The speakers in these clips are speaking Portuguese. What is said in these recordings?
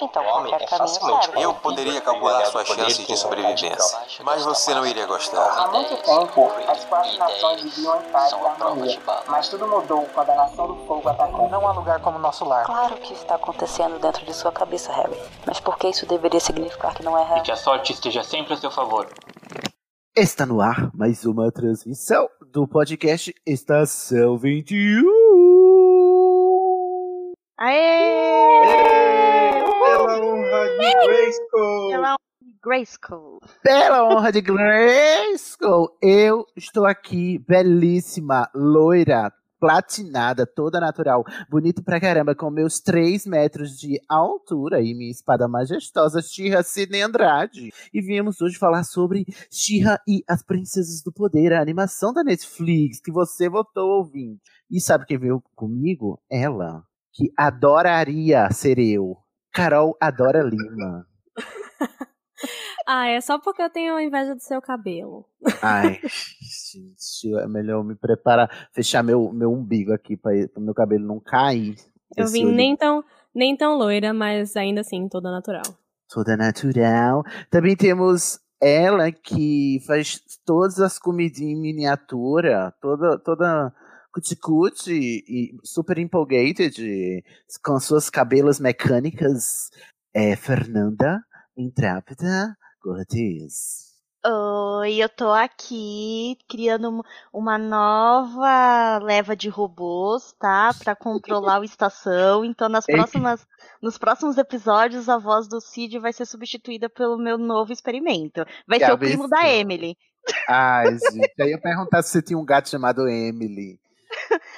então qualquer caminho serve. Eu poderia calcular suas chances de sobrevivência, mas você não iria gostar. Há muito tempo, as quatro nações viviam em paz e harmonia, mas tudo mudou quando a Nação do Fogo atacou. Não há lugar como nosso lar. Claro que está acontecendo dentro de sua cabeça, Harry. Mas por que isso deveria significar que não é E real? que a sorte esteja sempre a seu favor. Está no ar mais uma transmissão do podcast Estação 21. Aê! Pela honra de Grayskull! Pela honra de Grayskull. Pela honra de Grayskull, eu estou aqui, belíssima, loira, platinada, toda natural, bonito pra caramba, com meus 3 metros de altura e minha espada majestosa, Shira Sidney Andrade. E viemos hoje falar sobre Shira e as Princesas do Poder, a animação da Netflix, que você votou ouvindo. E sabe quem veio comigo? Ela, que adoraria ser eu. Carol Adora Lima. Ah, é só porque eu tenho inveja do seu cabelo. Ai, gente, é melhor eu me preparar, fechar meu, meu umbigo aqui para o meu cabelo não cair. Eu vim olho nem tão, nem tão loira, mas ainda assim toda natural. Toda natural. Também temos ela que faz todas as comidinhas em miniatura, toda, toda cuticute e super empolgated, com suas cabelos mecânicas. É Fernanda Intrépida Cortez. Oi, eu tô aqui criando um- uma nova leva de robôs, tá? Pra controlar o estação. Então, nas próximas, nos próximos episódios, a voz do Cid vai ser substituída pelo meu novo experimento. Vai Que ser o primo da. Emily. Ai, gente, eu ia perguntar se você tinha um gato chamado Emily.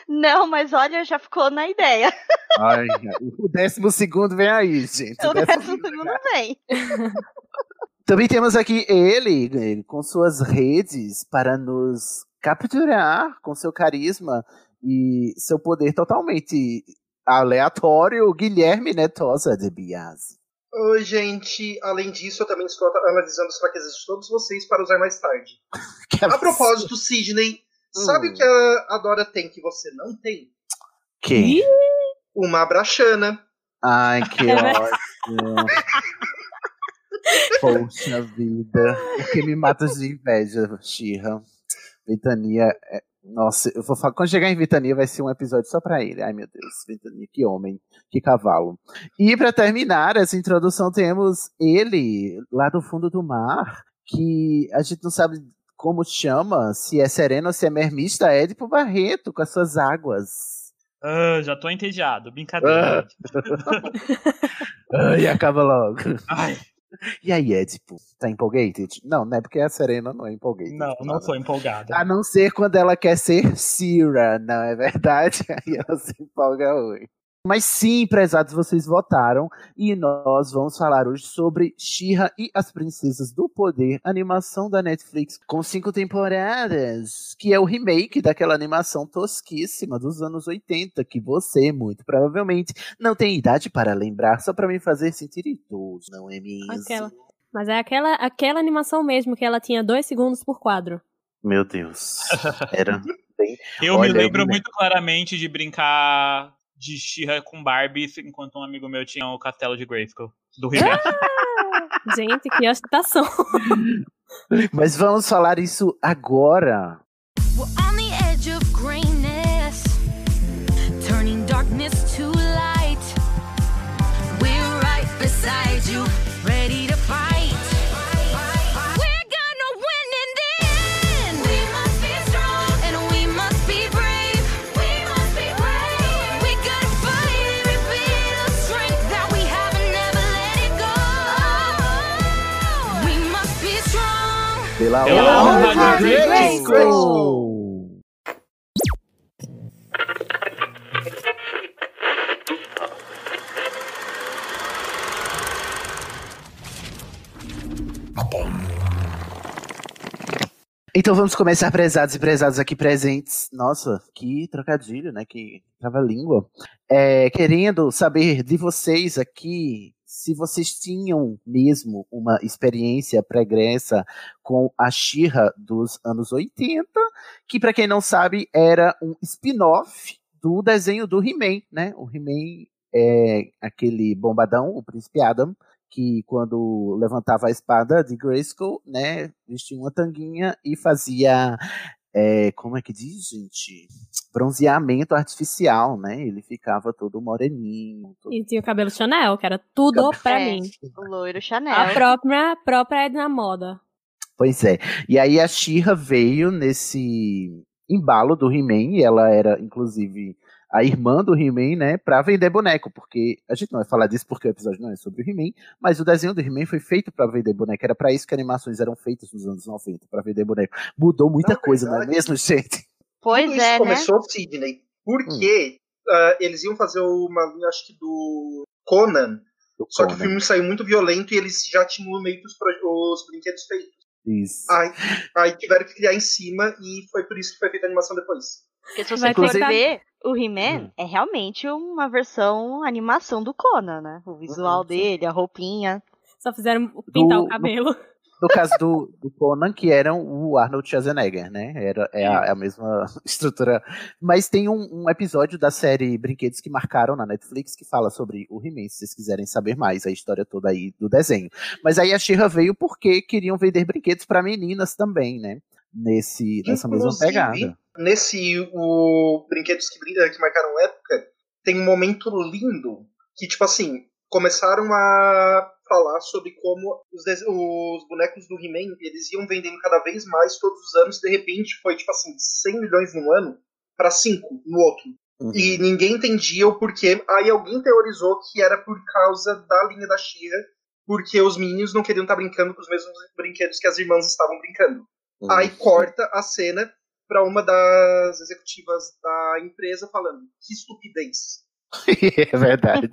Não, mas olha, já ficou na ideia. Ai, o décimo segundo vem aí, gente. O décimo décimo segundo vem. Também temos aqui ele, com suas redes para nos capturar com seu carisma e seu poder totalmente aleatório, Guilherme Netosa de Biase. Oi, gente. Além disso, eu também estou analisando as fraquezas de todos vocês para usar mais tarde. A propósito, Sidney, sabe Hum. o que a Adora tem que você não tem? Que? Uma abraxana. Ai, que É ótimo. Poxa vida. O que me mata de inveja, Xirra. Ventania. é- Nossa, eu vou falar. Quando chegar em Ventania, vai ser um episódio só pra ele. Ai, meu Deus. Ventania, que homem, que cavalo. E pra terminar essa introdução, temos ele, lá do fundo do mar, que a gente não sabe como chama, se é sereno ou se é mermista, Édipo Barreto, com as suas águas. Ah, já tô entediado. Brincadeira. Ai, acaba logo. Ai, E aí, Edipo, tá empolgated? Não, não é porque a Serena não é empolgated. não, não sou empolgado. A não ser quando ela quer ser Sira, não é verdade? Aí ela se empolga hoje. Mas sim, prezados, vocês votaram e nós vamos falar hoje sobre She-Ra e as Princesas do Poder, animação da Netflix com cinco temporadas, que é o remake daquela animação tosquíssima dos anos 80, que você, muito provavelmente, não tem idade para lembrar, só para me fazer sentir idoso, não é mesmo? Aquela. Mas é aquela, aquela animação mesmo, que ela tinha dois segundos por quadro. Meu Deus. Era bem. Eu Olha, me lembro muito claramente de brincar de She-Ra com Barbie enquanto um amigo meu tinha o castelo de Grayskull. Do remake. Gente, que ostentação. Mas vamos falar isso agora. Pela, Pela honra honra de. Grayskull. Então vamos começar, prezados e prezados aqui presentes. Nossa, que trocadilho, né? Que trava-língua. É, querendo saber de vocês aqui se vocês tinham mesmo uma experiência pregressa com a Shira dos anos 80, que para quem não sabe era um spin-off do desenho do He-Man, né? O He-Man é aquele bombadão, o príncipe Adam, que quando levantava a espada de Grayskull, né, vestia uma tanguinha e fazia é, como é que diz, gente? Bronzeamento artificial, né? Ele ficava todo moreninho. Todo... E tinha o cabelo Chanel, que era tudo pra É, mim. O loiro Chanel. A própria, própria Edna Moda. Pois é. E aí a Shira veio nesse embalo do He-Man, e ela era, inclusive, a irmã do He-Man, né, pra vender boneco, porque a gente não vai falar disso porque o episódio não é sobre o He-Man, mas o desenho do He-Man foi feito pra vender boneco, era pra isso que animações eram feitas nos anos 90, pra vender boneco. Mudou muita Não, coisa, não é mesmo, gente? Pois Tudo é, isso né? começou, Sidney, porque ah, eles iam fazer uma linha, acho que do Conan, Do só que o Conan. filme saiu muito violento e eles já tinham meio que os, os brinquedos feitos. Isso. Aí, aí tiveram que criar em cima e foi por isso que foi feita a animação depois. Porque se você Vai for ver, o He-Man Hum. é realmente uma versão animação do Conan, né? O visual Uhum, dele, a roupinha. Só fizeram pintar Do- o cabelo. No caso do, do Conan, que eram o Arnold Schwarzenegger, né? Era, é, a, é a mesma estrutura. Mas tem um, um episódio da série Brinquedos que Marcaram na Netflix que fala sobre o He-Man, se vocês quiserem saber mais, a história toda aí do desenho. Mas aí a She-Ra veio porque queriam vender brinquedos para meninas também, né? Nesse, nessa mesma pegada. Nesse o Brinquedos que, que marcaram época, tem um momento lindo que, tipo assim, começaram a falar sobre como os, os bonecos do He-Man eles iam vendendo cada vez mais todos os anos, de repente foi, tipo assim, 100 milhões num ano para 5 no outro. Uhum. E ninguém entendia o porquê. Aí alguém teorizou que era por causa da linha da Shira, porque os meninos não queriam estar brincando com os mesmos brinquedos que as irmãs estavam brincando. Uhum. Aí corta a cena pra uma das executivas da empresa falando: que estupidez. é verdade.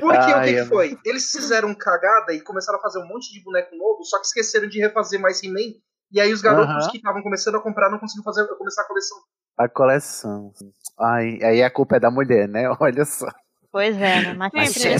Porque o Ai, que, que é foi? Eles fizeram cagada e começaram a fazer um monte de boneco novo, só que esqueceram de refazer mais He-Man. E aí os garotos Aham. que estavam começando a comprar não conseguiram fazer, começar a coleção. A coleção. Ai, aí a culpa é da mulher, né? Olha só. Pois é, né? Mas né?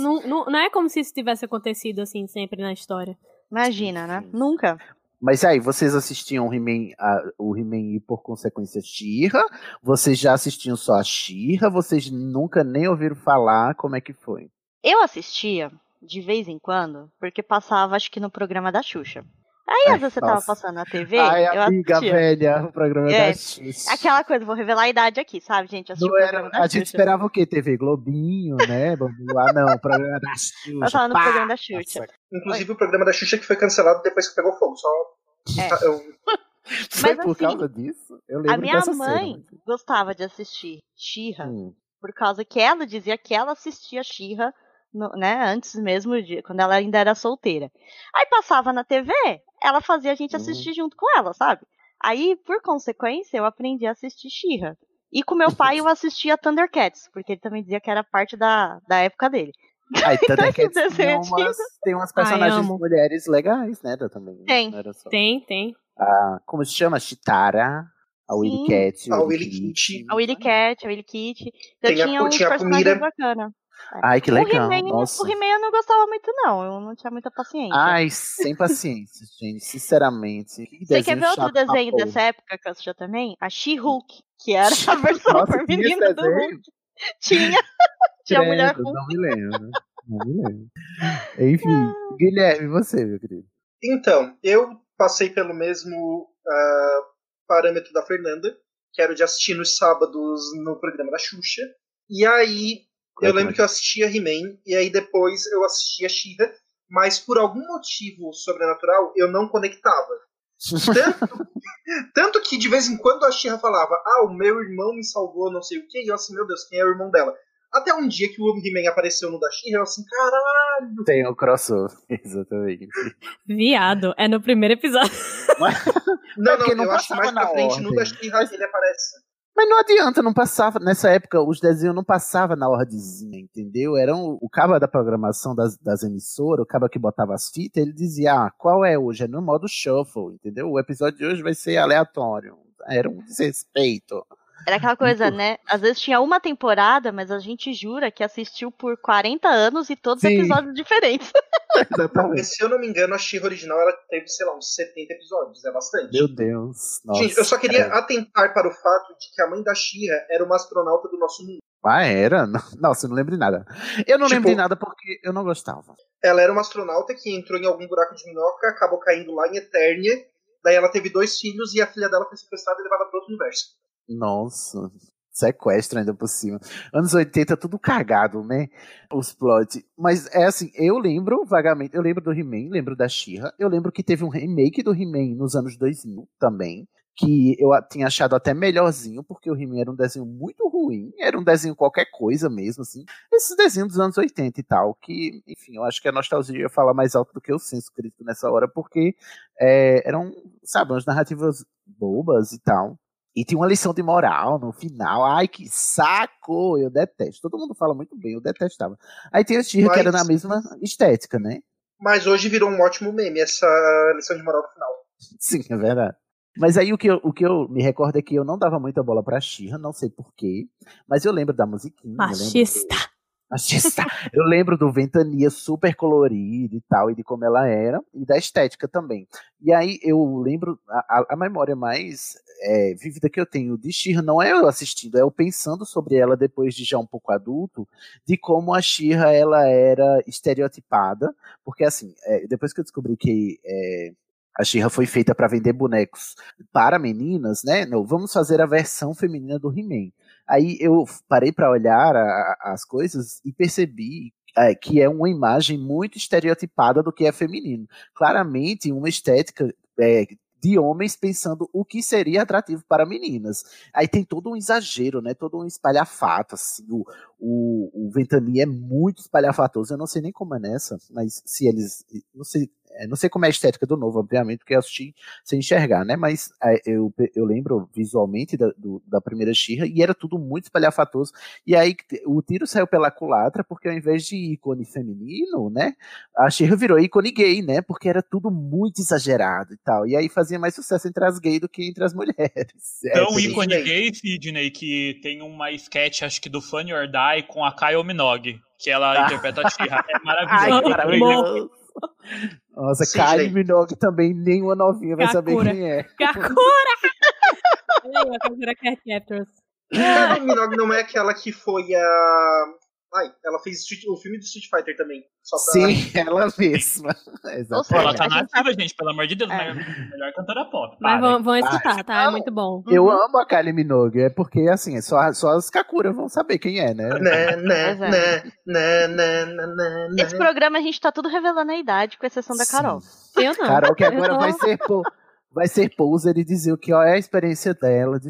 Não, não, não é como se isso tivesse acontecido assim sempre na história. Imagina, né? Nunca. Mas aí, vocês assistiam o He-Man, a- o He-Man e por consequência She-Ra? Vocês já assistiam só a She-Ra? Vocês nunca nem ouviram falar? Como é que foi? Eu assistia de vez em quando, porque passava, acho que no programa da Xuxa. Aí, às vezes você tava passando na TV, Ai, eu amiga assistia. velha, o programa É, da Xuxa. Aquela coisa, vou revelar a idade aqui, sabe, gente? Não era, a gente esperava o quê? TV Globinho, né? Vamos lá, não, o programa da Xuxa. Eu tava no programa da Xuxa. Inclusive o programa da Xuxa que foi cancelado depois que pegou fogo. Só. É. Eu- Foi Mas por assim, causa disso? Eu lembro A minha dessa mãe cena. gostava de assistir Xirra, Hum. por causa que ela dizia que ela assistia Xirra, no- né, antes mesmo de quando ela ainda era solteira. Aí passava na TV, ela fazia a gente Uhum. assistir junto com ela, sabe? Aí, por consequência, eu aprendi a assistir Xirra. E com meu pai eu assistia Thundercats, porque ele também dizia que era parte da, da época dele. Aí, Thundercats Esse tem umas, tem umas Ai, personagens amo. mulheres legais, né? Também. né? Tem. Só- Tem, tem. a, como se chama? Chitara, a Willy Sim. Cat, A Willy Kitty. Kitty. A Willy Cat, a Willy Kitty. Eu Tem a- tinha uns tinha a personagens bacanas. Ai, que legal. O He-Man, Nossa. o He-Man eu não gostava muito, não. Eu não tinha muita paciência. Ai, sem paciência, gente. Sinceramente. Que Você quer ver outro desenho porra. dessa época que eu assistia também? A She-Hulk, que era a versão Nossa, feminina do desenho? Hulk. Tinha. Tinha a mulher Credo, Hulk. Não me lembro. Não me lembro. Enfim, Guilherme, e você, meu querido? Então, eu passei pelo mesmo ah, parâmetro da Fernanda, que era o de assistir nos sábados no programa da Xuxa. E aí, eu lembro que eu assistia He-Man, e aí depois eu assistia She-Ra, mas por algum motivo sobrenatural eu não conectava. Tanto, tanto que de vez em quando a She-Ra falava, ah, o meu irmão me salvou, não sei o quê, e eu assim, meu Deus, quem é o irmão dela? Até um dia que o He-Man apareceu no da She-Ra, eu assim, caralho! Tem o crossover, exatamente. Viado, é no primeiro episódio. Não, É não, não eu acho mais pra frente, no da She-Ra ele aparece. Mas não adianta, não passava. Nessa época, os desenhos não passavam na ordezinha, entendeu? Eram o cabo da programação das, das emissoras, o cabo que botava as fitas, ele dizia: ah, qual é hoje? É no modo shuffle, entendeu? O episódio de hoje vai ser aleatório. Era um desrespeito. Era aquela coisa, né? Às vezes tinha uma temporada, mas a gente jura que assistiu por 40 anos e todos Sim. episódios diferentes. Porque, se eu não me engano, a She original ela teve, sei lá, uns 70 episódios. É bastante. Meu Deus. Nossa, Gente, eu só queria é. atentar para o fato de que a mãe da Shira era uma astronauta do nosso mundo. Ah, era? Nossa, eu não lembro de nada. Eu não Tipo- lembro de nada porque eu não gostava. Ela era uma astronauta que entrou em algum buraco de minhoca, acabou caindo lá em Eternia. Daí ela teve dois filhos e a filha dela foi sequestrada e levada para outro universo. Nossa. Sequestro ainda por cima. Anos 80, tudo cagado, né? Os plots. Mas é assim, eu lembro vagamente. Eu lembro do He-Man, lembro da She-Ra. Eu lembro que teve um remake do He-Man nos anos 2000 também. Que eu tinha achado até melhorzinho, porque o He-Man era um desenho muito ruim. Era um desenho qualquer coisa mesmo, assim. Esses desenhos dos anos 80 e tal. Que, enfim, eu acho que a nostalgia fala mais alto do que o senso crítico nessa hora, porque é, eram, sabe, umas narrativas bobas e tal. E tinha uma lição de moral no final. Ai, que saco! Eu detesto. Todo mundo fala muito bem, eu detestava. Aí tem a She-Ra que era na Mas- mesma estética, né? Mas hoje virou um ótimo meme essa lição de moral no final. Sim, é verdade. Mas aí o que, eu, o que eu me recordo é que eu não dava muita bola pra She-Ra, não sei porquê. Mas eu lembro da musiquinha. eu lembro do- Machista. Machista. Eu lembro do Ventania super colorido e tal, e de como ela era, e da estética também. E aí eu lembro, a, a- memória mais é, vívida que eu tenho de She-Ra não é eu assistindo, é eu pensando sobre ela depois de já um pouco adulto, de como a She-Ra ela era estereotipada, porque assim, é, depois que eu descobri que é, a She-Ra foi feita para vender bonecos para meninas, né? Não, vamos fazer a versão feminina do He-Man. Aí eu parei para olhar a- as coisas e percebi é, que é uma imagem muito estereotipada do que é feminino. Claramente uma estética é, de homens pensando o que seria atrativo para meninas. Aí tem todo um exagero, né? Todo um espalhafato, assim. O, o, o Ventania é muito espalhafatoso. Eu não sei nem como é nessa, mas se eles. Não sei, é, não sei como é a estética do novo, obviamente, porque eu assisti sem enxergar, né? Mas é, eu, eu lembro visualmente da, do- da primeira Xirra e era tudo muito espalhafatoso. E aí o tiro saiu pela culatra, porque ao invés de ícone feminino, né? A Xirra virou ícone gay, né? Porque era tudo muito exagerado e tal. E aí fazia mais sucesso entre as gays do que entre as mulheres. É, Tão por isso. ícone gay, Sidney, que tem uma sketch, acho que do Funny or Die, com a Kylie Minogue, que ela Ah. interpreta a She-Ra. É Ai, maravilhoso. que maravilhoso. Nossa, Sim, Kylie gente. Minogue também, nenhuma novinha vai saber Kakura. quem é. Kakura! Kakura Cat Captors. Kylie Minogue não é aquela que foi a. Ai, ela fez o filme do Street Fighter também. Só pra... Sim, ela mesma. Pô, ela Exatamente. tá nativa, gente, pelo amor de Deus. Melhor, melhor cantora pop. Mas vão, vão escutar, tá? É muito bom. Eu amo a Kylie Minogue, é porque assim, é só, só as Kakura vão saber quem é, né? Né, né, Pois é. né, né, né, né, né, Esse programa a gente tá tudo revelando a idade, com exceção da Carol. Eu não. Carol, que agora não. vai ser, vai ser poser e dizer o que ó, é a experiência dela de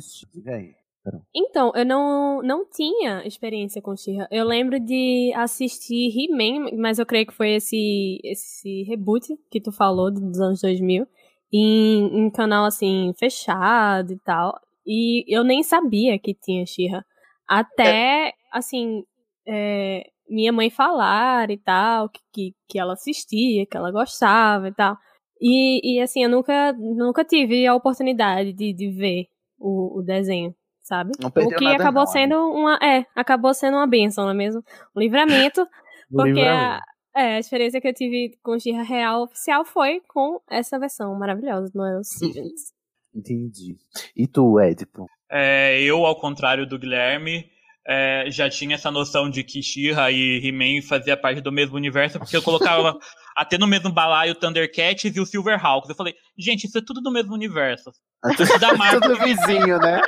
aí. Carol. Então, eu não, não tinha experiência com She-Ra. Eu lembro de assistir He-Man, mas eu creio que foi esse, esse reboot que tu falou dos anos 2000, em, em canal, assim, fechado e tal. E eu nem sabia que tinha She-Ra. Até, assim, é, minha mãe falar e tal, que, que, que ela assistia, que ela gostava e tal. E, e assim, eu nunca, nunca tive a oportunidade de, de ver o, o desenho, sabe? Não o que nada acabou não, sendo uma. É, acabou sendo uma benção, não é mesmo? Um livramento. Porque a, livramento. é, a experiência que eu tive com Gira Real oficial foi com essa versão maravilhosa do Noel Stevens. Entendi. E tu, Edipo? É, eu, ao contrário do Guilherme, é, já tinha essa noção de que She-Ra e He-Man fazia parte do mesmo universo, porque eu colocava até no mesmo balaio o Thundercats e o Silverhawks. Eu falei, gente, isso é tudo do mesmo universo. Isso da Marvel. Tudo vizinho, né?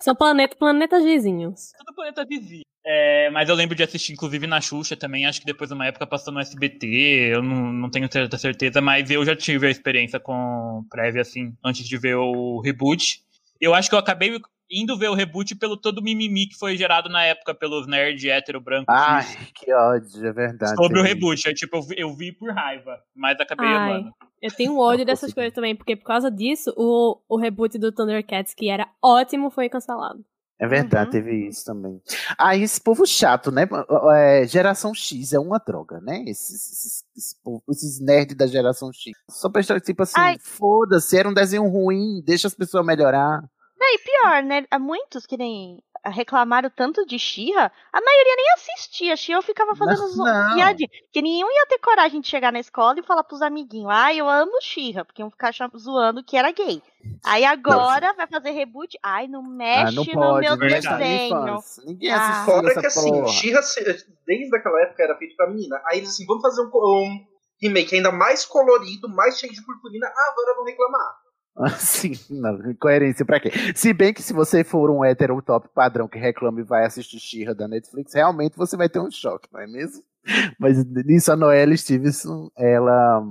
São planeta, planetas vizinhos. Tudo planeta vizinho. É, mas eu lembro de assistir, inclusive, na Xuxa também. Acho que depois de uma época passou no SBT. Eu não, não tenho certa certeza, mas eu já tive a experiência com prévia, assim, antes de ver o reboot. Eu acho que eu acabei indo ver o reboot pelo todo mimimi que foi gerado na época pelos nerds hétero branco Ai, que ódio, é verdade. sobre o teve reboot. É, tipo, eu vi, eu vi por raiva, mas acabei Ai, amando. eu tenho ódio dessas coisas também, porque por causa disso, o, o reboot do Thundercats, que era ótimo, foi cancelado. É verdade, teve isso também. Ah, esse povo chato, né? É, geração X é uma droga, né? Esses, esses, esse povo- esses nerds da geração X. Só pra estar tipo assim, foda-se, era um desenho ruim, deixa as pessoas melhorar. Não, e pior, né? Há muitos que nem reclamaram tanto de Xirra, a maioria nem assistia. Xirra ficava fazendo Não, não. piadinha. Que nenhum ia ter coragem de chegar na escola e falar pros amiguinhos, ah, eu amo Xirra, porque iam ficar zoando que era gay. Aí agora vai fazer reboot, ai, não mexe Ah, não no pode, meu não mexe na minha desenho. Ninguém Ah. assistiu Fora essa que assim, se- desde aquela época era feito pra menina. Aí eles assim, vamos fazer um, um remake ainda mais colorido, mais cheio de purpurina. Ah, agora vão reclamar. Assim, não, incoerência pra quê? Se bem que se você for um hétero top padrão que reclama e vai assistir Xirra da Netflix, realmente você vai ter um choque, não é mesmo? Mas nisso a Noelle Stevenson, ela,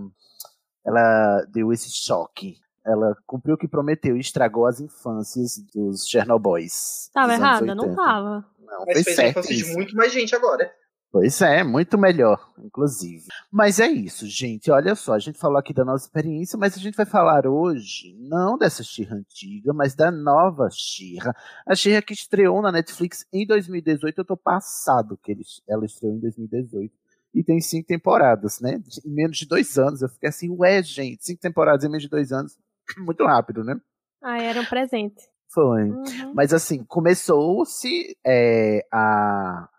ela deu esse choque. Ela cumpriu o que prometeu e estragou as infâncias dos Chernobyls. Tava dos errada? Não 80. tava. Não, Mas foi fez a certo infância de isso. muito mais gente agora. Pois é, muito melhor, inclusive. Mas é isso, gente. Olha só, a gente falou aqui da nossa experiência, mas a gente vai falar hoje não dessa Xirra antiga, mas da nova Xirra. A Xirra que estreou na Netflix em 2018. Eu tô passado que ele- ela estreou em 2018. E tem cinco temporadas, né? Em menos de dois anos. Eu fiquei assim, ué, gente, cinco temporadas em menos de dois anos. Muito rápido, né? Ah, era um presente. Foi. Uhum. Mas assim, começou-se é, a.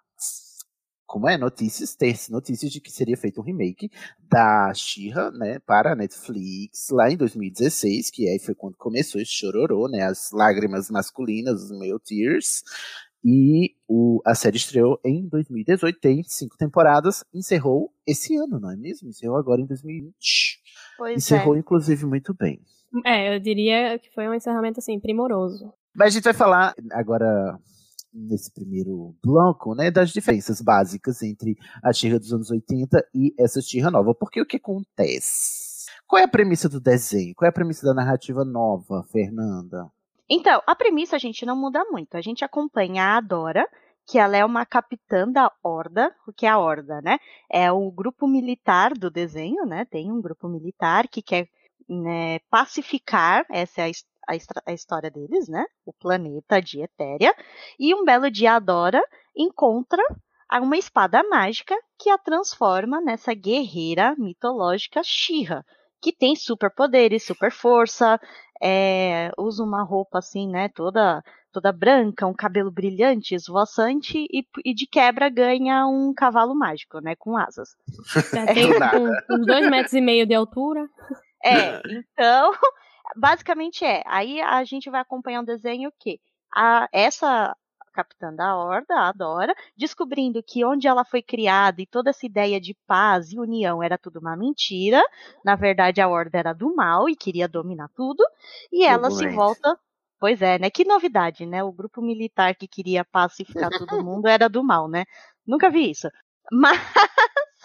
Como é? Notícias, ter notícias de que seria feito um remake da She-Ra, né, para a Netflix, lá em 2016, que aí foi quando começou esse chororô, né, as lágrimas masculinas, os male tears, e o, a série estreou em 2018, tem cinco temporadas, encerrou esse ano, não é mesmo? Encerrou agora em 2020. Pois encerrou, é. inclusive, muito bem. É, eu diria que foi um encerramento assim, primoroso. Mas a gente vai falar agora, nesse primeiro bloco, né, das diferenças básicas entre a Xirra dos anos 80 e essa Xirra nova. Porque o que acontece? Qual é a premissa do desenho? Qual é a premissa da narrativa nova, Fernanda? Então, a premissa a gente não muda muito. A gente acompanha a Adora, que ela é uma capitã da Horda. O que é a Horda, né? É o grupo militar do desenho, né? Tem um grupo militar que quer né, pacificar, essa é a, a história deles, né? O planeta de Etéria. E um belo dia a Adora encontra a- uma espada mágica que a transforma nessa guerreira mitológica Shira, que tem superpoderes, super força, é, usa uma roupa assim, né, toda toda branca, um cabelo brilhante, esvoaçante e, e de quebra ganha um cavalo mágico, né, com asas. Já tem nada. um- uns dois metros e meio de altura. É, então, basicamente é. Aí a gente vai acompanhar um desenho que a, essa capitã da Horda, a Dora, descobrindo que onde ela foi criada e toda essa ideia de paz e união era tudo uma mentira. Na verdade, a Horda era do mal e queria dominar tudo. E ela se volta. Pois é, né? Que novidade, né? O grupo militar que queria pacificar todo mundo era do mal, né? Nunca vi isso. Mas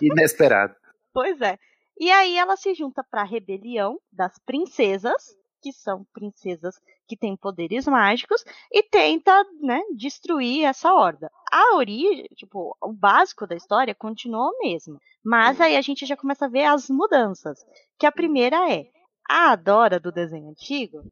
Inesperado. Pois é. E aí ela se junta para a rebelião das princesas, que são princesas que têm poderes mágicos, e tenta, né, destruir essa horda. A origem, tipo, o básico da história continua o mesmo. Mas aí a gente já começa a ver as mudanças. Que a primeira é a Adora do desenho antigo,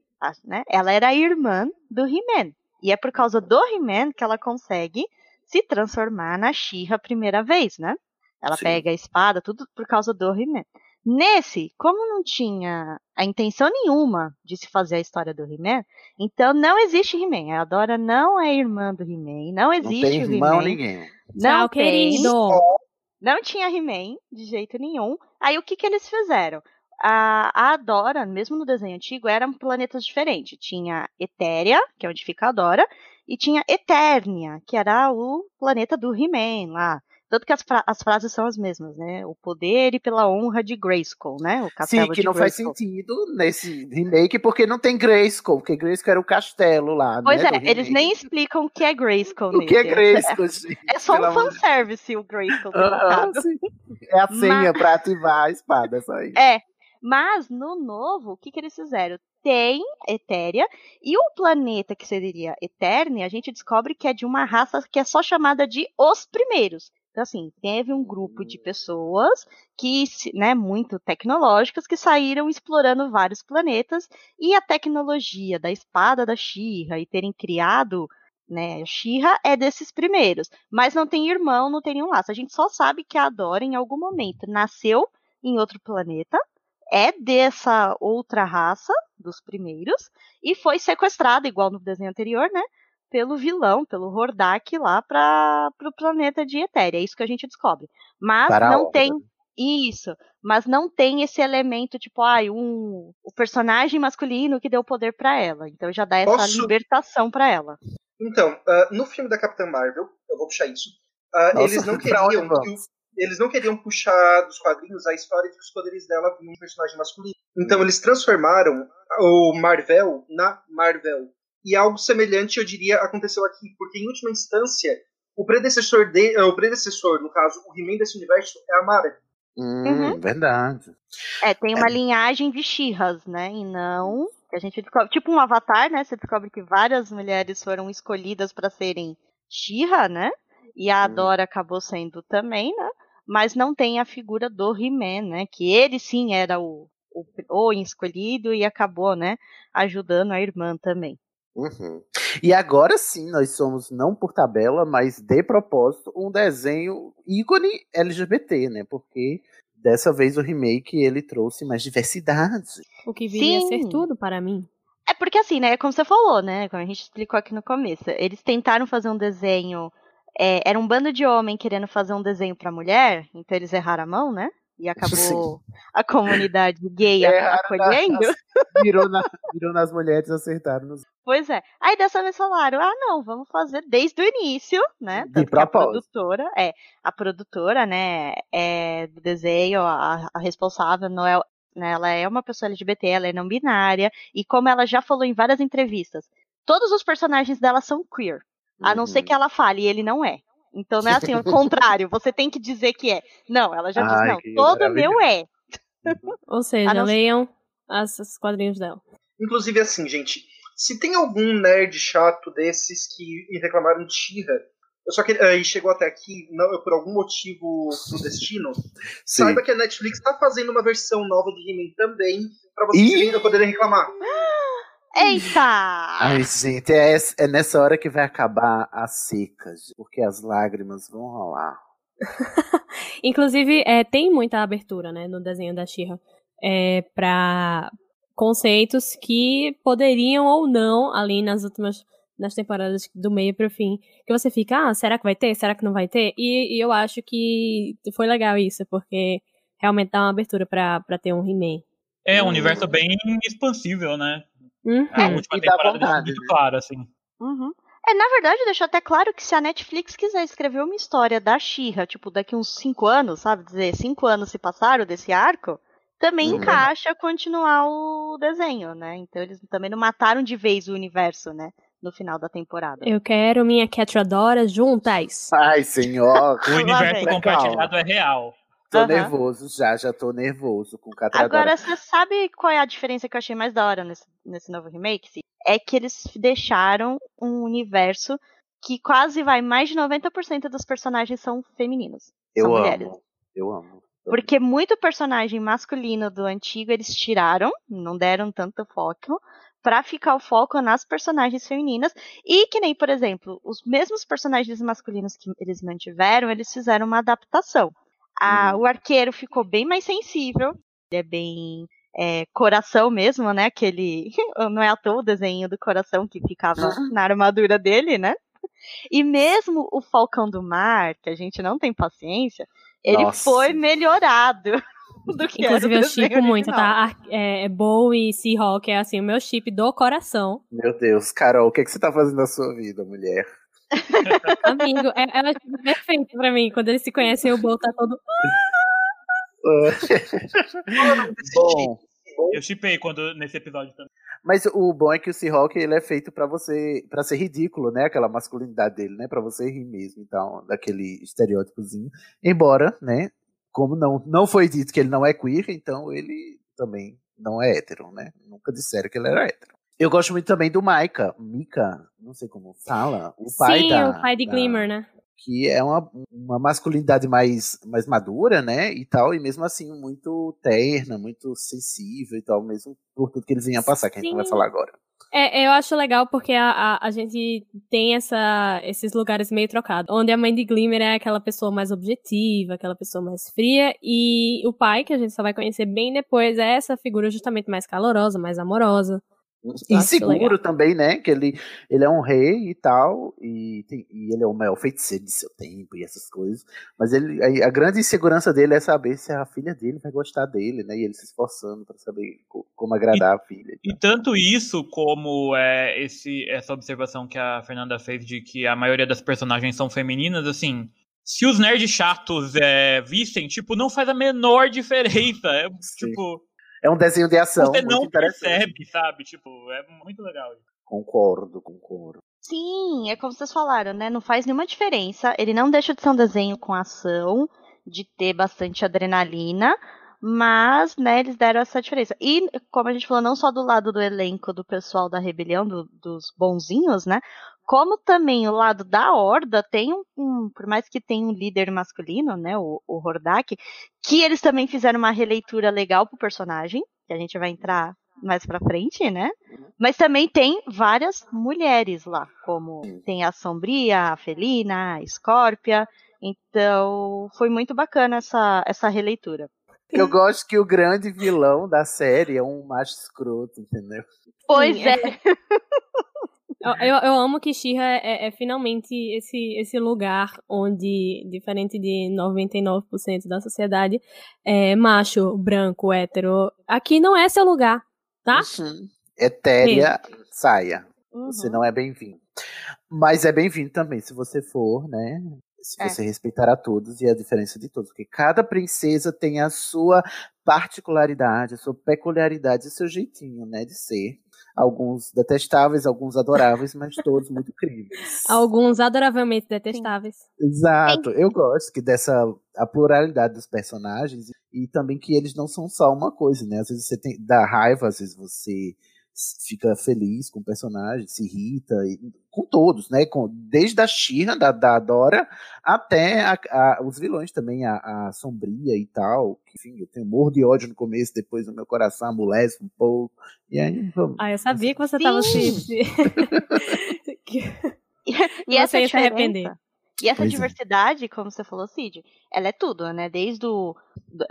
né, ela era a irmã do He-Man. E é por causa do He-Man que ela consegue se transformar na She-Ra a primeira vez, né? Ela Sim. pega a espada, tudo por causa do He-Man. Nesse, como não tinha a intenção nenhuma de se fazer a história do He-Man, então não existe He-Man. A Dora não é irmã do He-Man, não Não existe tem o irmão He-Man. ninguém. Não Tchau, tem. querido. Não tinha He-Man, de jeito nenhum. Aí o que, que eles fizeram? A, a Dora, mesmo no desenho antigo, eram planetas diferentes. Tinha Etéria, que é onde fica a Dora, e tinha Eternia, que era o planeta do He-Man lá. Tanto que as, fra- as frases são as mesmas, né? O poder e pela honra de Grayskull, né? O castelo Sim, que não faz sentido nesse remake, porque não tem Grayskull, porque Grayskull era o castelo lá, Pois né, é, eles nem explicam o que é Grayskull O que é. Grayskull, gente? É só um fanservice o Grayskull sim. É a senha pra ativar a espada, é só isso. É, mas no novo, o que, que eles fizeram? Tem Etéria, e o planeta que seria Eternia, a gente descobre que é de uma raça que é só chamada de Os Primeiros. Então, assim, teve um grupo de pessoas que, né, muito tecnológicas, que saíram explorando vários planetas, e a tecnologia da espada da Shira e terem criado né, a Shira é desses primeiros, mas não tem irmão, não tem nenhum laço. A gente só sabe que a Dora, em algum momento, nasceu em outro planeta, é dessa outra raça, dos primeiros, e foi sequestrada, igual no desenho anterior, né? Pelo vilão, pelo Hordak lá para o planeta de Etéria. É isso que a gente descobre. Mas Para não tem. Isso. Mas não tem esse elemento, tipo, ai, um, o personagem masculino que deu poder para ela. Então já dá essa Posso- libertação para ela. Então, ah, no filme da Capitã Marvel, eu vou puxar isso, ah, Nossa, eles não queriam que o- eles não queriam puxar dos quadrinhos a história de que os poderes dela vinham de um personagem masculino. Então eles transformaram o Marvel na Marvel. E algo semelhante, eu diria, aconteceu aqui, porque em última instância, o predecessor de, eh, o predecessor, no caso, o He-Man desse universo é a Mara. Hum, Uhum. verdade. É, tem uma linhagem de Shihas, né? E não. Que a gente descobre. Tipo um avatar, né? Você descobre que várias mulheres foram escolhidas para serem Shiha, né? E a Dora acabou sendo também, né? Mas não tem a figura do He-Man, né? Que ele sim era o, o, o escolhido e acabou, né? Ajudando a irmã também. Uhum. E agora sim, nós somos, não por tabela, mas de propósito, um desenho ícone LGBT, né? Porque dessa vez o remake ele trouxe mais diversidade. O que viria a ser Sim. tudo para mim. É porque assim, né? Como você falou, né? Como a gente explicou aqui no começo. Eles tentaram fazer um desenho. é, era um bando de homem querendo fazer um desenho pra mulher, então eles erraram a mão, né? E acabou a comunidade gay Erraram acolhendo. nas- Virou, na- virou nas mulheres e acertaram nos. Pois é. Aí dessa vez falaram: ah, não, vamos fazer desde o início, né? De a produtora, é, a produtora, né, é, do desenho, a, a responsável, Noel, né, ela é uma pessoa LGBT, ela é não binária, e como ela já falou em várias entrevistas, todos os personagens dela são queer. A não Uhum. ser que ela fale, e ele não é. Então não é assim, o contrário, você tem que dizer que é. Não, ela já diz, Ai, não, que todo meu é. Ou seja, não leiam os quadrinhos dela. Inclusive, assim, gente, se tem algum nerd chato desses que reclamaram de She-Ra, eu só queria, e chegou até aqui, não, por algum motivo do destino, Sim. saiba que a Netflix está fazendo uma versão nova de He-Man também, pra vocês ainda poderem reclamar. Eita! Ai, gente, é, essa- é nessa hora que vai acabar as secas, porque as lágrimas vão rolar. Inclusive, é, tem muita abertura, né, no desenho da She-Ra é, para conceitos que poderiam ou não, ali nas últimas nas temporadas do meio pro fim, que você fica, ah, será que vai ter? Será que não vai ter? E, e eu acho que foi legal isso, porque realmente dá uma abertura pra, pra ter um He-Man. É um universo bem expansível, né? Uhum. A última e dá temporada deixou vontade, muito claro, assim. Uhum. É, na verdade, deixou até claro que se a Netflix quiser escrever uma história da She-Ra, tipo, daqui uns cinco anos, sabe? Dizer, cinco anos se passaram desse arco, também Uhum. encaixa continuar o desenho, né? Então eles também não mataram de vez o universo, né? No final da temporada. Eu quero minha Catradora juntas. Ai, senhor. O universo compartilhado é real. Tô Aham. nervoso já, já tô nervoso com o Catradora. Agora, você sabe qual é a diferença que eu achei mais da hora nesse, nesse novo remake? É que eles deixaram um universo que quase vai mais de 90% dos personagens são femininos. eu são amo, mulheres. eu amo. Porque muito personagem masculino do antigo eles tiraram, não deram tanto foco, pra ficar o foco nas personagens femininas. E que nem, por exemplo, os mesmos personagens masculinos que eles mantiveram, eles fizeram uma adaptação. A- O arqueiro ficou bem mais sensível, ele é bem é, coração mesmo, né? Aquele. Não é à toa o desenho do coração que ficava na armadura dele, né? E mesmo o Falcão do Mar, que a gente não tem paciência, ele Nossa. foi melhorado do que Inclusive, eu chipo muito, tá? É, é Bow e Seahawk é assim, o meu chip do coração. Meu Deus, Carol, o que, que você tá fazendo na sua vida, mulher? Amigo, é, é o chip perfeito pra mim. Quando eles se conhecem, o Bow tá todo. Bom, Eu chipei quando, nesse episódio também. mas o bom é que o Seahawk ele é feito pra você, para ser ridículo, né? Aquela masculinidade dele, né? Pra você rir mesmo, então, daquele estereótipozinho. Embora, né? Como não, não foi dito que ele não é queer, então ele também não é hétero, né? Nunca disseram que ele era hétero. Eu gosto muito também do Micah, Mika, não sei como fala, o pai Sim, da, o pai de da- Glimmer, né? que é uma, uma masculinidade mais, mais madura, né, e tal, e mesmo assim muito terna, muito sensível e tal, mesmo por tudo que eles vinham passar, que a gente vai Sim. falar agora. É, eu acho legal porque a, a, a gente tem essa, esses lugares meio trocados. Onde a mãe de Glimmer é aquela pessoa mais objetiva, aquela pessoa mais fria. E o pai, que a gente só vai conhecer bem depois, é essa figura justamente mais calorosa, mais amorosa. Inseguro também, né? Que ele, ele é um rei e tal, e, tem, e ele é o maior feiticeiro de seu tempo e essas coisas. Mas ele, a, a, grande insegurança dele é saber se a filha dele vai gostar dele, né? E ele se esforçando para saber co, como agradar e, a filha. E tanto isso como é, esse, essa observação que a Fernanda fez de que a maioria das personagens são femininas, assim. Se os nerds chatos é, vissem, tipo, não faz a menor diferença. É, tipo é um desenho de ação. Você não percebe, sabe? Tipo, é muito legal. Concordo, concordo. Sim, é como vocês falaram, né? Não faz nenhuma diferença. Ele não deixa de ser um desenho com ação, de ter bastante adrenalina, mas, né, eles deram essa diferença. E, como a gente falou, não só do lado do elenco do pessoal da rebelião, do, dos bonzinhos, né? Como também o lado da Horda tem um, um, por mais que tenha um líder masculino, né, o, o Hordak, que eles também fizeram uma releitura legal pro personagem, que a gente vai entrar mais pra frente, né? Mas também tem várias mulheres lá, como tem a Sombria, a Felina, a Escórpia. Então, foi muito bacana essa, essa releitura. Eu gosto que o grande vilão da série é um macho escroto, entendeu? Pois é. Eu, eu, eu, amo que Shira é, é, finalmente esse, esse lugar onde, diferente de 99% da sociedade, é macho, branco, hétero. Aqui não é seu lugar, tá? Uhum. Etérea, saia. Uhum. Você não é bem-vindo. Mas é bem-vindo também se você for, né? Se é. você respeitar a todos e a diferença de todos. Porque cada princesa tem a sua particularidade, a sua peculiaridade, o seu jeitinho, né, de ser. Alguns detestáveis, alguns adoráveis, mas todos muito incríveis. Alguns adoravelmente detestáveis. Exato. Eu gosto que dessa a pluralidade dos personagens e também que eles não são só uma coisa, né? Às vezes você tem dá raiva, às vezes você fica feliz com o personagem, se irrita, e, com todos, né? Com, desde a Shira, da, da Dora, até a, a, os vilões também, a, a, Sombria e tal. Enfim, eu tenho morro de ódio no começo, depois o meu coração amolece um pouco. E aí, vamos. Ah, eu sabia que você Sim. tava se. e essa ia se arrepender. E essa pois é. diversidade, é. como você falou, Cid, ela é tudo, né? Desde o,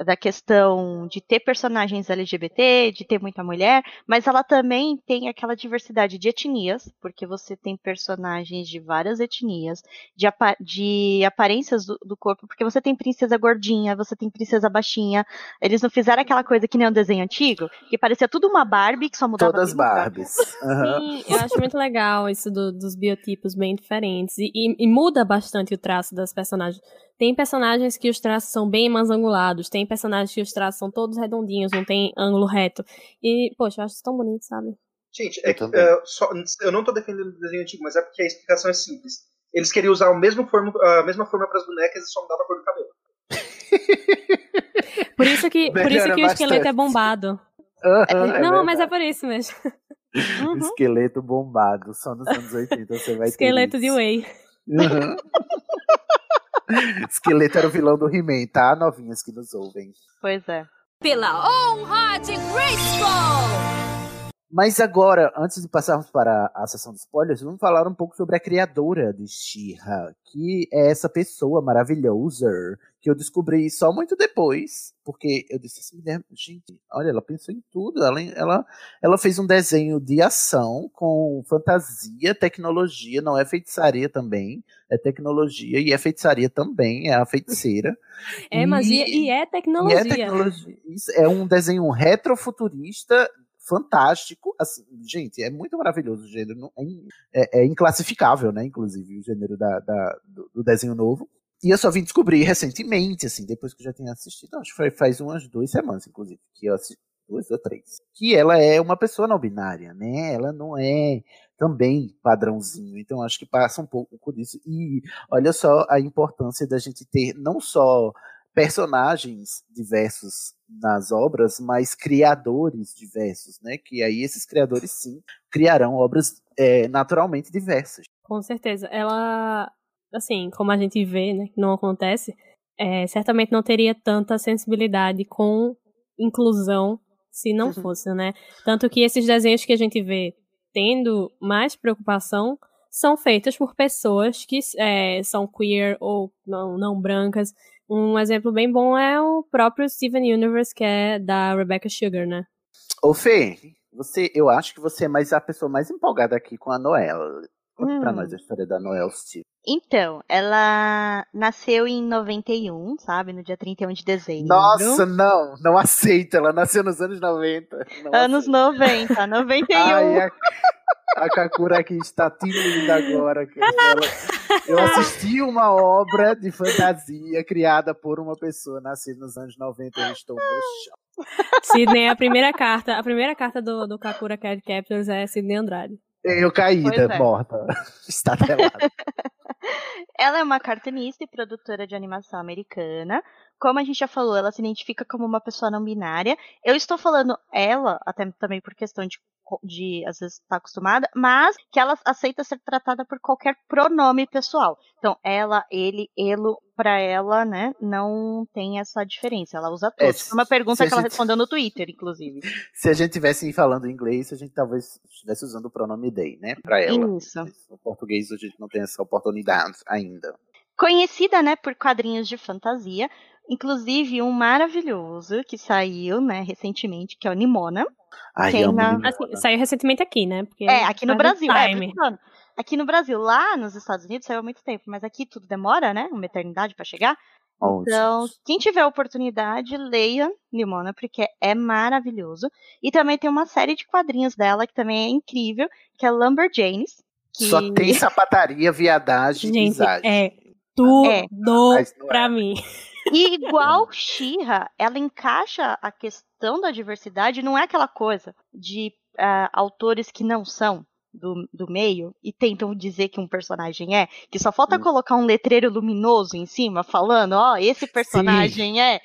da questão de ter personagens LGBT, de ter muita mulher, mas ela também tem aquela diversidade de etnias, porque você tem personagens de várias etnias, de, apa de aparências do, do, corpo, porque você tem princesa gordinha, você tem princesa baixinha. Eles não fizeram aquela coisa que nem um desenho antigo, que parecia tudo uma Barbie que só mudava Todas Barbies. Uhum. Sim, eu acho muito legal isso do, dos biotipos bem diferentes. E, e, e muda bastante o traço das personagens. Tem personagens que os traços são bem mais angulados, tem personagens que os traços são todos redondinhos, não tem ângulo reto. E, poxa, eu acho isso tão bonito, sabe? Gente, é que, uh, só, eu não tô defendendo o desenho antigo, mas é porque a explicação é simples. Eles queriam usar o mesmo forma, a mesma forma para as bonecas e só mudava a cor do cabelo. por isso que, por isso que o esqueleto é bombado. Uhum, é não, mas é por isso mesmo. Uhum. Esqueleto bombado, só nos anos 80 você vai Esqueleto ter de whey. Uhum. Esqueleto era o vilão do He-Man, tá? Novinhas que nos ouvem. Pois é. Pela honra de Grayskull! Mas agora, antes de passarmos para a sessão de spoilers, vamos falar um pouco sobre a criadora de She-Ra, que é essa pessoa maravilhosa que eu descobri só muito depois, porque eu disse assim, gente, olha, ela pensou em tudo, ela, ela, ela fez um desenho de ação com fantasia, tecnologia, não é feitiçaria também, é tecnologia e é feitiçaria também, é a feiticeira. É magia e, e é tecnologia. E é, tecnologia. É um desenho retrofuturista fantástico. Assim, gente, é muito maravilhoso o gênero. É, é, é inclassificável, né? Inclusive, o gênero da, da do, do, desenho novo. E eu só vim descobrir recentemente, assim, depois que eu já tinha assistido, acho que foi, faz umas duas semanas, inclusive, que eu assisti, duas ou três, que ela é uma pessoa não binária, né? Ela não é também padrãozinho. Então acho que passa um pouco por isso. E olha só a importância da gente ter não só personagens diversos nas obras, mas criadores diversos, né? Que aí esses criadores sim criarão obras é, naturalmente diversas. Com certeza. Ela, assim, como a gente vê, né, que não acontece, é, certamente não teria tanta sensibilidade com inclusão se não uhum. fosse, né? Tanto que esses desenhos que a gente vê tendo mais preocupação são feitas por pessoas que é, são queer ou não, não brancas. Um exemplo bem bom é o próprio Steven Universe, que é da Rebecca Sugar, né? Ô Fê, você, eu acho que você é mais a pessoa mais empolgada aqui com a Noel. Conta pra Hum. nós a história da Noel Steve. Então, ela nasceu em 91, sabe? No dia 31 de dezembro. Nossa, não, não aceito. Ela nasceu nos anos 90. Não Anos 90, 91. Ai, a, a Kakura aqui está tímida agora. que ela- eu assisti uma obra de fantasia criada por uma pessoa nascida nos anos 90 e estou no chão. Sidney, a primeira carta, a primeira carta do, do Kakura Cat Captors é Sidney Andrade. Eu caída, é. morta. Está telada. Ela é uma cartunista e produtora de animação americana. Como a gente já falou, ela se identifica como uma pessoa não binária. Eu estou falando ela, até também por questão de, de às vezes estar acostumada, mas que ela aceita ser tratada por qualquer pronome pessoal. Então, ela, ele, elo, pra ela, né, não tem essa diferença. Ela usa É, todos. Foi uma pergunta que ela gente- respondeu no Twitter, inclusive. Se a gente tivesse falando inglês, a gente talvez estivesse usando o pronome they, né? Pra ela. Isso. No português a gente não tem essa oportunidade ainda. Conhecida, né, por quadrinhos de fantasia, inclusive um maravilhoso que saiu, né, recentemente, que é o Nimona. Ai, amo na-. Assim, saiu recentemente aqui, né? Porque É, aqui no Brasil. É, aqui no Brasil, lá nos Estados Unidos saiu há muito tempo, mas aqui tudo demora, né, uma eternidade pra chegar. Oh, Então, quem tiver a oportunidade, leia Nimona, porque é maravilhoso. E também tem uma série de quadrinhos dela que também é incrível, que é Lumberjanes. Que... Só tem sapataria, viadagem e Gente, visagem. é tudo É. Não é. pra mim. E igual Shira, ela encaixa a questão da diversidade, não é aquela coisa de ah, autores que não são do, do meio e tentam dizer que um personagem é, que só falta Hum. colocar um letreiro luminoso em cima falando, ó, esse personagem é.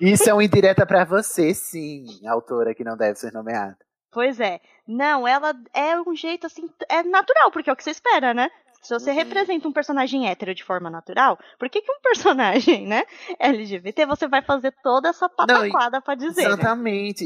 Isso é uma indireta pra você, sim, autora que não deve ser nomeada. Pois é. Não, ela é um jeito assim, é natural, porque é o que você espera, né? Se você Uhum. representa um personagem hétero de forma natural, por que, que um personagem, né, LGBT, você vai fazer toda essa pataquada pra dizer, né? Exatamente.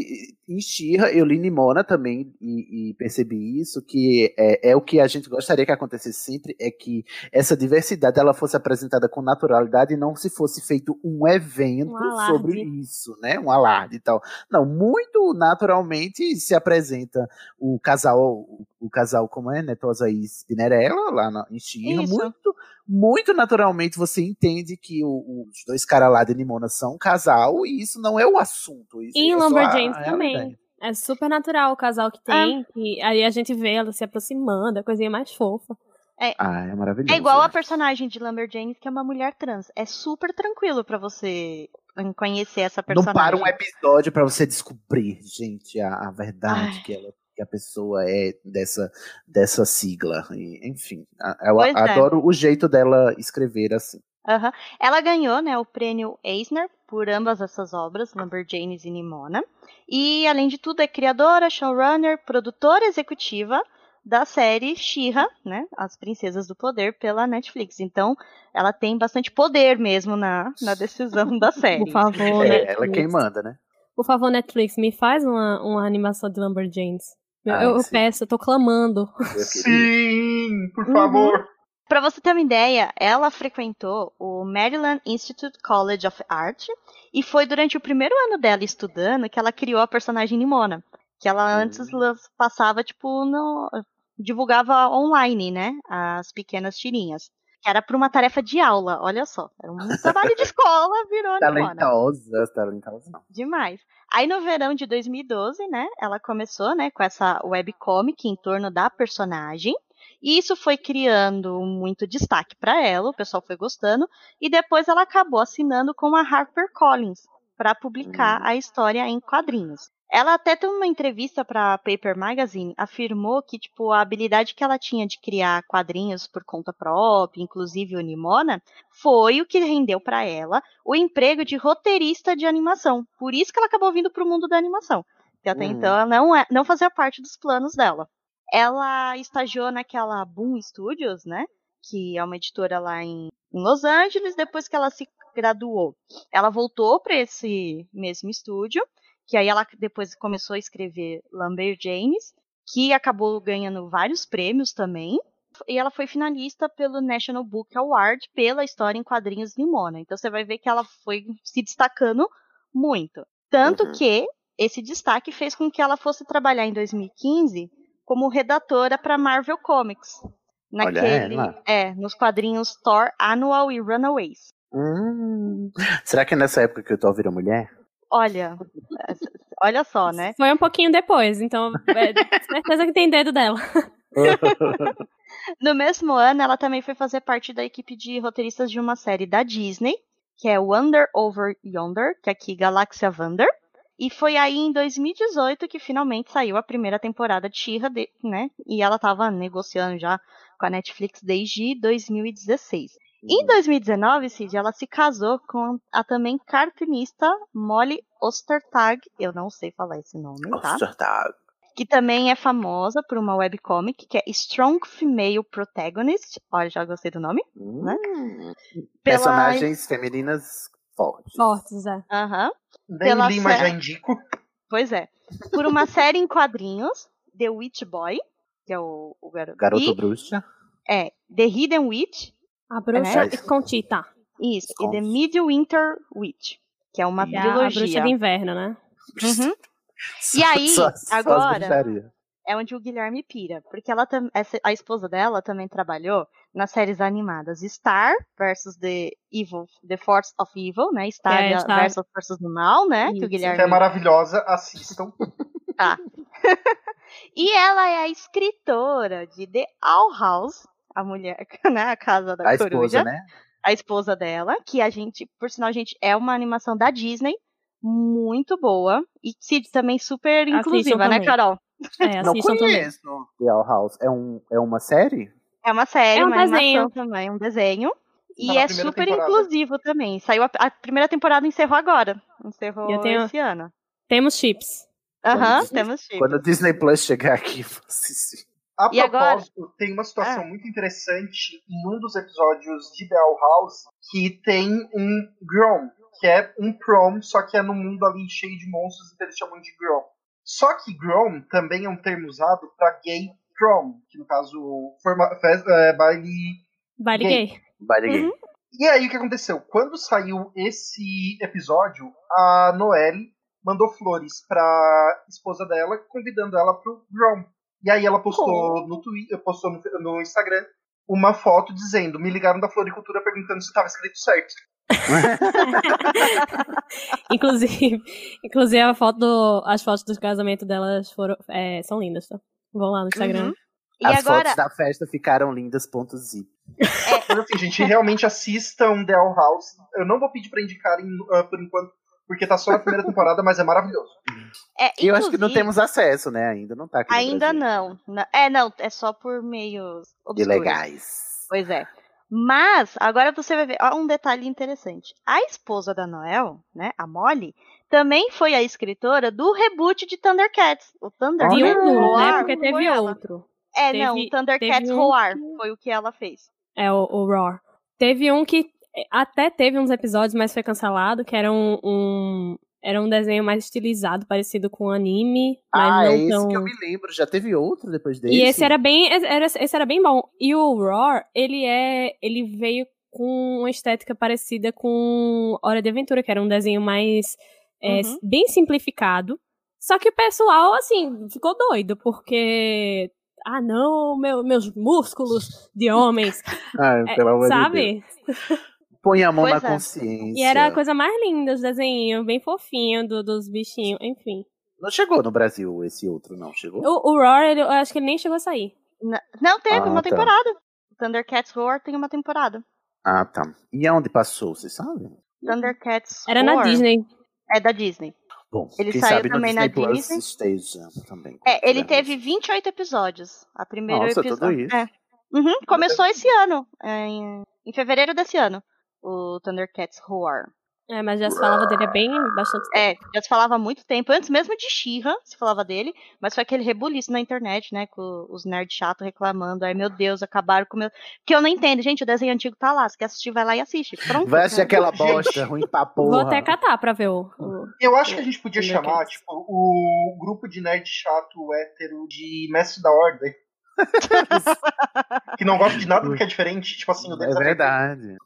Em Xirra, eu li Nimona também e, e percebi isso, que é, é o que a gente gostaria que acontecesse sempre, é que essa diversidade ela fosse apresentada com naturalidade e não se fosse feito um evento Um sobre isso, né? Um alarde e tal. Não, muito naturalmente se apresenta o casal, o, casal como é, Netosa e Spinnerella, lá na, em Isso. muito muito naturalmente você entende que o- os dois caras lá de Nimona são um casal e isso não é o assunto. Isso E em é Lumberjanes a também. realidade. É super natural o casal que tem, que aí a gente vê ela se aproximando, a coisinha mais fofa. Ah, é maravilhoso. É igual a né? personagem de Lumberjanes, que é uma mulher trans. É super tranquilo pra você conhecer essa Não personagem. para um episódio pra você descobrir, gente, a, a verdade Ai. que, ela, que a pessoa é dessa, dessa sigla. E, enfim, a- eu Pois é. adoro o jeito dela escrever assim. Aham. Ela ganhou né, o prêmio Eisner por ambas essas obras, Lumberjanes e Nimona. E, além de tudo, é criadora, showrunner, produtora executiva da série She-Ra, né, As Princesas do Poder, pela Netflix. Então, ela tem bastante poder mesmo na, na decisão da série. Por favor, É, Netflix. ela é quem manda, né? Por favor, Netflix, me faz uma, uma animação de Lumberjanes. Eu, Ah, eu- eu peço, eu tô clamando. Sim, por Uhum. favor. Pra você ter uma ideia, ela frequentou o Maryland Institute College of Art e foi durante o primeiro ano dela estudando que ela criou a personagem Nimona, que ela antes Hum. las- passava tipo no divulgava online, né, as pequenas tirinhas. Que era para uma tarefa de aula, olha só. Era um trabalho de escola, virou Nimona. Talentosa, talentosa. Demais. Aí no verão de 2012, né, ela começou, né, com essa webcomic em torno da personagem. E isso foi criando muito destaque para ela, o pessoal foi gostando, e depois ela acabou assinando com a HarperCollins para publicar Hum. a história em quadrinhos. Ela até tem uma entrevista para Paper Magazine, afirmou que tipo a habilidade que ela tinha de criar quadrinhos por conta própria, inclusive o Nimona, foi o que rendeu para ela o emprego de roteirista de animação. Por isso que ela acabou vindo para o mundo da animação. Que até Uhum. então ela não, é, não fazia parte dos planos dela. Ela estagiou naquela Boom Studios, né? Que é uma editora lá em, em Los Angeles, depois que ela se graduou. Ela voltou para esse mesmo estúdio, que aí ela depois começou a escrever Lumberjanes, que acabou ganhando vários prêmios também. E ela foi finalista pelo National Book Award pela história em quadrinhos Nimona. Então você vai ver que ela foi se destacando muito. Tanto Uhum. que esse destaque fez com que ela fosse trabalhar em 2015 como redatora para Marvel Comics. Naquele, é, nos quadrinhos Thor Annual e Runaways. Hum, será que é nessa época que o Thor vira mulher? Olha, olha só, né? Foi um pouquinho depois, então é, certeza que tem dedo dela. No mesmo ano, ela também foi fazer parte da equipe de roteiristas de uma série da Disney, que é Wonder Over Yonder, que é aqui Galáxia Wonder. E foi aí em 2018 que finalmente saiu a primeira temporada de She-Ra, de- né? E ela estava negociando já com a Netflix desde 2016. Em 2019, Cid, ela se casou com a também cartunista Molly Ostertag, eu não sei falar esse nome, tá? Ostertag. que também é famosa por uma webcomic que é Strong Female Protagonist. Olha, já gostei do nome, né? Pela- Personagens femininas fortes. Fortes, é. Aham. Nem Pela li, mas já indico. Pois é. Por uma série em quadrinhos, The Witch Boy, que é o, o garoto. Garoto e, bruxa. É, The Hidden Witch. A bruxa né? Escontita. Isso, e The Midwinter Witch, que é uma Que é a trilogia. bruxa de inverno, né? Uhum. E aí, Só- só as agora, é onde o Guilherme pira, porque ela a esposa dela também trabalhou nas séries animadas Star versus The Evil, The Force of Evil, né? Star, É, Star. versus Forças do Mal, né? Que o Isso. Guilherme Que é maravilhosa, assistam. tá. e ela é a escritora de The Owl House, a mulher, né? A casa da A coruja. esposa, né? A esposa dela, que a gente, por sinal, gente, é uma animação da Disney muito boa e Cid também super inclusiva, né, também. Carol? É, Não também. conheço. The Owl House. É, um, é uma série? É uma série, É um uma desenho. animação também, um desenho. E Tá na é super temporada. inclusivo também. Saiu a, a primeira temporada encerrou agora. Encerrou Eu tenho- esse ano. Temos chips. Aham, Quando- temos chips. Quando o Disney Plus chegar aqui, assistir. A E agora? propósito, tem uma situação Ah. muito interessante em um dos episódios de The Owl House que tem um Grom, que é um Prom, só que é no mundo ali cheio de monstros, então eles chamam de Grom. Só que Grom também é um termo usado para gay prom, que no caso forma, fez, é, baile Baile Gay. gay. Baile gay. Uhum. E aí o que aconteceu? Quando saiu esse episódio, a Noelle mandou flores pra esposa dela, convidando ela pro Grom. E aí ela postou no Twitter, postou no, no Instagram uma foto dizendo: me ligaram da floricultura perguntando se estava escrito certo. Inclusive, inclusive a foto do, as fotos do casamento delas foram, é, são lindas, tá? Vão lá no Instagram. Uhum. E As agora, fotos da festa ficaram lindas, ponto zip. Mas assim, gente, realmente assistam The Owl House. Eu não vou pedir pra indicarem ah, por enquanto, porque tá só na primeira temporada, mas é maravilhoso. é, E eu acho que não temos acesso, né? Ainda não tá aqui Ainda não. É, não, é só por meios obscuros. Ilegais. Pois é. Mas, agora você vai ver ó, um detalhe interessante. A esposa da Noel, né, a Molly, também foi a escritora do reboot de Thundercats. O Thundercats De Olha! um né? Roar Porque teve ela. outro. É, Teve- não, o Thundercats um Roar que- foi o que ela fez. É o, o Roar. Teve um que até teve uns episódios, mas foi cancelado, que era um, um- era um desenho mais estilizado, parecido com anime, mas Ah, não é esse tão... que eu me lembro. Já teve outro depois desse? E esse era bem, era, esse era bem bom. E o Roar, ele é, ele veio com uma estética parecida com Hora de Aventura, que era um desenho mais é, Uhum. bem simplificado. Só que o pessoal, assim, ficou doido, porque ah não, meu- meus músculos de homens, Ai, É, pelo amor de Deus. Põe a mão Pois na é. consciência. E era a coisa mais linda, os desenhos, bem fofinho do- dos bichinhos, enfim. Não chegou no Brasil esse outro, não. Chegou? O, o Roar, ele- eu acho que ele nem chegou a sair. N- Não, teve Ah, uma tá. temporada. Thundercats Roar tem uma temporada. Ah, tá. E aonde passou, você sabe? Thundercats Era na Roar Disney. É da Disney. Bom, Ele quem saiu sabe também no na Disney Plus Disney. esteja também. É, ele teve 28 episódios. A primeiro Nossa, episódio. tudo isso. É. Uhum, começou esse ano, é, em, em fevereiro desse ano, o Thundercats Roar. É, mas já se falava dele há bem bastante tempo. É, já se falava há muito tempo, antes mesmo de She-Ra se falava dele, mas foi aquele rebuliço na internet, né, com os nerds chatos reclamando, ai meu Deus, acabaram com o meu... Que eu não entendo, gente, o desenho antigo tá lá, se quer assistir, vai lá e assiste, pronto. Vai assistir aquela bosta ruim pra porra. Vou até catar pra ver o. o- Eu acho que a gente podia chamar, tipo, o grupo de nerd chato hétero de Mestre da Ordem. que não gosta de nada do que é diferente. Tipo assim, o É verdade.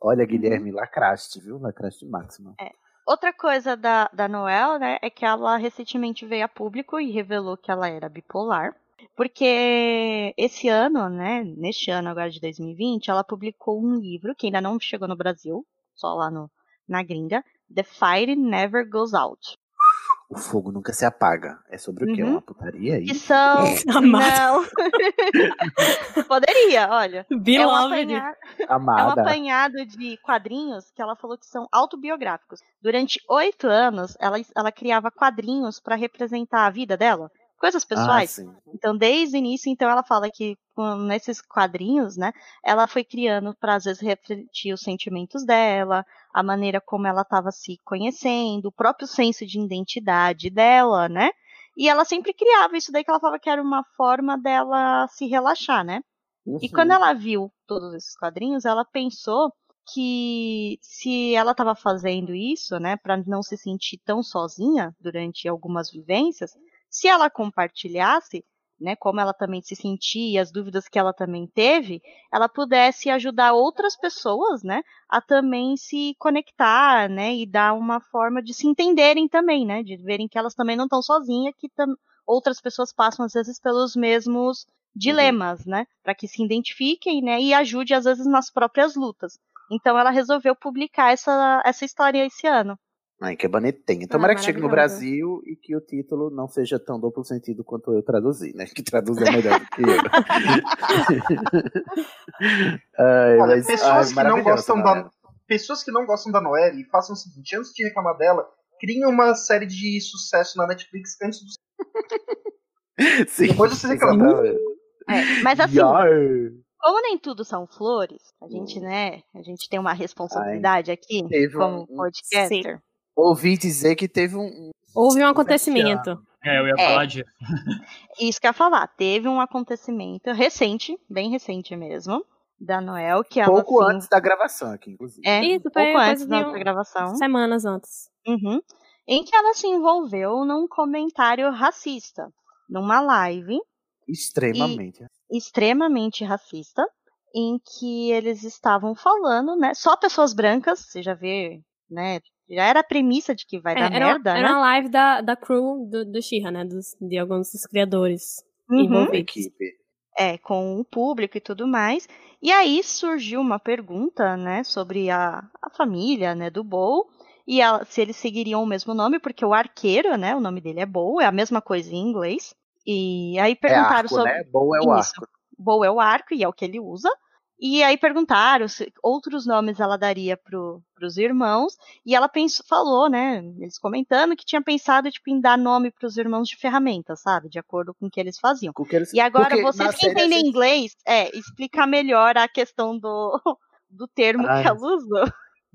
Olha, Guilherme, lacraste, viu? Lacraste máximo. É. Outra coisa da, da Noel, né, é que ela recentemente veio a público e revelou que ela era bipolar. Porque esse ano, né, neste ano agora de 2020, ela publicou um livro que ainda não chegou no Brasil, só lá no, na gringa, The Fire Never Goes Out. O fogo nunca se apaga. É sobre o quê? Uhum. Uma putaria aí? Que são. não. Poderia, olha. É um, apanhado, é um Amada. apanhado de quadrinhos que ela falou que são autobiográficos. Durante oito anos, ela, ela criava quadrinhos para representar a vida dela, coisas pessoais. Ah. Então, desde o início, então ela fala que com- nesses quadrinhos, né, ela foi criando para às vezes refletir os sentimentos dela, a maneira como ela estava se conhecendo, o próprio senso de identidade dela, né? E ela sempre criava isso daí que ela falava que era uma forma dela se relaxar, né? E Uhum. quando ela viu todos esses quadrinhos, ela pensou que se ela estava fazendo isso, né, para não se sentir tão sozinha durante algumas vivências, se ela compartilhasse, né, como ela também se sentia, as dúvidas que ela também teve, ela pudesse ajudar outras pessoas, né, a também se conectar, né, e dar uma forma de se entenderem também, né, de verem que elas também não estão sozinhas, que outras pessoas passam às vezes pelos mesmos dilemas, né, para que se identifiquem, né, e ajude às vezes nas próprias lutas. Então ela resolveu publicar essa, essa história esse ano. Ai, que bonitinho. Tomara que chegue no. Brasil e que o título não seja tão duplo sentido quanto eu traduzi, né? Que traduz é melhor do que eu. ai, Olha, mas, pessoas ai, que não gostam da. Pessoas que não gostam da Noelle façam o seguinte, antes de reclamar dela, criem uma série de sucesso na Netflix antes do. Sim, Depois vocês reclamam. exatamente. É, mas assim, Yar. como nem tudo são flores, a gente, né, a gente tem uma responsabilidade aqui teve como um- podcaster. Ouvi dizer que teve um. Houve um acontecimento. É, eu ia É. falar disso. Isso que eu ia falar, teve um acontecimento recente, bem recente mesmo, da Noel, que ela pouco assim, antes da gravação aqui, inclusive. É, Isso, pouco antes da um- nossa gravação. Semanas antes. Uhum. Em que ela se envolveu num comentário racista, numa live Extremamente. extremamente racista, em que eles estavam falando, né? Só pessoas brancas, você já vê, né? Já era a premissa de que vai É, dar era, merda, era né? uma live da, da crew do, do She-Ra, né? Dos, de alguns dos criadores Uhum. envolvidos. Equipe. É, com o público e tudo mais. E aí surgiu uma pergunta, né, sobre a, a família, né, do Bo, e ela- se eles seguiriam o mesmo nome, porque o arqueiro, né, o nome dele é Bo, é a mesma coisa em inglês. E aí É perguntaram arco, sobre né? Bom é o Isso. arco. Bo é o arco e é o que ele usa. E aí perguntaram se outros nomes ela daria pro, pros irmãos. E ela pensou, falou, né? Eles comentando que tinha pensado tipo, em dar nome pros irmãos de ferramentas, sabe? De acordo com o que eles faziam. Eles- E agora, vocês que entendem gente- inglês, é, explicar melhor a questão do, do termo Ai. que ela usou.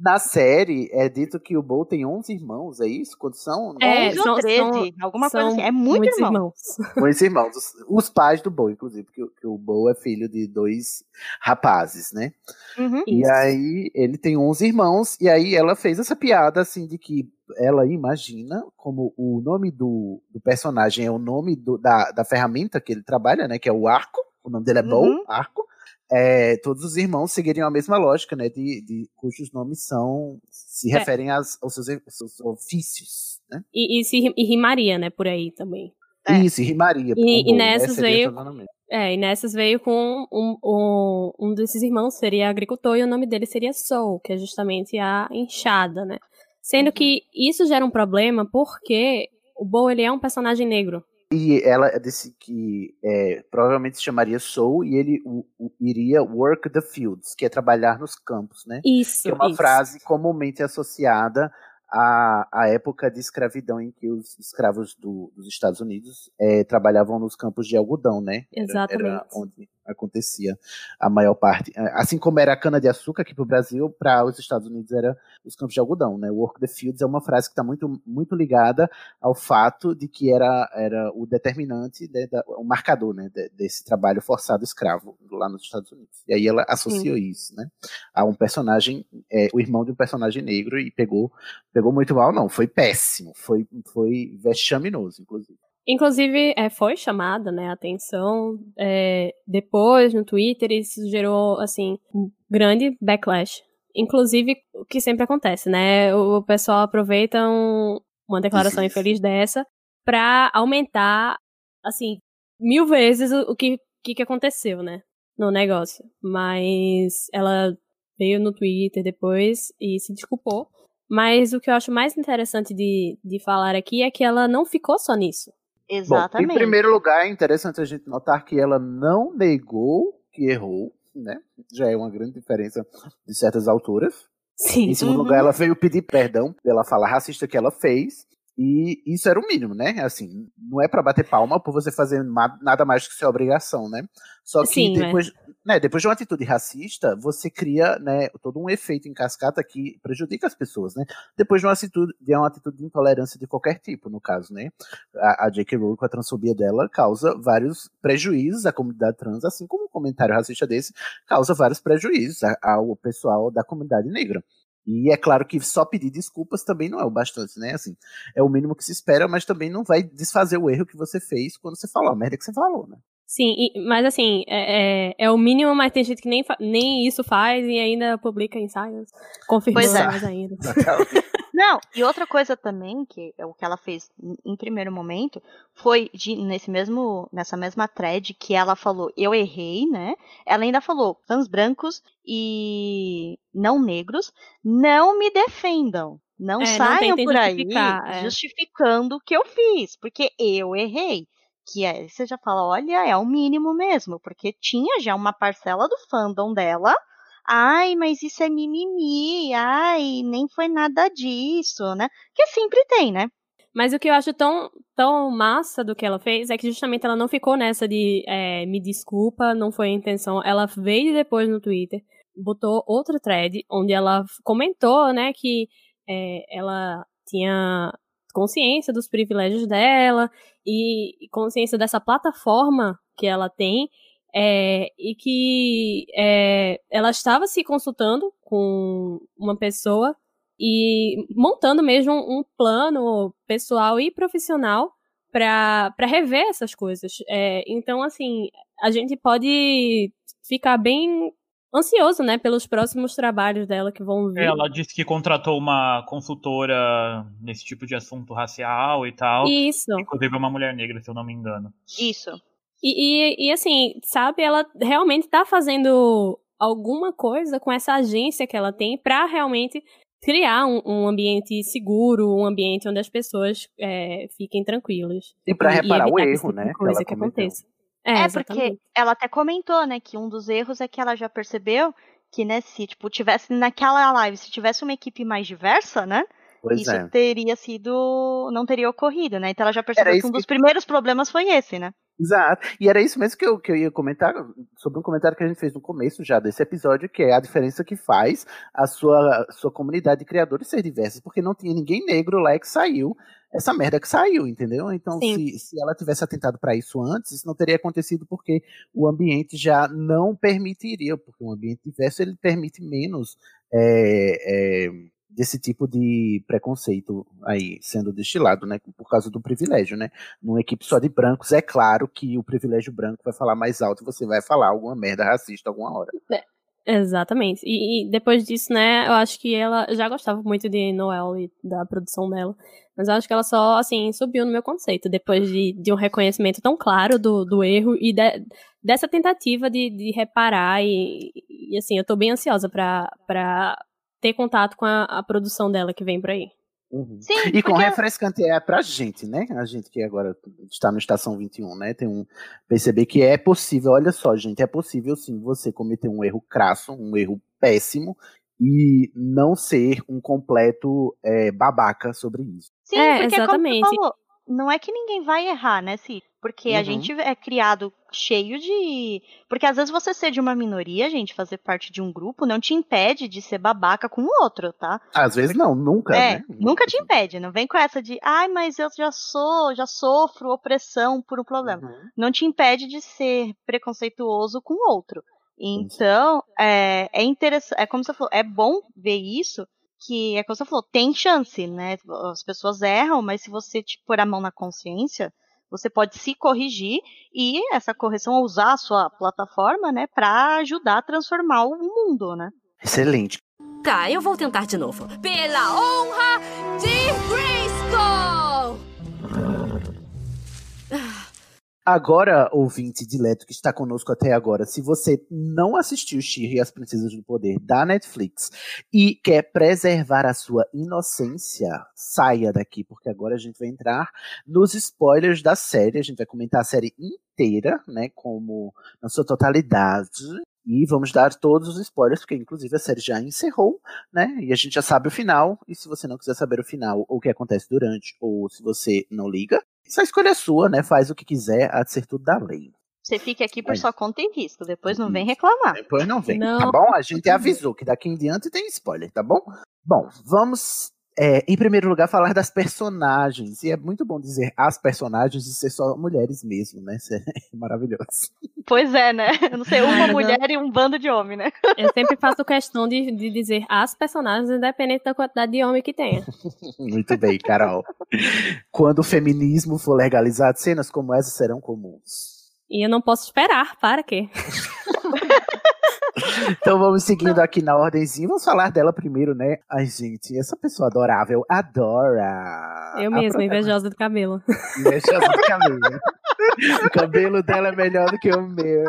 Na série é dito que o Bo tem 11 irmãos, é isso? Quantos são? É, 11 ou são- 13, são- alguma coisa são assim. É muito muitos irmão. irmãos. 11 irmãos. Os, os pais do Bo, inclusive, porque, o- que o Bo é filho de dois rapazes, né? Uhum. E aí ele tem 11 irmãos, e aí ela fez essa piada assim de que ela imagina como o nome do, do personagem é o nome do- da, da ferramenta que ele trabalha, né? Que é o arco. O nome dele é Bo, Uhum. arco. É, todos os irmãos seguiriam a mesma lógica, né? De, de cujos nomes são se É. referem às- aos seus, aos seus ofícios, né? E, e, se, e rimaria, né, por aí também. É. Isso, e rimaria. E, Bo, e nessas Seria veio. É, e nessas veio com um, um, um desses irmãos seria agricultor e o nome dele seria Soul, que é justamente a enxada, né? Sendo que isso gera um problema porque o Bo ele é um personagem negro. E ela disse que é, provavelmente se chamaria Soul e ele o- o- iria work the fields, que é trabalhar nos campos, né? Isso, que é uma isso. frase comumente associada à, à época de escravidão em que os escravos do- dos Estados Unidos eh, trabalhavam nos campos de algodão, né? Era- Era, Exatamente. onde acontecia a maior parte. Assim como era a cana-de-açúcar aqui para o Brasil, para os Estados Unidos era os campos de algodão. Né? Work the fields é uma frase que está muito, muito ligada ao fato de que era, era o determinante, né, da, o marcador né, de, desse trabalho forçado escravo lá nos Estados Unidos. E aí ela associou Sim. isso né, a um personagem, é, o irmão de um personagem negro, e pegou, pegou muito mal, não, foi péssimo, foi, foi vexaminoso, inclusive. Inclusive, é, foi chamada né, a atenção é, depois no Twitter, isso gerou, assim, um grande backlash. Inclusive, o que sempre acontece, né? O pessoal aproveita um, uma declaração infeliz dessa para aumentar, assim, mil vezes o, o que, que, que aconteceu, né? No negócio. Mas ela veio no Twitter depois e se desculpou. Mas o que eu acho mais interessante de, de falar aqui é que ela não ficou só nisso. Exatamente. Bom, em primeiro lugar, é interessante a gente notar que ela não negou que errou, né? Já é uma grande diferença de certas autoras. Sim. Em segundo uhum. lugar, ela veio pedir perdão pela fala racista que ela fez. E isso era o mínimo, né? Assim, não é para bater palma por você fazer nada mais que sua obrigação, né? Só que Sim, depois, é. né, depois de uma atitude racista, você cria, né, todo um efeito em cascata que prejudica as pessoas, né? Depois de uma atitude, de uma atitude de intolerância de qualquer tipo, no caso, né? A, a J.K. Rowling com a transfobia dela causa vários prejuízos à comunidade trans, assim como um comentário racista desse causa vários prejuízos ao pessoal da comunidade negra. E é claro que só pedir desculpas também não é o bastante, né? Assim, é o mínimo que se espera, mas também não vai desfazer o erro que você fez quando você falou, a merda que você falou, né? Sim, e, mas assim, é, é, é, o mínimo, mas tem gente que nem, nem isso faz e ainda publica ensaios confirmando Pois é. mais ainda. Não, e outra coisa também, que é o que ela fez em- primeiro momento, foi de, nesse mesmo, nessa mesma thread que ela falou, eu errei, né? Ela ainda falou, fãs brancos e não negros, não me defendam. Não É, não saiam tentem por aí justificar, é. justificando o que eu fiz, porque eu errei. Que é, você já fala, olha, é o mínimo mesmo, porque tinha já uma parcela do fandom dela Ai, mas isso é mimimi. Ai, nem foi nada disso, né? Que sempre tem, né? Mas o que eu acho tão, tão massa do que ela fez é que justamente ela não ficou nessa de é, me desculpa, não foi a intenção. Ela veio depois no Twitter, botou outra thread onde ela comentou, né, que é, ela tinha consciência dos privilégios dela e consciência dessa plataforma que ela tem é, e que é, ela estava se consultando com uma pessoa e montando mesmo um plano pessoal e profissional para rever essas coisas. É, então, assim, a gente pode ficar bem ansioso, né, pelos próximos trabalhos dela que vão vir. Ela disse que contratou uma consultora nesse tipo de assunto racial e tal. Isso. Inclusive uma mulher negra, se eu não me engano. Isso. E, e, e, assim, sabe, ela realmente tá fazendo alguma coisa com essa agência que ela tem para realmente criar um, um, ambiente seguro, um ambiente onde as pessoas é, fiquem tranquilas. E para reparar o erro, tipo né? Coisa que, que aconteça. É, é porque ela até comentou, né, que um dos erros é que ela já percebeu que, né, se tipo, tivesse naquela live, se tivesse uma equipe mais diversa, né? Pois isso é. teria sido. não teria ocorrido, né? Então ela já percebeu que um dos que... primeiros problemas foi esse, né? Exato. E era isso mesmo que eu, que eu ia comentar sobre um comentário que a gente fez no começo já desse episódio, que é a diferença que faz a sua, sua comunidade de criadores ser diversa, porque não tinha ninguém negro lá que saiu essa merda que saiu, entendeu? Então, se, se ela tivesse atentado para isso antes, isso não teria acontecido porque o ambiente já não permitiria, porque um ambiente diverso ele permite menos é, é, desse tipo de preconceito aí sendo destilado, né? Por causa do privilégio, né? Numa equipe só de brancos, é claro que o privilégio branco vai falar mais alto e você vai falar alguma merda racista alguma hora. É. Exatamente. E, e, depois disso, né, eu acho que ela já gostava muito de Noel e da produção dela. Mas eu acho que ela só, assim, subiu no meu conceito, depois de, de um reconhecimento tão claro do, do erro e de, dessa tentativa de, de reparar. E, e, assim, eu tô bem ansiosa pra, ter contato com a, a produção dela que vem por aí. Uhum. Sim, e com porque- refrescante é pra gente, né? A gente que agora está no Estação 21, né? Tem um perceber que é possível, olha só, gente, é possível sim você cometer um erro crasso, um erro péssimo e não ser um completo é, babaca sobre isso. Sim, É, porque exatamente. como você falou, não é que ninguém vai errar, né, Cid? Porque a Uhum. gente é criado cheio de. Porque às vezes você ser de uma minoria, gente, fazer parte de um grupo, não te impede de ser babaca com o outro, tá? Às vezes não, nunca, É, né? nunca te impede. Não vem com essa de, ai, mas eu já sou, já sofro opressão por um problema. Uhum. Não te impede de ser preconceituoso com o outro. Então, é, é interessante, é como você falou, é bom ver isso, que é como você falou, tem chance, né? As pessoas erram, mas se você te pôr a mão na consciência, você pode se corrigir e essa correção usar a sua plataforma, né, para ajudar a transformar o mundo, né? Excelente. Tá, eu vou tentar de novo. Pela honra de Grayskull! Agora, ouvinte dileto que está conosco até agora, se você não assistiu Shira e as Princesas do Poder da Netflix e quer preservar a sua inocência, saia daqui, porque agora a gente vai entrar nos spoilers da série. A gente vai comentar a série inteira, né, como na sua totalidade. E vamos dar todos os spoilers, porque inclusive a série já encerrou, né? E a gente já sabe o final. E se você não quiser saber o final, ou o que acontece durante, ou se você não liga, essa escolha é sua, né? Faz o que quiser, há de ser tudo da lei. Você fica aqui por É. sua conta e risco, depois não vem reclamar. Depois não vem, Não. tá bom? A gente avisou que daqui em diante tem spoiler, tá bom? Bom, vamos, é, em primeiro lugar, falar das personagens. E é muito bom dizer as personagens e ser só mulheres mesmo, né? Isso é maravilhoso. Pois é, né? Eu não sei, uma Ai, mulher e um bando de homem, né? Eu sempre faço questão de, de dizer as personagens, independente da quantidade de homem que tenha. Muito bem, Carol. Quando o feminismo for legalizado, cenas como essa serão comuns. E eu não posso esperar, para quê? Então vamos seguindo aqui na ordemzinha. Vamos falar dela primeiro, né? Ai, gente, essa pessoa adorável adora. Eu mesma, invejosa do cabelo. Invejosa do cabelo. o cabelo dela é melhor do que o meu.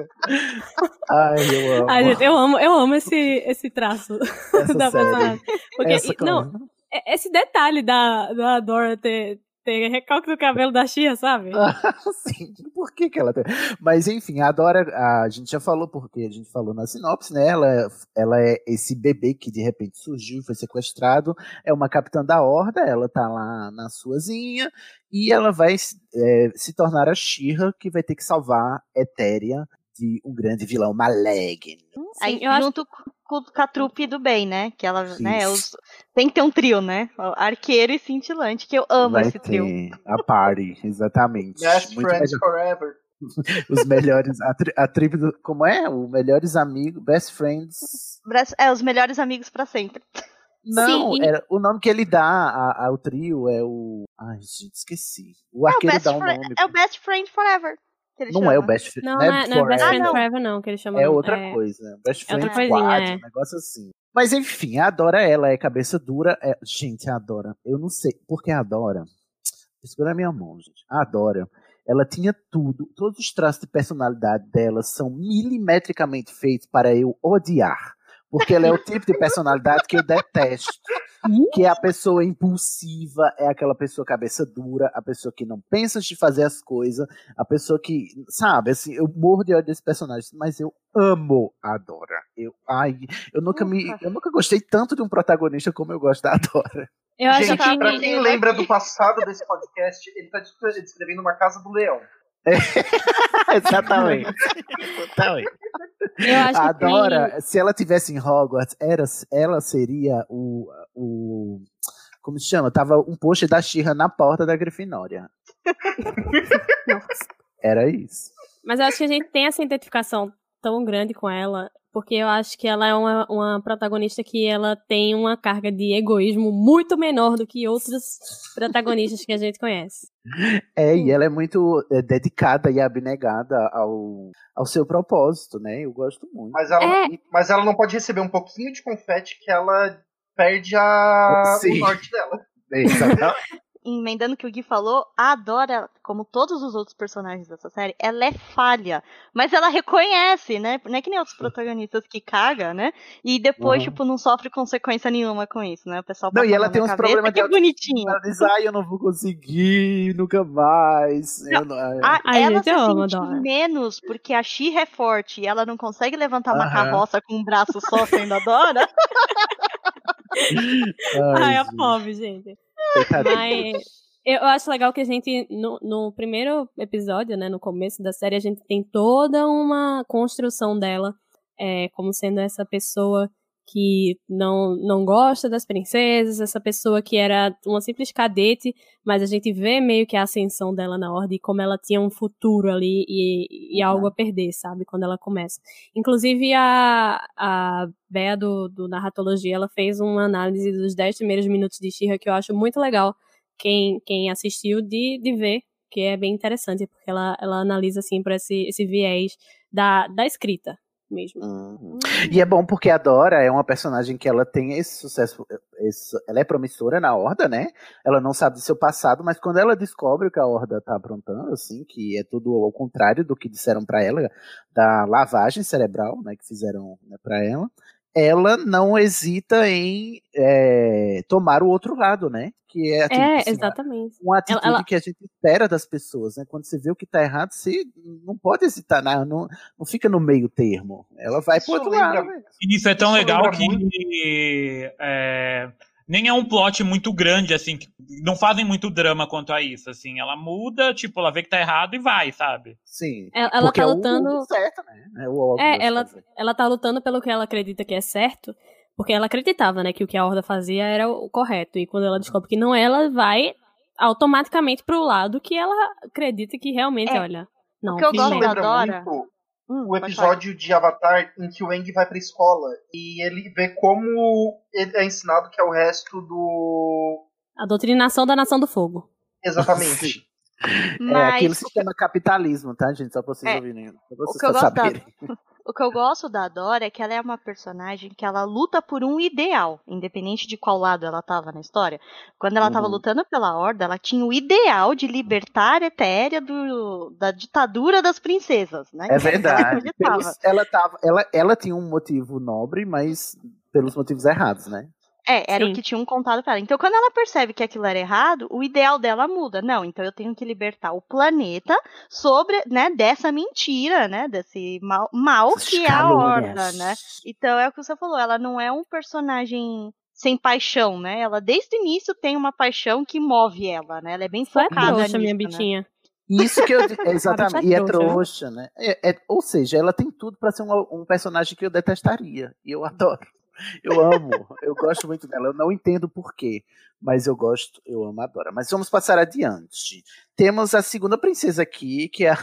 Ai, eu amo. Ai, gente, eu amo, eu amo esse, esse traço Essa da série. personagem. Porque, e- não, é- esse detalhe da, da Dora ter, ter recalque do cabelo da Xia, sabe? Sim, por que, que ela tem? Mas enfim, a Dora, a gente já falou porque a gente falou na sinopse, né? Ela, ela é esse bebê que de repente surgiu e foi sequestrado. É uma capitã da horda, ela tá lá na suazinha e ela vai é, se tornar a Shira que vai ter que salvar Etéria de um grande vilão maligno. Aí, eu acho- junto com, com a trupe do bem, né? Que ela, né? Isso. Os, tem que ter um trio, né? O Arqueiro e cintilante, que eu amo vai esse trio. a party, exatamente. Best Muito Friends melhor. Forever. Os melhores, a, tri, a tribo do, como é? O melhores amigos, best friends. É, os melhores amigos pra sempre. Não, Sim. era, o nome que ele dá ao trio é o. Ai, gente, esqueci. O É o, arqueiro best dá um nome. é o Best Friend Forever. Que ele Não chama. é o Best Friend. Não, não, não é, não é Best Forever. Friend Ah, não. Forever, não, que eles chamam. É outra coisa. Best é outra Friend coisinha, é. um negócio assim. Mas enfim, a Dora, ela é cabeça dura. é- Gente, a Dora, eu não sei. Porque a Dora. Segura a minha mão, gente. A Dora, ela tinha tudo. Todos os traços de personalidade dela são milimetricamente feitos para eu odiar. Porque ela é o tipo de personalidade que eu detesto. Que é a pessoa impulsiva, é aquela pessoa cabeça dura, a pessoa que não pensa de fazer as coisas, a pessoa que, sabe, assim, eu morro de ódio desse personagem, mas eu amo a Dora. Eu, ai, eu nunca me, eu nunca gostei tanto de um protagonista como eu gosto da Dora. Eu acho Gente, que- pra quem lembra do passado desse podcast, ele tá descre- descrevendo uma casa do leão. Exatamente. Exatamente. A que tem- Dora, se ela tivesse em Hogwarts, era, ela seria o, o. Como se chama? Tava um post da Xirra na porta da Grifinória. Era isso. Mas eu acho que a gente tem essa identificação tão grande com ela, porque eu acho que ela é uma, uma protagonista que ela tem uma carga de egoísmo muito menor do que outros protagonistas que a gente conhece. É, e ela é muito é, dedicada e abnegada ao, ao seu propósito, né? Eu gosto muito. Mas ela, É. mas ela não pode receber um pouquinho de confete que ela perde a, Sim. o norte dela. Exatamente. Emendando o que o Gui falou, a Dora, como todos os outros personagens dessa série, ela é falha. Mas ela reconhece, né? Não é que nem outros protagonistas que caga, né? E depois, Uhum. tipo, não sofre consequência nenhuma com isso, né? O pessoal Não, e a ela tem uns cabeça, problemas que é de bonitinho. Ela diz, ai, eu não vou conseguir, nunca mais. Eu não- ai, A- Ai, ela se eu amo a sente Dora. menos porque a She é forte e ela não consegue levantar uma Aham. carroça com um braço só sendo a Dora. Ai, a gente, pobre, gente. Mas eu acho legal que a gente, no, no primeiro episódio, né, no começo da série, a gente tem toda uma construção dela é, como sendo essa pessoa que não, não gosta das princesas, essa pessoa que era uma simples cadete, mas a gente vê meio que a ascensão dela na ordem como ela tinha um futuro ali e, e algo a perder, sabe, quando ela começa. Inclusive a, a Bea do, do Narratologia, ela fez uma análise dos 10 primeiros minutos de She-Ra que eu acho muito legal quem, quem assistiu de, de ver, que é bem interessante, porque ela, ela analisa assim para esse, esse viés da, da escrita mesmo. Uhum. E é bom porque a Dora é uma personagem que ela tem esse sucesso. esse- ela é promissora na Horda, né? Ela não sabe do seu passado, mas quando ela descobre o que a Horda tá aprontando, assim, que é tudo ao contrário do que disseram pra ela, da lavagem cerebral, né, que fizeram né, para ela, ela não hesita em é, tomar o outro lado, né? Que é, tipo, É, assim, exatamente. uma atitude Ela- ela- que a gente espera das pessoas, né? Quando você vê o que tá errado, você não pode hesitar, não, não, não fica no meio termo. Ela vai pro outro lado. né? Isso é tão Isso legal que é, nem é um plot muito grande, assim, não fazem muito drama quanto a isso, assim. Ela muda, tipo, ela vê que tá errado e vai, sabe? Sim. Ela, ela Porque tá é o- lutando. certo, né? É, o óbvio É, ela, fazer. ela tá lutando pelo que ela acredita que é certo, porque ela acreditava, né, que o que a Horda fazia era o correto. E quando ela descobre que não é, ela vai automaticamente pro lado que ela acredita que realmente, É. olha. Não, o que eu gosto lembra muito o episódio de Avatar em que o Aang vai pra escola e ele vê como ele é ensinado que é o resto do. A doutrinação da Nação do Fogo. Exatamente. É aquele sistema capitalismo, tá, gente? Só pra vocês É, ouvirem. Pra O vocês que, eu só gosto da, saberem. o que eu gosto da Dora é que ela é uma personagem que ela luta por um ideal, independente de qual lado ela tava na história. Quando ela tava Uhum. lutando pela Horda, ela tinha o ideal de libertar a Etéria do, da ditadura das princesas, né? É ela verdade. ela, tava, ela, ela tinha um motivo nobre, mas pelos motivos errados, né? É, era Sim. o que tinham contado pra ela. Então, quando ela percebe que aquilo era errado, o ideal dela muda. Não, então eu tenho que libertar o planeta sobre, né, dessa mentira, né, desse mal, mal Essas que é a. Horda, né? Então é o que você falou, ela não é um personagem sem paixão, né? Ela desde o início tem uma paixão que move ela, né? Ela é bem é focada trouxa, nisso, minha né? bitinha. Isso que eu. é, Exatamente. E é trouxa, né? É- é- ou seja, ela tem tudo pra ser um, um personagem que eu detestaria. E eu adoro. Eu amo. eu gosto muito dela. Eu não entendo por quê. Mas eu gosto, eu amo a Dora. Mas vamos passar adiante. Temos a segunda princesa aqui, que é a.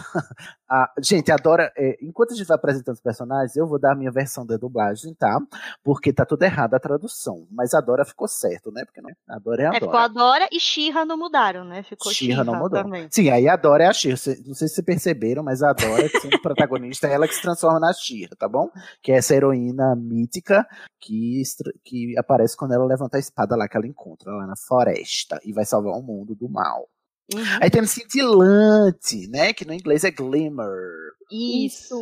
a- gente, a Dora. é, enquanto a gente vai apresentando os personagens, eu vou dar a minha versão da dublagem, tá? Porque tá tudo errado a tradução. Mas a Dora ficou certo, né? Porque não, a Dora é a É, ficou a Dora e Shira não mudaram, né? Ficou Xirra não mudou. também. Sim, aí a Dora é a Xirra. Não sei se vocês perceberam, mas a Dora, sendo protagonista, é ela que se transforma na Xirra, tá bom? Que é essa heroína mítica que, que aparece quando ela levanta a espada lá que ela encontra, lá na floresta, e vai salvar o mundo do mal. Uhum. Aí temos Cintilante, né? Que no inglês é Glimmer. Isso.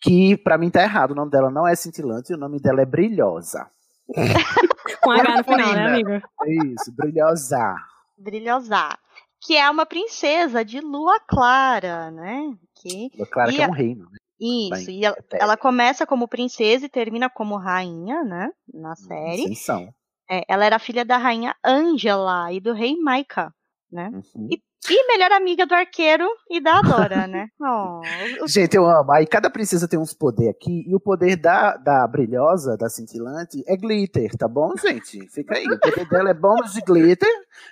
Que pra mim tá errado. O nome dela não é Cintilante, o nome dela é Brilhosa. Com H no final, né, amigo? É isso, Brilhosa. Brilhosa. Que é uma princesa de lua clara, né? Que, Claro e que é a- um reino, né? Isso, Bem, e ela, Etérea. ela começa como princesa e termina como rainha, né? Na série. Ascensão. É, ela era filha da rainha Angela e do rei Maika, né? Uhum. E, e melhor amiga do arqueiro e da Adora, né? Oh, o- Gente, eu amo. Aí cada princesa tem uns poderes aqui, e o poder da, da brilhosa, da cintilante, é glitter, tá bom, gente? Fica aí. O poder dela é bombas de glitter.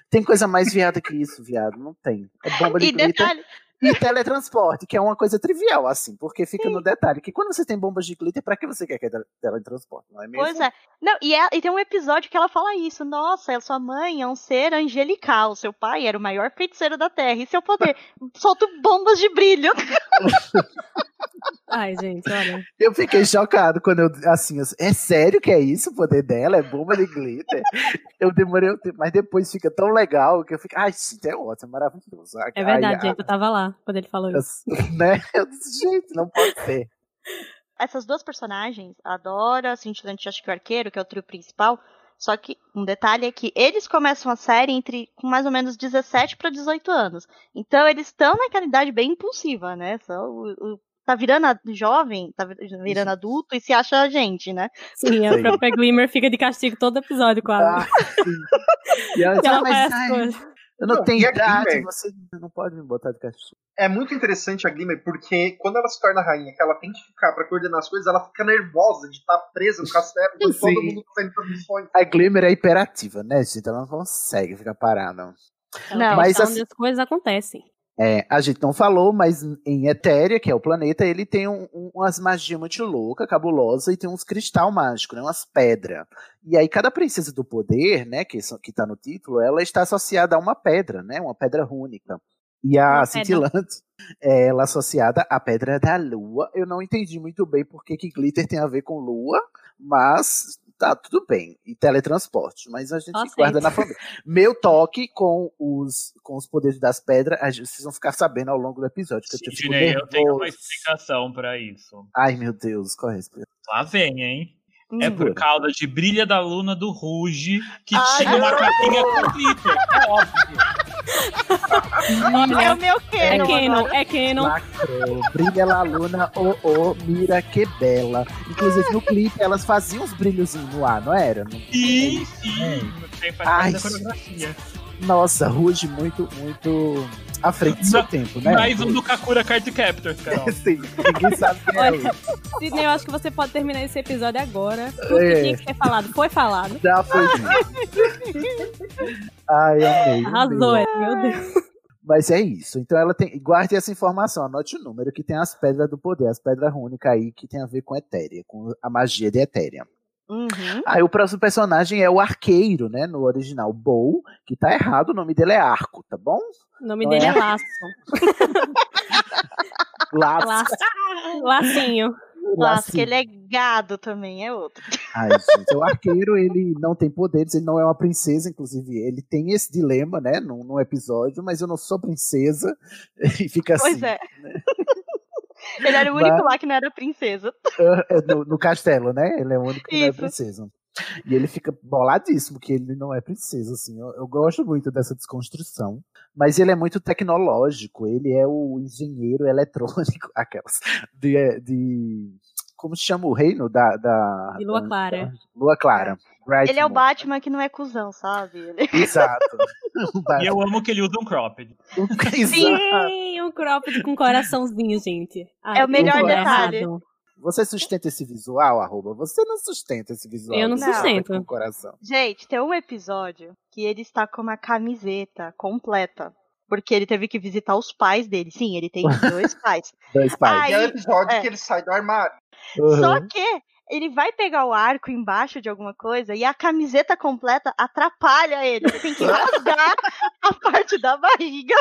Tem coisa mais viada que isso, viado? Não tem. É bomba de E glitter. detalhe, E teletransporte, que é uma coisa trivial, assim, porque fica no detalhe que quando você tem bombas de glitter, pra que você quer que é teletransporte, não é mesmo? Pois é. Não, e, é- e tem um episódio que ela fala isso. Nossa, sua mãe é um ser angelical. Seu pai era o maior feiticeiro da Terra. E seu poder? Solta bombas de brilho. Ai, gente, olha. Eu fiquei chocado quando eu, assim, eu- é sério que é isso o poder dela? É bomba de glitter? Eu demorei um tempo, mas depois fica tão legal que eu fico, ai, gente, é ótimo, é maravilhoso. Ai, É verdade, ai, gente. Eu tava lá quando ele falou isso. ai, né? Eu disse, gente, não pode ser. Essas duas personagens, a Dora, Cintilante acho que o Arqueiro, que é o trio principal. Só que um detalhe é que eles começam a série entre com mais ou menos 17 para 18 anos. Então eles estão naquela idade bem impulsiva, né? Só o, o- tá virando a- jovem, tá vir- virando adulto e se acha a gente, né? Sim, a própria Glimmer fica de castigo todo episódio, quase. Ah, sim. E ela, E ela mas, faz. Eu não, Não, tenho a idade, Glimmer? você não pode me botar de castigo. É muito interessante a Glimmer, porque quando ela se torna rainha, que ela tem que ficar pra coordenar as coisas, ela fica nervosa de estar presa no castelo, quando todo mundo tá saindo pra missões. A Glimmer é hiperativa, né, gente? Ela não consegue ficar parada. Mas quer estar assim- onde as coisas acontecem. É, a gente não falou, mas em Etéria, que é o planeta, ele tem um- um- umas magias muito loucas, cabulosa, e tem uns cristal mágico, né, umas pedras. E aí cada princesa do poder, né, que, que tá no título, ela está associada a uma pedra, né, uma pedra rúnica. E a Uma cintilante é ela associada à pedra da lua. Eu não entendi muito bem por que que glitter tem a ver com lua, mas tá tudo bem. E teletransporte, mas a gente Aceito. guarda na família. Meu toque com os, com os poderes das pedras, a gente- vocês vão ficar sabendo ao longo do episódio. Que eu eu tenho uma explicação pra isso. Ai, meu Deus, qual é a explicação? Lá vem, hein? É Segura. por causa de Brilha da Luna do Ruge, que Ai, tinha uma capinha com glitter. É óbvio. Olha, É o meu é Canon Canon, agora. é Canon. Lacrou. Brilha la luna, oh, oh, mira que bela. Inclusive no clipe elas faziam uns brilhozinhos no ar, não era? Sim, sim. Tem faz Ai, parte da coreografia. Nossa, Ruge muito, muito à frente do seu tempo, né? Mais um do Kakura Card Captors, Carol. Sim, ninguém sabe quem é Olha. Sidney, eu acho que você pode terminar esse episódio agora. Tudo É. que tinha que ser falado foi falado. Já foi. Ai, amei. Arrasou, é, meu Deus. Mas é isso. Então ela tem. Guarde essa informação, anote o número que tem as pedras do poder, as pedras rúnicas aí que tem a ver com Etéria, com a magia de Etéria. Uhum. Aí o próximo personagem é o arqueiro, né? No original, Bow, que tá errado, o nome dele é Arco, tá bom? O nome Não dele é? é Laço. Laço. Laço. Lacinho. Laço, que ele é gado também, é outro. Ai, gente, o arqueiro, ele não tem poderes, ele não é uma princesa, inclusive, ele tem esse dilema, né, num, num episódio, mas eu não sou princesa, e fica assim. Pois é. Ele era o único Mas- lá que não era princesa. É, no, no castelo, né? Ele é o único que não é Isso. princesa. E ele fica boladíssimo que ele não é princesa, assim. Eu, eu gosto muito dessa desconstrução. Mas ele é muito tecnológico, ele é o engenheiro eletrônico, aquelas. De, de como se chama o reino da. da De Lua Clara. da- Lua Clara. Ele é o. Batman que não é cuzão, sabe? Ele... Exato. E eu amo que ele usa um cropped. Sim, um cropped com coraçãozinho, gente. Ai, É o melhor detalhe. errado. Você sustenta esse visual, arroba? Você não sustenta esse visual. Eu não sustento. Com o coração. Gente, tem um episódio que ele está com uma camiseta completa. Porque ele teve que visitar os pais dele. Sim, ele tem dois pais. Dois pais. E é o Aí- episódio é. que ele sai do armário. Só Uhum. que ele vai pegar o arco embaixo de alguma coisa e a camiseta completa atrapalha ele. Ele tem que rasgar a parte da barriga.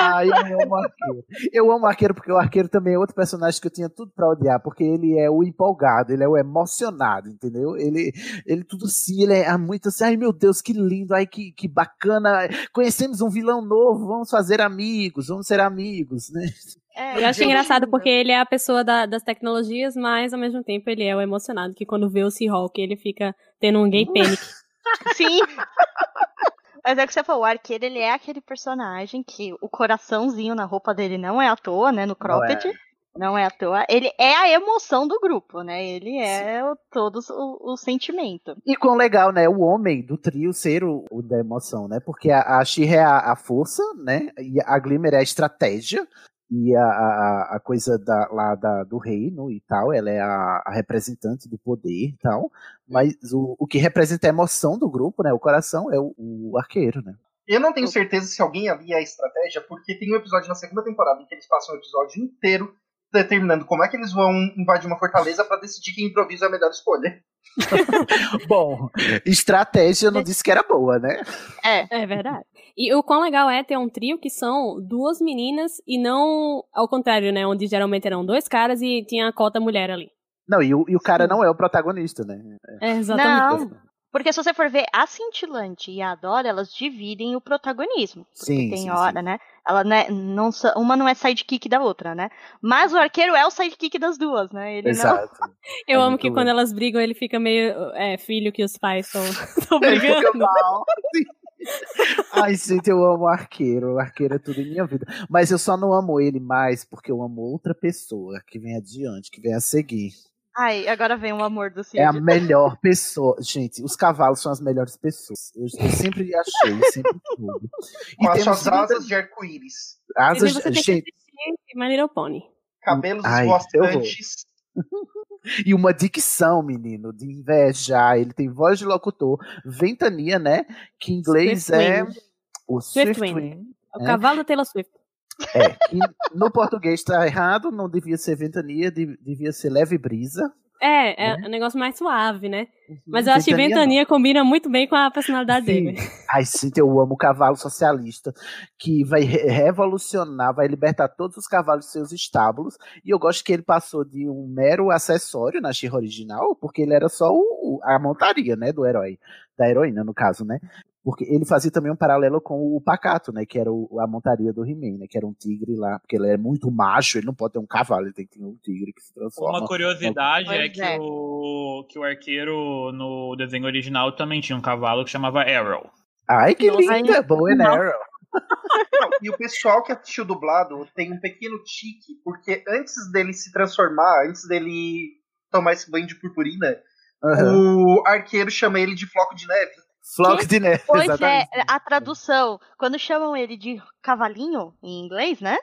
Ai, eu amo arqueiro. Eu amo arqueiro porque o arqueiro também é outro personagem que eu tinha tudo pra odiar, porque ele é o empolgado, ele é o emocionado, entendeu? Ele, ele tudo assim, ele é muito assim, ai meu Deus, que lindo, ai que, que bacana, conhecemos um vilão novo, vamos fazer amigos, vamos ser amigos, né? É, Eu acho engraçado porque ele é a pessoa da- das tecnologias, mas ao mesmo tempo ele é o emocionado, que quando vê o Seahawk ele fica tendo um gay panic. Sim. Mas é o que você falou, o arqueiro ele é aquele personagem que o coraçãozinho na roupa dele não é à toa, né? No cropped. Não é à toa. Ele é a emoção do grupo, né? Ele é o, todo o, o sentimento. E quão legal, né? O homem do trio ser o, o da emoção, né? Porque a, a She é a, a força, né? E a Glimmer é a estratégia. E a, a, a coisa da, lá da, do reino e tal, ela é a, a representante do poder e tal. Mas o, o que representa a emoção do grupo, né? O coração é o, o arqueiro, né? Eu não tenho certeza se alguém ali é a estratégia, porque tem um episódio na segunda temporada em que eles passam o episódio inteiro determinando como é que eles vão invadir uma fortaleza pra decidir quem improvisa é a melhor escolha. Bom, estratégia eu não disse que era boa, né? É. É verdade. E o quão legal é ter um trio que são duas meninas e não ao contrário, né? Onde geralmente eram dois caras e tinha a cota mulher ali. Não, e o, e o cara não é o protagonista, né? É, exatamente. Não, porque se você for ver, a Cintilante e a Dora, elas dividem o protagonismo. Sim, Tem sim, hora, né? Ela não é, não, uma não é sidekick da outra, né? Mas o arqueiro é o sidekick das duas, né? Ele Exato. Eu É amo que louco. quando elas brigam, ele fica meio é, filho que os pais estão Ele fica brigando. mal. Ai, gente, eu amo o arqueiro. O arqueiro é tudo em minha vida. Mas eu só não amo ele mais porque eu amo outra pessoa que vem adiante, que vem a seguir. Ai, agora vem o amor do Cid. É a melhor pessoa. Gente, os cavalos são as melhores pessoas. Eu, eu sempre achei, sempre. E Com as suas asas de arco-íris. asas, você tem que gente, My Little Pony. Cabelos Ai, esvoaçantes. e uma dicção, menino, de invejar. Ele tem voz de locutor, ventania, né? Que em inglês Swift é Wind. o Swift Swift Wind. Wind. É o né? cavalo da Taylor Swift. É, que no português tá errado, não devia ser ventania, de- devia ser leve brisa. É, é Né? um negócio mais suave, né? Mas eu acho que Ventania não. Combina muito bem com a personalidade Sim. dele. Ai, sim, eu amo o cavalo socialista, que vai re- revolucionar, vai libertar todos os cavalos de seus estábulos. E eu gosto que ele passou de um mero acessório na She original, porque ele era só o- a montaria, né, do herói, da heroína, no caso, né? Porque ele fazia também um paralelo com o Pacato, né? Que era o- a montaria do He-Man, né? Que era um tigre lá, porque ele é muito macho, ele não pode ter um cavalo, ele tem que ter um tigre que se transforma. Uma curiosidade é Pois que, é. O, que o arqueiro no desenho original também tinha um cavalo que chamava Arrow. Ai, que Nossa, linda! Boa and. Arrow. Não, e o pessoal que assistiu dublado tem um pequeno tique, porque antes dele se transformar, antes dele tomar esse banho de purpurina, Aham. o arqueiro chama ele de floco de neve. Flock de neve, Pois exatamente. é, a tradução, quando chamam ele de cavalinho, em inglês, né?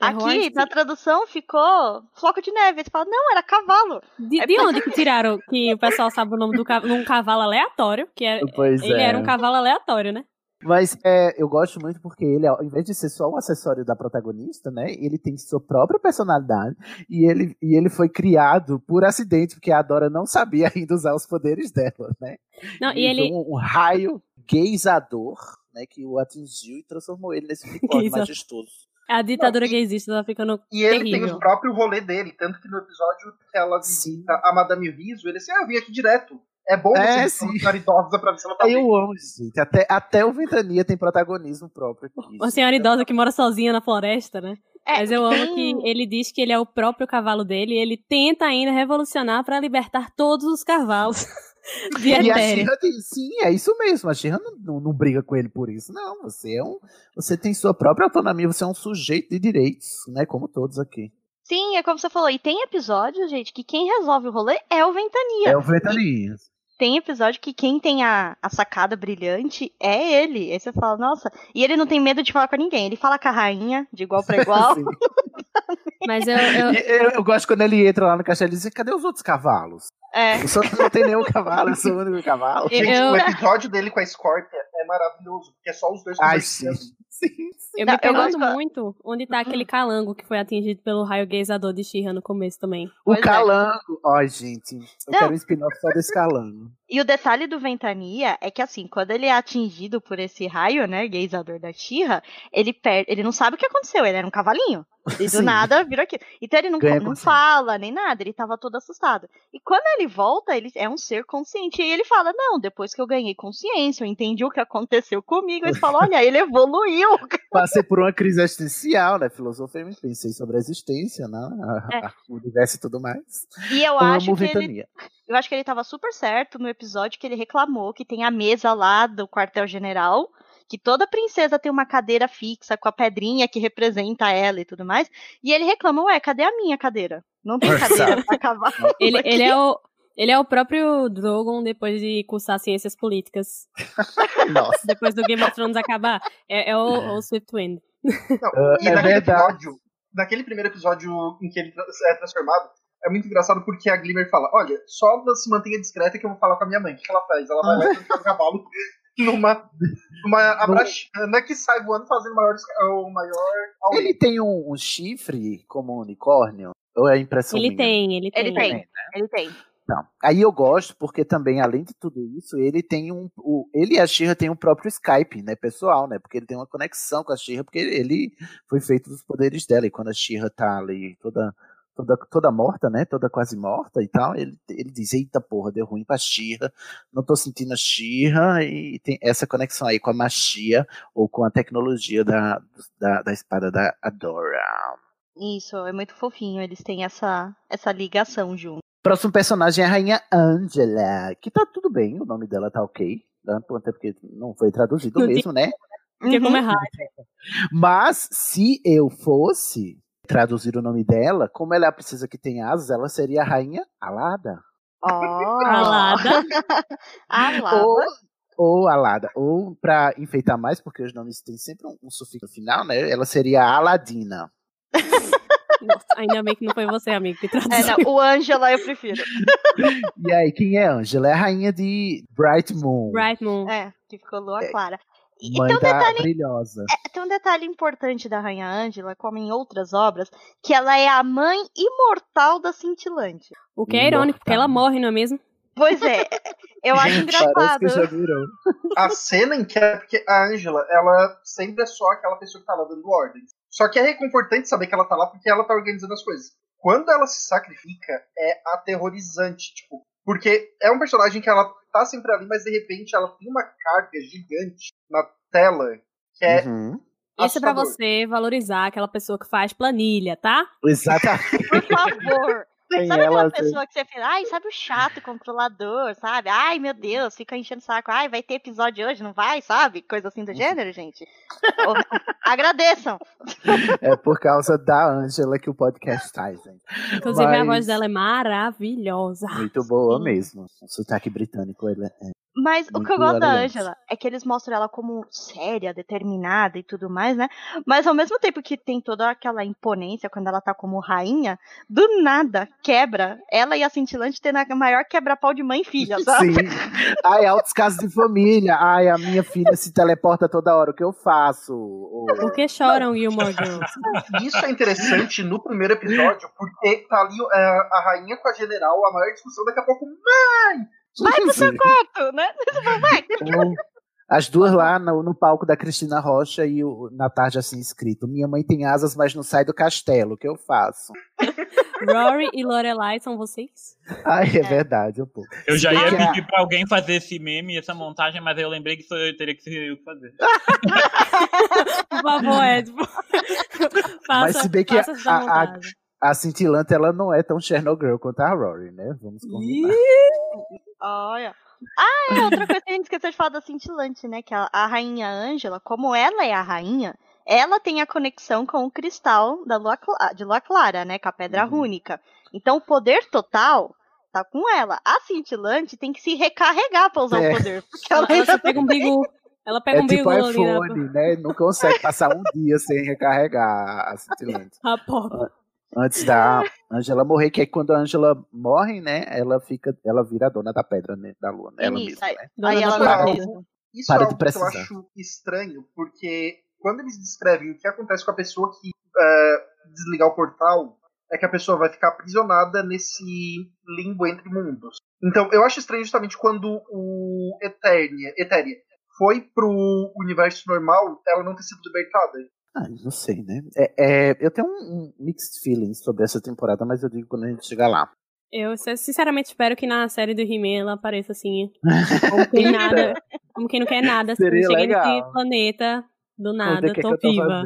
Aqui, Horse. na tradução, ficou floco de neve. Eles falam, não, era cavalo. De, de onde que tiraram que o pessoal sabe o nome do cavalo? Num cavalo aleatório, que era, Pois ele é. era um cavalo aleatório, né? Mas é, eu gosto muito porque ele, ao invés de ser só um acessório da protagonista, né? Ele tem sua própria personalidade e ele, e ele foi criado por acidente, porque a Dora não sabia ainda usar os poderes dela, né? Não, e E ele. um, um raio gaysador, né? Que o atingiu e transformou ele nesse Gaysador. majestoso. A ditadura gaysista tá ficando E ele tem terrível. o próprio rolê dele, tanto que no episódio que ela visita a Madame Riso, ele assim, ah, eu vim aqui direto. É bom você É, é, sim. idosa pra ver se ela tá bem. Eu amo, gente. Até, até o Ventania tem protagonismo próprio aqui. Uma senhora idosa que mora sozinha na floresta, né? É, Mas eu amo que ele diz que ele é o próprio cavalo dele e ele tenta ainda revolucionar pra libertar todos os cavalos de E a. Xirra tem, sim, é isso mesmo. A Xirra não, não, não briga com ele por isso. Não, você é um. Você tem sua própria autonomia, você é um sujeito de direitos, né? Como todos aqui. Sim, é como você falou. E tem episódio, gente, que quem resolve o rolê é o Ventania. É o Ventania. Tem episódio que quem tem a, a sacada brilhante é ele. Aí você fala, nossa. E ele não tem medo de falar com ninguém. Ele fala com a rainha, de igual pra igual. Sim. Mas eu, eu- Eu, eu gosto quando ele entra lá no castelo e diz: cadê os outros cavalos? é. Eu só não tem nenhum cavalo, eu sou o único cavalo. Eu- Gente, eu- o episódio dele com a Scorpia é maravilhoso, porque é só os dois Ai, sim. conversando. sim. eu Não, me eu pergunto gosto- muito onde tá aquele calango que foi atingido pelo raio gaysador de Shira no começo também. O Pois é. calango. Ai, gente. Eu Não. quero um spin-off só desse calango. um, E o detalhe do Ventania é que, assim, quando ele é atingido por esse raio, né, gaysador da Xirra, ele perde, ele não sabe o que aconteceu, ele era um cavalinho. E do Sim. nada virou aquilo. Então ele não, Ganha não fala nem nada, ele tava todo assustado. E quando ele volta, ele é um ser consciente. E ele fala: Não, depois que eu ganhei consciência, eu entendi o que aconteceu comigo. Ele fala: Olha, ele evoluiu. Passei por uma crise existencial, né? Filosofei, me pensei sobre a existência, né? a- É. a- o universo e tudo mais. E eu Amo acho que ele. Eu acho que ele tava super certo no episódio que ele reclamou que tem a mesa lá do quartel-general, que toda princesa tem uma cadeira fixa com a pedrinha que representa ela e tudo mais. E ele reclama, ué, cadê a minha cadeira? Não tem cadeira pra cavalo. Ele, aqui." ele, é o, ele é o próprio Drogon depois de cursar ciências políticas. Nossa. Depois do Game of Thrones acabar. É, é o, o Swiftwind. Não, e é naquele verdade. episódio, naquele primeiro episódio em que ele é transformado, é muito engraçado porque a Glimmer fala: Olha, só se mantenha discreta que eu vou falar com a minha mãe. O que ela faz? Ela vai lá e transforma o cavalo numa, numa abraxana que sai voando fazendo o maior, o maior aumento. Ele tem um, um chifre como um unicórnio? Ou é impressão Ele minha? tem, ele tem. Ele tem, ele tem. Não. Aí eu gosto porque também, além de tudo isso, ele tem um. O, ele e a Xirra têm um próprio Skype, né, pessoal, né? Porque ele tem uma conexão com a Xirra, porque ele, ele foi feito dos poderes dela. E quando a Xirra tá ali toda, toda, toda morta, né? Toda quase morta e tal, ele, ele diz, eita porra, deu ruim pra Xirra, não tô sentindo a Xirra, e tem essa conexão aí com a magia ou com a tecnologia da, da, da espada da Adora. Isso, é muito fofinho. Eles têm essa, essa ligação junto. Próximo personagem é a Rainha Angela, que tá tudo bem, o nome dela tá ok, né? até porque não foi traduzido Não mesmo, né? Porque como é Uhum. Mas se eu fosse traduzir o nome dela, como ela é a princesa que tem asas, ela seria a rainha alada. Ó. Alada. Alada. Ou, ou alada. Ou, pra enfeitar mais, porque os nomes têm sempre um, um sufixo no final, né? Ela seria Aladina. Nossa, ainda bem que não foi você, amigo, que traduziu. É, não, o Angela eu prefiro. E aí, quem é Angela? É a rainha de Bright Moon. Bright Moon. É, que ficou lua clara. E Mãe tem um da detalhe brilhosa. É, tem um detalhe importante da Rainha Ângela, como em outras obras, que ela é a mãe imortal da cintilante. O que é irônico, porque ela morre, não é mesmo? Pois é, eu acho Gente, engraçado. A cena em que é porque a Angela, ela sempre é só aquela pessoa que tá lá dando ordens. Só que é reconfortante saber que ela tá lá porque ela tá organizando as coisas. Quando ela se sacrifica, é aterrorizante, tipo, porque é um personagem que ela tá sempre ali, mas de repente ela tem uma carga gigante na tela que é Uhum. Isso é pra você valorizar aquela pessoa que faz planilha, tá? Exatamente. Por favor. Tem sabe ela, aquela pessoa que você fica, ai, sabe o chato, controlador, sabe? Ai, meu Deus, fica enchendo o saco. Ai, vai ter episódio hoje, não vai, sabe? Coisa assim do gênero, gente. Ô, Agradeçam. É por causa da Angela que o podcast traz, gente. Inclusive, a Mas- voz dela é maravilhosa. Muito boa mesmo. O sotaque britânico, ele é. Mas o que Muito eu gosto da. Angela é que eles mostram ela como séria, determinada e tudo mais, né? Mas ao mesmo tempo que tem toda aquela imponência quando ela tá como rainha, do nada quebra ela e a cintilante tendo a maior quebra-pau de mãe e filha, sabe? Sim. Ai, altos casos de família. Ai, a minha filha se teleporta toda hora. O que eu faço? Ou- Por que choram, Gilmore Girls? Isso é interessante no primeiro episódio, porque tá ali é, a rainha com a general, a maior discussão, daqui a pouco, mãe! Vai pro seu Sim. quarto, né? Vai. Ou As duas lá no, no palco da Cristina Rocha e o- na tarde assim escrito: Minha mãe tem asas, mas não sai do castelo. O que eu faço? Rory e Lorelai são vocês? Ai, é, verdade, um pouco. Eu já ia bem que a- pedir pra alguém fazer esse meme, essa montagem, mas eu lembrei que isso eu teria que ser eu que fazer. Por favor, Ed. Mas se bem que a, a, a, cintilante ela não é tão Chernobyl quanto a Rory, né? Vamos combinar. Olha. Ah, é outra coisa que a gente esqueceu de falar da cintilante, né? Que a, a rainha Ângela, como ela é a rainha, ela tem a conexão com o cristal da lua, Cla- de Lua Clara, né? Com a pedra Uhum. rúnica. Então o poder total tá com ela. A cintilante tem que se recarregar pra usar É. o poder. Porque Ela, ela, ela só pega um bigu. Ela pega É um tipo bigu ali iPhone, né? Não consegue passar um dia sem recarregar a cintilante. a porta. Antes da Angela morrer, que é quando a Angela morre, né? Ela fica, ela vira a dona da pedra, né? Da lua. Ela Isso, mesma, aí- né? Aí ela Isso mesmo. Isso Para é algo que eu acho estranho, porque quando eles descrevem o que acontece com a pessoa que é, desligar o portal, é que a pessoa vai ficar aprisionada nesse limbo entre mundos. Então, eu acho estranho justamente quando o Eternia, foi pro universo normal, ela não ter sido libertada. Ah, não sei, né? É, é, eu tenho um, um mixed feelings sobre essa temporada, mas eu digo quando a gente chegar lá. Eu sinceramente espero que na série do He-Man ela apareça assim. Como quem nada. Como quem não quer nada. Assim, Seria cheguei legal. nesse planeta do nada, é tô que viva.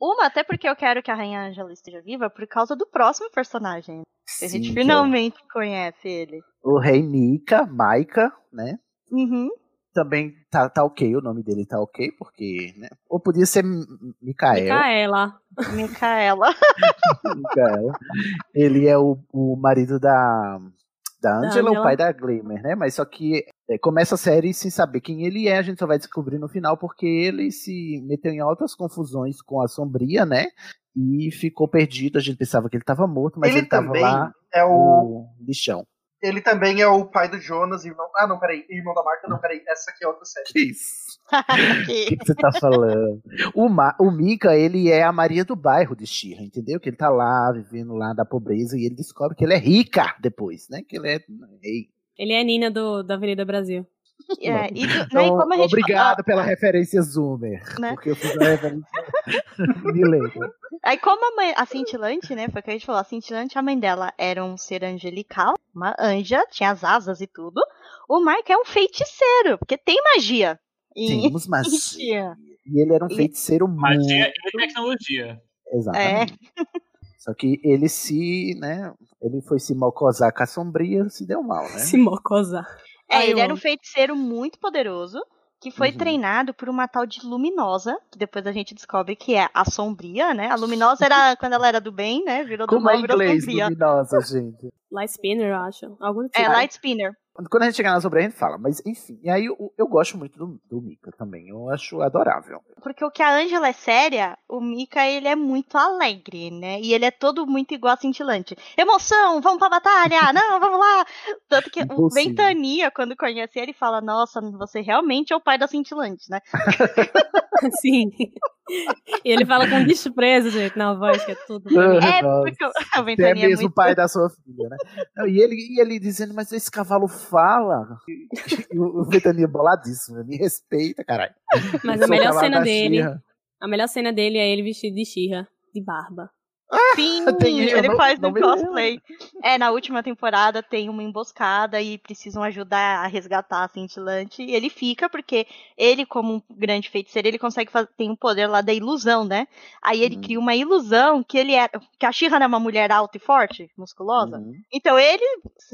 Uma, até porque eu quero que a Rainha Ângela esteja viva por causa do próximo personagem. Que a gente Sim, é finalmente conhece ele. O rei Mika, Maika, né? Uhum. Também tá, tá ok, o nome dele tá ok, porque, né? Ou podia ser M- Mikael. Micaela. Micaela. Mikael. Ele é o, o marido da, da Angela, Angela. o pai da Glimmer, né? Mas só que é, começa a série sem saber quem ele é, a gente só vai descobrir no final, porque ele se meteu em altas confusões com a Sombria, né? E ficou perdido, a gente pensava que ele tava morto, mas ele, ele tava também lá é o. no lixão. Ele também é o pai do Jonas, irmão. Ah, não, peraí. Irmão da Marta, não, peraí. Essa aqui é outra série. Que isso? O que, você tá falando? O, Ma, o Mika, ele é a Maria do bairro de Shira, entendeu? Que ele tá lá, vivendo lá da pobreza, e ele descobre que ele é rica depois, né? Que ele é rei. Ele é Nina do, da Avenida Brasil. É, e, do- né, Então, como a gente obrigado pela referência Zoomer. Né? Porque eu fiz uma referência milênio. Aí, como a, mãe, a cintilante, né? Foi o que a gente falou, a cintilante, a mãe dela era um ser angelical, uma anja, tinha as asas e tudo. O Mike é um feiticeiro, porque tem magia. em- Temos magia. Magia. E ele era um E- feiticeiro Magia muito... e tecnologia. Exatamente. Só que ele se, né? Ele foi se mocosar com a sombria, se deu mal, né? Se mocosar. É, ele era um feiticeiro muito poderoso, que foi Uhum. treinado por uma tal de Luminosa, que depois a gente descobre que é a Sombria, né? A Luminosa era quando ela era do bem, né? Virou do Como é mal, virou inglês, Sombria. luminosa, gente? Light Spinner, eu acho. Algum tipo. É, Light Spinner. Quando a gente chegar na sobre a gente fala, mas enfim. E aí eu, eu gosto muito do, do Mika também, eu acho adorável. Porque o que a Angela é séria, o Mika, ele é muito alegre, né? E ele é todo muito igual a cintilante. Emoção, vamos pra batalha! Não, vamos lá! Tanto que o. Ventania, quando conhece ele, fala, nossa, você realmente é o pai da cintilante, né? Sim. E ele fala com desprezo, gente, na voz, que é tudo. É, Nossa. porque o é Ventania é mesmo o muito... pai da sua filha, né? Não, e, ele, e ele dizendo, mas esse cavalo fala. E o o Ventania boladíssimo, me respeita, caralho. Mas a melhor cena dele. A melhor cena dele é ele vestido de Xirra, de barba. Sim, Tem- eu ele não- faz no cosplay. É, na última temporada tem uma emboscada e precisam ajudar a resgatar a cintilante. E ele fica, porque ele, como um grande feiticeiro, ele consegue fazer, tem o poder lá da ilusão, né? Aí ele Hum. cria uma ilusão que ele era. Que a Shira era uma mulher alta e forte, musculosa. Uhum. Então ele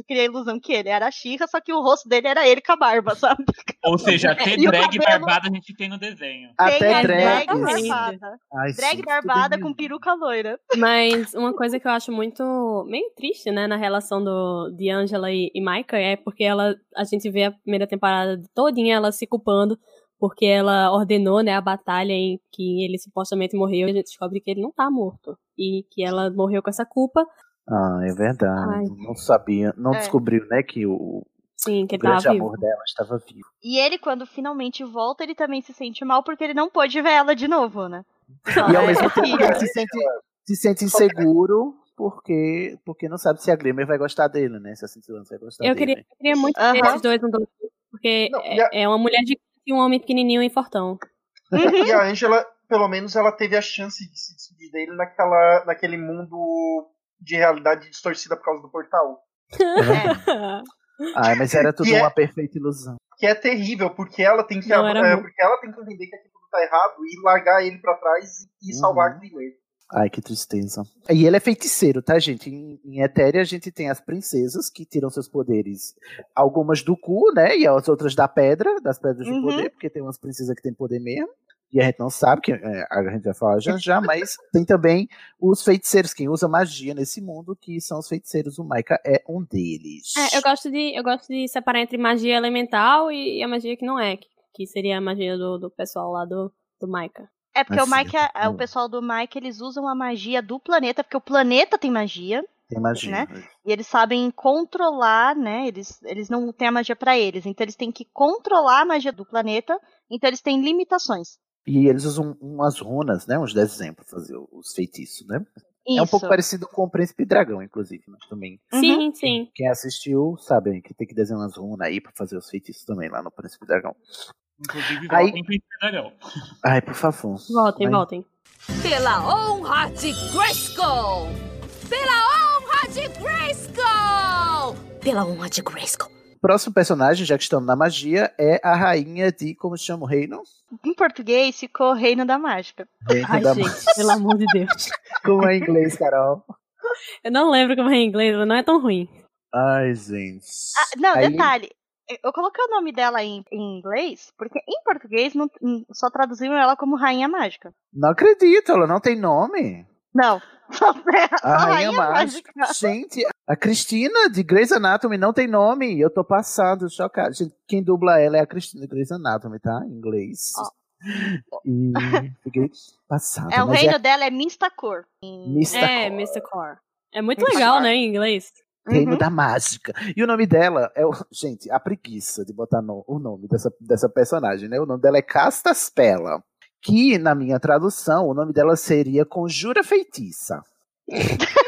cria a ilusão que ele era a Shira, só que o rosto dele era ele com a barba, sabe? Ou seja, até drag cabelo- barbada a gente tem no desenho. Até tem drags. drag barbada. Ai, Drag gente, barbada com peruca loira. Mas uma coisa que eu acho muito meio triste, né, na relação do, de Angela e, e Micah é porque ela a gente vê a primeira temporada todinha ela se culpando porque ela ordenou, né, a batalha em que ele supostamente morreu e a gente descobre que ele não tá morto e que ela morreu com essa culpa. Ah, é verdade. Ai. Não sabia, não É. descobriu, né, que o, Sim, que o grande vivo. amor dela estava vivo. E ele, quando finalmente volta, ele também se sente mal porque ele não pôde ver ela de novo, né? E ao mesmo É, tempo ele se sente, se sente inseguro porque, porque não sabe se a Glimmer vai gostar dele, né? Se a Cintilante vai gostar Eu dele. queria, eu queria muito Aham. ver esses dois no porque Não, é, a- é uma mulher de e um homem pequenininho e fortão. E a Angela, pelo menos, ela teve a chance de se despedir dele naquela, naquele mundo de realidade distorcida por causa do portal. Ai, mas era tudo Que é- uma perfeita ilusão. Que é terrível, porque ela tem que, é, porque ela tem que entender que aquilo tá errado e largar ele pra trás e salvar Uhum. a Glimmer. Ai, que tristeza. E ele é feiticeiro, tá, gente? Em, em Etéria a gente tem as princesas que tiram seus poderes. Algumas do cu, né? E as outras da pedra, das pedras Uhum. de poder, porque tem umas princesas que têm poder mesmo. E a gente não sabe, que é, a gente vai falar já já, mas tem também os feiticeiros, quem usa magia nesse mundo, que são os feiticeiros. O Maika é um deles. É, eu gosto de eu gosto de separar entre magia elemental e a magia que não é, que, que seria a magia do, do pessoal lá do, do Micah. É porque Assim, o Mike, é- hum. o pessoal do Mike, eles usam a magia do planeta, porque o planeta tem magia, Tem magia. né? e eles sabem controlar, né? Eles, eles não têm a magia pra eles, então eles têm que controlar a magia do planeta, então eles têm limitações. E eles usam umas runas, né? Uns desenhos pra fazer os feitiços, né? Isso. É um pouco parecido com o Príncipe Dragão, inclusive, né? Também. Uhum. Sim, sim. Quem assistiu sabe que tem que desenhar umas runas aí pra fazer os feitiços também lá no Príncipe Dragão. Inclusive, pro Dragão. Ai, por favor. Voltem, voltem. Pela honra de Grayskull! Pela honra de Grayskull! Pela honra de Grayskull. Próximo personagem, já que estamos na magia, é a rainha de. Como se chama o reino? Em português ficou Reino da Mágica. Reino Ai, da gente, pelo amor de Deus. Como é em inglês, Carol? Eu não lembro como é em inglês, mas não é tão ruim. Ai, gente. Ah, não, Aí- detalhe. Eu coloquei o nome dela em, em inglês, porque em português não- só traduziram ela como Rainha Mágica. Não acredito, ela não tem nome. Não. É A só Rainha Mágica. Gente, a Cristina de Grey's Anatomy não tem nome. Eu tô passado, chocado. Gente, quem dubla ela é a Cristina de Grey's Anatomy, tá? Em inglês. E fiquei passado. É, o mas reino é dela é Mistacor. Em- Mista É, Mr. Core. É muito legal, né, em inglês. Reino Uhum. da Mágica. E o nome dela é. o- Gente, a preguiça de botar no- o nome dessa, dessa personagem, né? O nome dela é Castaspela. Que, na minha tradução, o nome dela seria Conjura Feitiça.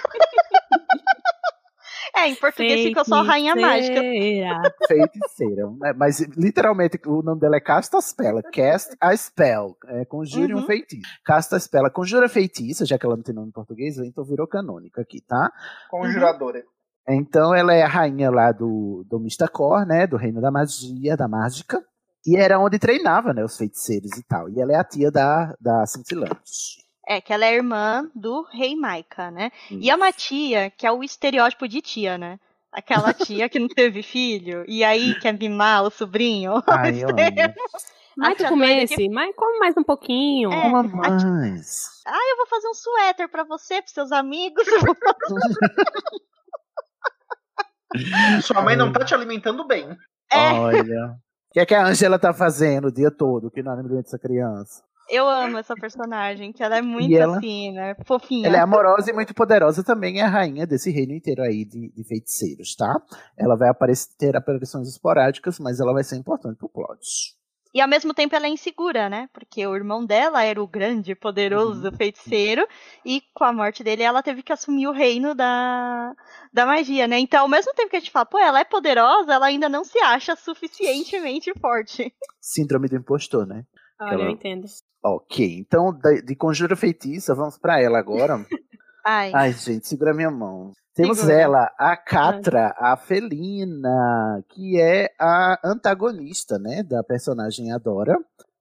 É, em português ficou só Rainha Mágica. Feiticeira. Feiticeira. né? Mas, literalmente, o nome dela é Castaspela. Cast a spell. É, conjure um Uhum. feitiço. Castaspela. Conjura Feitiça, já que ela não tem nome em português, então virou canônica aqui, tá? Conjuradora. Então ela é a rainha lá do, do Mistacor, né? Do reino da magia, da mágica. E era onde treinava, né? Os feiticeiros e tal. E ela é a tia da, da Cintilante. É, que ela é irmã do rei Maika, né? E é uma tia que é o estereótipo de tia, né? Aquela tia que não teve filho e aí quer mimar o sobrinho. Ai, eu amo. Mas tu comesse, mas come mais um pouquinho. É, Uma mais. Ah, eu vou fazer um suéter pra você, pros seus amigos. Sua mãe não tá te alimentando bem. É. Olha. O que é que a Angela tá fazendo o dia todo que não alimenta essa criança? Eu amo essa personagem, que ela é muito ela? assim, né? Fofinha. Ela é amorosa e muito poderosa também, é a rainha desse reino inteiro aí de, de feiticeiros, tá? Ela vai aparecer, ter aparições esporádicas, mas ela vai ser importante pro plot. E ao mesmo tempo ela é insegura, né? Porque o irmão dela era o grande, poderoso Uhum. feiticeiro, e com a morte dele ela teve que assumir o reino da, da magia, né? Então, ao mesmo tempo que a gente fala, pô, ela é poderosa, ela ainda não se acha suficientemente forte. Síndrome do impostor, né? Olha, eu Ela- entendo. Ok, então da- de conjura feitiça, vamos pra ela agora. Ai. Ai, gente, segura minha mão. Temos Segura. ela, a Catra, a felina, que é a antagonista, né, da personagem Adora,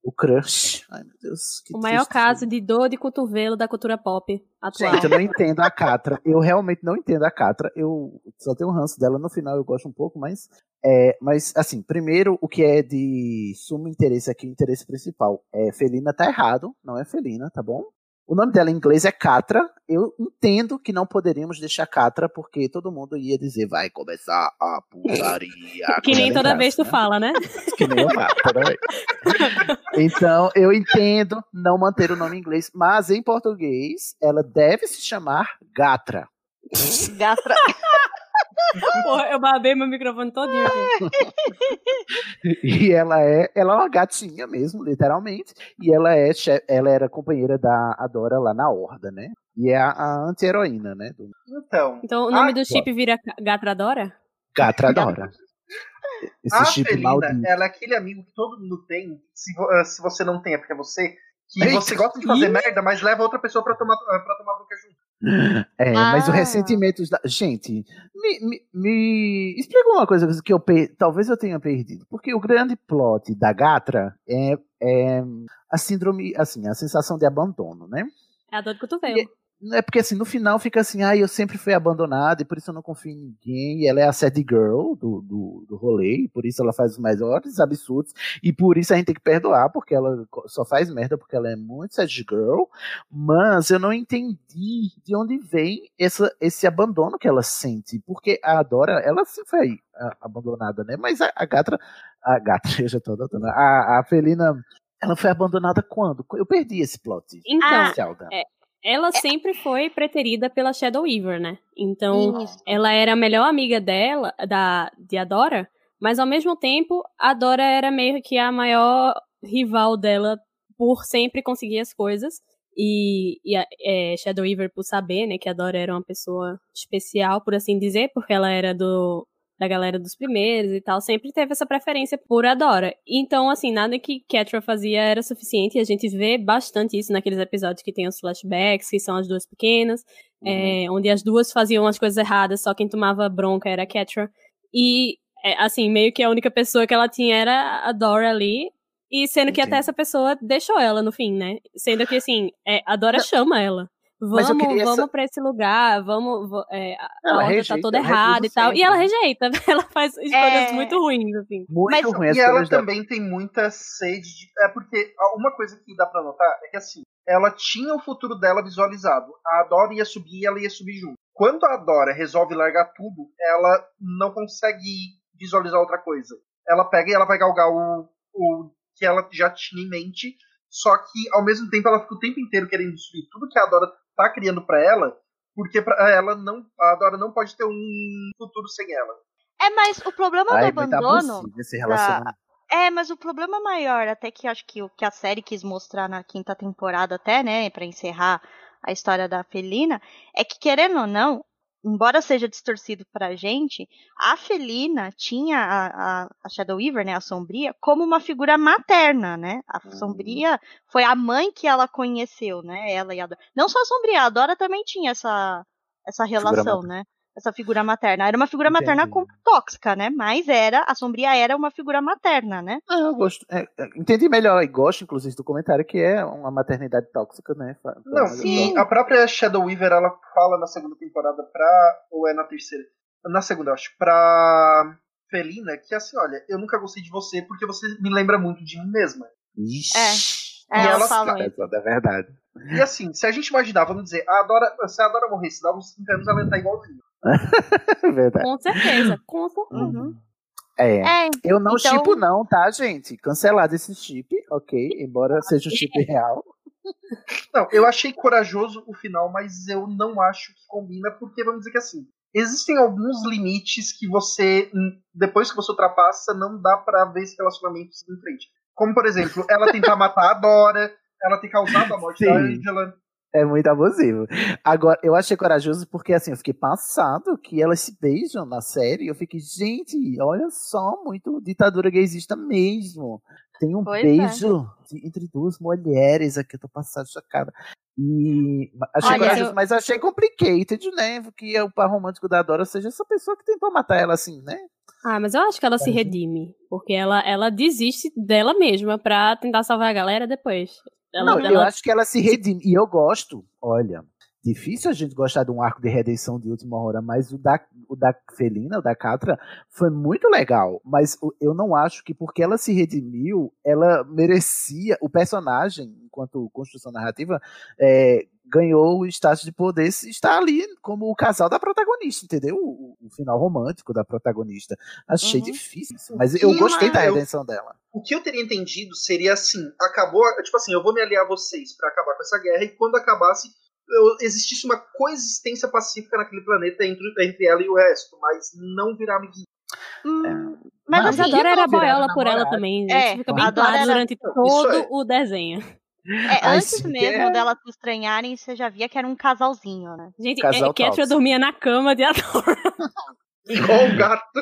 o crush. Ai, meu Deus, que O maior caso de dor de cotovelo da cultura pop atual. Gente, eu não entendo a Catra. Eu realmente não entendo a Catra. Eu só tenho um ranço dela. No final eu gosto um pouco, mas. É, mas, assim, primeiro, o que é de sumo interesse aqui, o interesse principal. É Felina tá errado, não é Felina, tá bom? O nome dela em inglês é Catra. Eu entendo que não poderíamos deixar Catra, porque todo mundo ia dizer, vai começar a putaria. Que nem toda vez tu né? fala, né? Que nem eu falo, toda vez. Então, eu entendo não manter o nome em inglês, mas em português ela deve se chamar Gatra. Gatra. Porra, eu babei meu microfone todinho. E ela é, ela é uma gatinha mesmo, literalmente. E ela é, ela era companheira da Adora lá na Horda, né? E é a, a anti-heroína, né? Do Então, Então o nome Ah, do chip vira Gatradora? Gatra Adora. Esse a chip Felina, maldito. ela é aquele amigo que todo mundo tem. Se, vo- ah, se você não tem, é porque é você. Que Eita. você gosta de fazer Ih. merda, mas leva outra pessoa pra tomar, ah, pra tomar bronca junto. É, mas o Ah. ressentimento da. Gente, me, me, me explica uma coisa que eu per... talvez eu tenha perdido. Porque o grande plot da Gatra é, é a síndrome, assim, a sensação de abandono, né? É a dor de cotovelo. É porque assim, no final fica assim, ah, eu sempre fui abandonada e por isso eu não confio em ninguém. E ela é a sad girl do, do, do rolê, e por isso ela faz os maiores absurdos. E por isso a gente tem que perdoar, porque ela só faz merda, porque ela é muito sad girl. Mas eu não entendi de onde vem essa, esse abandono que ela sente. Porque a Adora, ela sempre foi ah, abandonada, né? Mas a, a Gatra, a Gatra, eu já tô adotando, a, a Felina, ela foi abandonada quando? Eu perdi esse plot. Então, dela. é, ela sempre foi preterida pela Shadow Weaver, né? Então, Isso. ela era a melhor amiga dela, da, de Adora, mas ao mesmo tempo, a Dora era meio que a maior rival dela por sempre conseguir as coisas. E, e a é, Shadow Weaver por saber, né, que a Dora era uma pessoa especial, por assim dizer, porque ela era do da galera dos primeiros e tal, sempre teve essa preferência por Adora. Então, assim, nada que Catra fazia era suficiente, e a gente vê bastante isso naqueles episódios que tem os flashbacks, que são as duas pequenas, é, onde as duas faziam as coisas erradas, só quem tomava bronca era Catra. E, é, assim, meio que a única pessoa que ela tinha era a Dora ali, e sendo que até Entendi. essa pessoa deixou ela no fim, né? Sendo que, assim, é, a Dora chama ela. Mas eu Vamos, queria vamos sa- pra esse lugar, vamos. é, a Ela ordem tá toda errada e tal. E ela sempre. rejeita, ela faz escolhas É. muito ruins, assim. Muito Mas- ruim E ela dela. também tem muita sede de. É porque uma coisa que dá pra notar é que assim, ela tinha o futuro dela visualizado. A Dora ia subir e ela ia subir junto. Quando a Dora resolve largar tudo, ela não consegue visualizar outra coisa. Ela pega e ela vai galgar o, o que ela já tinha em mente. Só que, ao mesmo tempo, ela fica o tempo inteiro querendo destruir tudo que a Dora tá criando pra ela. Porque pra ela não. A Dora não pode ter um futuro sem ela. É, mas o problema do Ai, muito abandono. abusivo esse relacionamento. É, mas o problema maior, até que acho que o que a série quis mostrar na quinta temporada, até, né, pra encerrar a história da Felina, é que, querendo ou não, embora seja distorcido pra gente, a Felina tinha a, a, a Shadow Weaver, né, a Sombria, como uma figura materna, né? A Uhum. Sombria foi a mãe que ela conheceu, né? Ela e a Dora. Não só a Sombria, a Dora também tinha essa, essa relação, né? Essa figura materna. Era uma figura materna Entendi. com- tóxica, né? Mas era, a Sombria era uma figura materna, né? Ah, eu gosto. é, é, entendi melhor e gosto, inclusive, do comentário que é uma maternidade tóxica, né? Não, e gosto. a própria Shadow Weaver, ela fala na segunda temporada pra. Ou é na terceira? Na segunda, eu acho. Pra Felina, que assim, olha, eu nunca gostei de você porque você me lembra muito de mim mesma. Ixi. É, E ela ela fala isso. É verdade. E assim, se a gente imaginar, vamos dizer, a Adora, se a Adora morresse, dava uns 30 anos, ela ia estar igualzinha. verdade. Com certeza, com certeza. É. É, Eu não então- chipo não, tá, gente? Cancelado esse chip, ok? Embora seja um chip real. Não, eu achei corajoso o final, mas eu não acho que combina, porque vamos dizer que assim, existem alguns limites que você, hum, depois que você ultrapassa, não dá pra ver esse relacionamento em frente. Como, por exemplo, ela tentar matar a Dora, ela ter causado a morte da Sim. Angela. É muito abusivo. Agora, eu achei corajoso porque, assim, eu fiquei passado que elas se beijam na série. Eu fiquei, gente, olha só, muito ditadura gaysista mesmo. Tem um Pois é. beijo de- entre duas mulheres aqui, eu tô passado chocada. E achei Olha, corajoso, eu- mas achei complicated, né? Que o par romântico da Dora seja essa pessoa que tentou matar ela assim, né? Ah, mas eu acho que ela se Uhum. redime. Porque ela, ela desiste dela mesma pra tentar salvar a galera depois. Ela, Não, eu ela- acho que ela se redime. E eu gosto, olha, difícil a gente gostar de um arco de redenção de última hora, mas o da, o da Felina, o da Catra, foi muito legal. Mas eu não acho que porque ela se redimiu, ela merecia, o personagem, enquanto construção narrativa, é, ganhou o status de poder se- estar ali como o casal da protagonista, entendeu? O, o final romântico da protagonista. Achei Uhum. difícil, mas eu gostei da eu- redenção dela. O que eu teria entendido seria assim: acabou, tipo assim, eu vou me aliar a vocês pra acabar com essa guerra, e quando acabasse, eu- existisse uma coexistência pacífica naquele planeta entre, entre ela e o resto, mas não virar amiguinho. hum, mas Mas assim, a Dora era boiola por ela também. É, Isso fica bem claro era- durante todo é. o desenho. é, antes mesmo é. delas se estranharem, você já via que era um casalzinho, né? Gente, Casal é, Catra tóxico. dormia na cama de Adora. Igual o gato.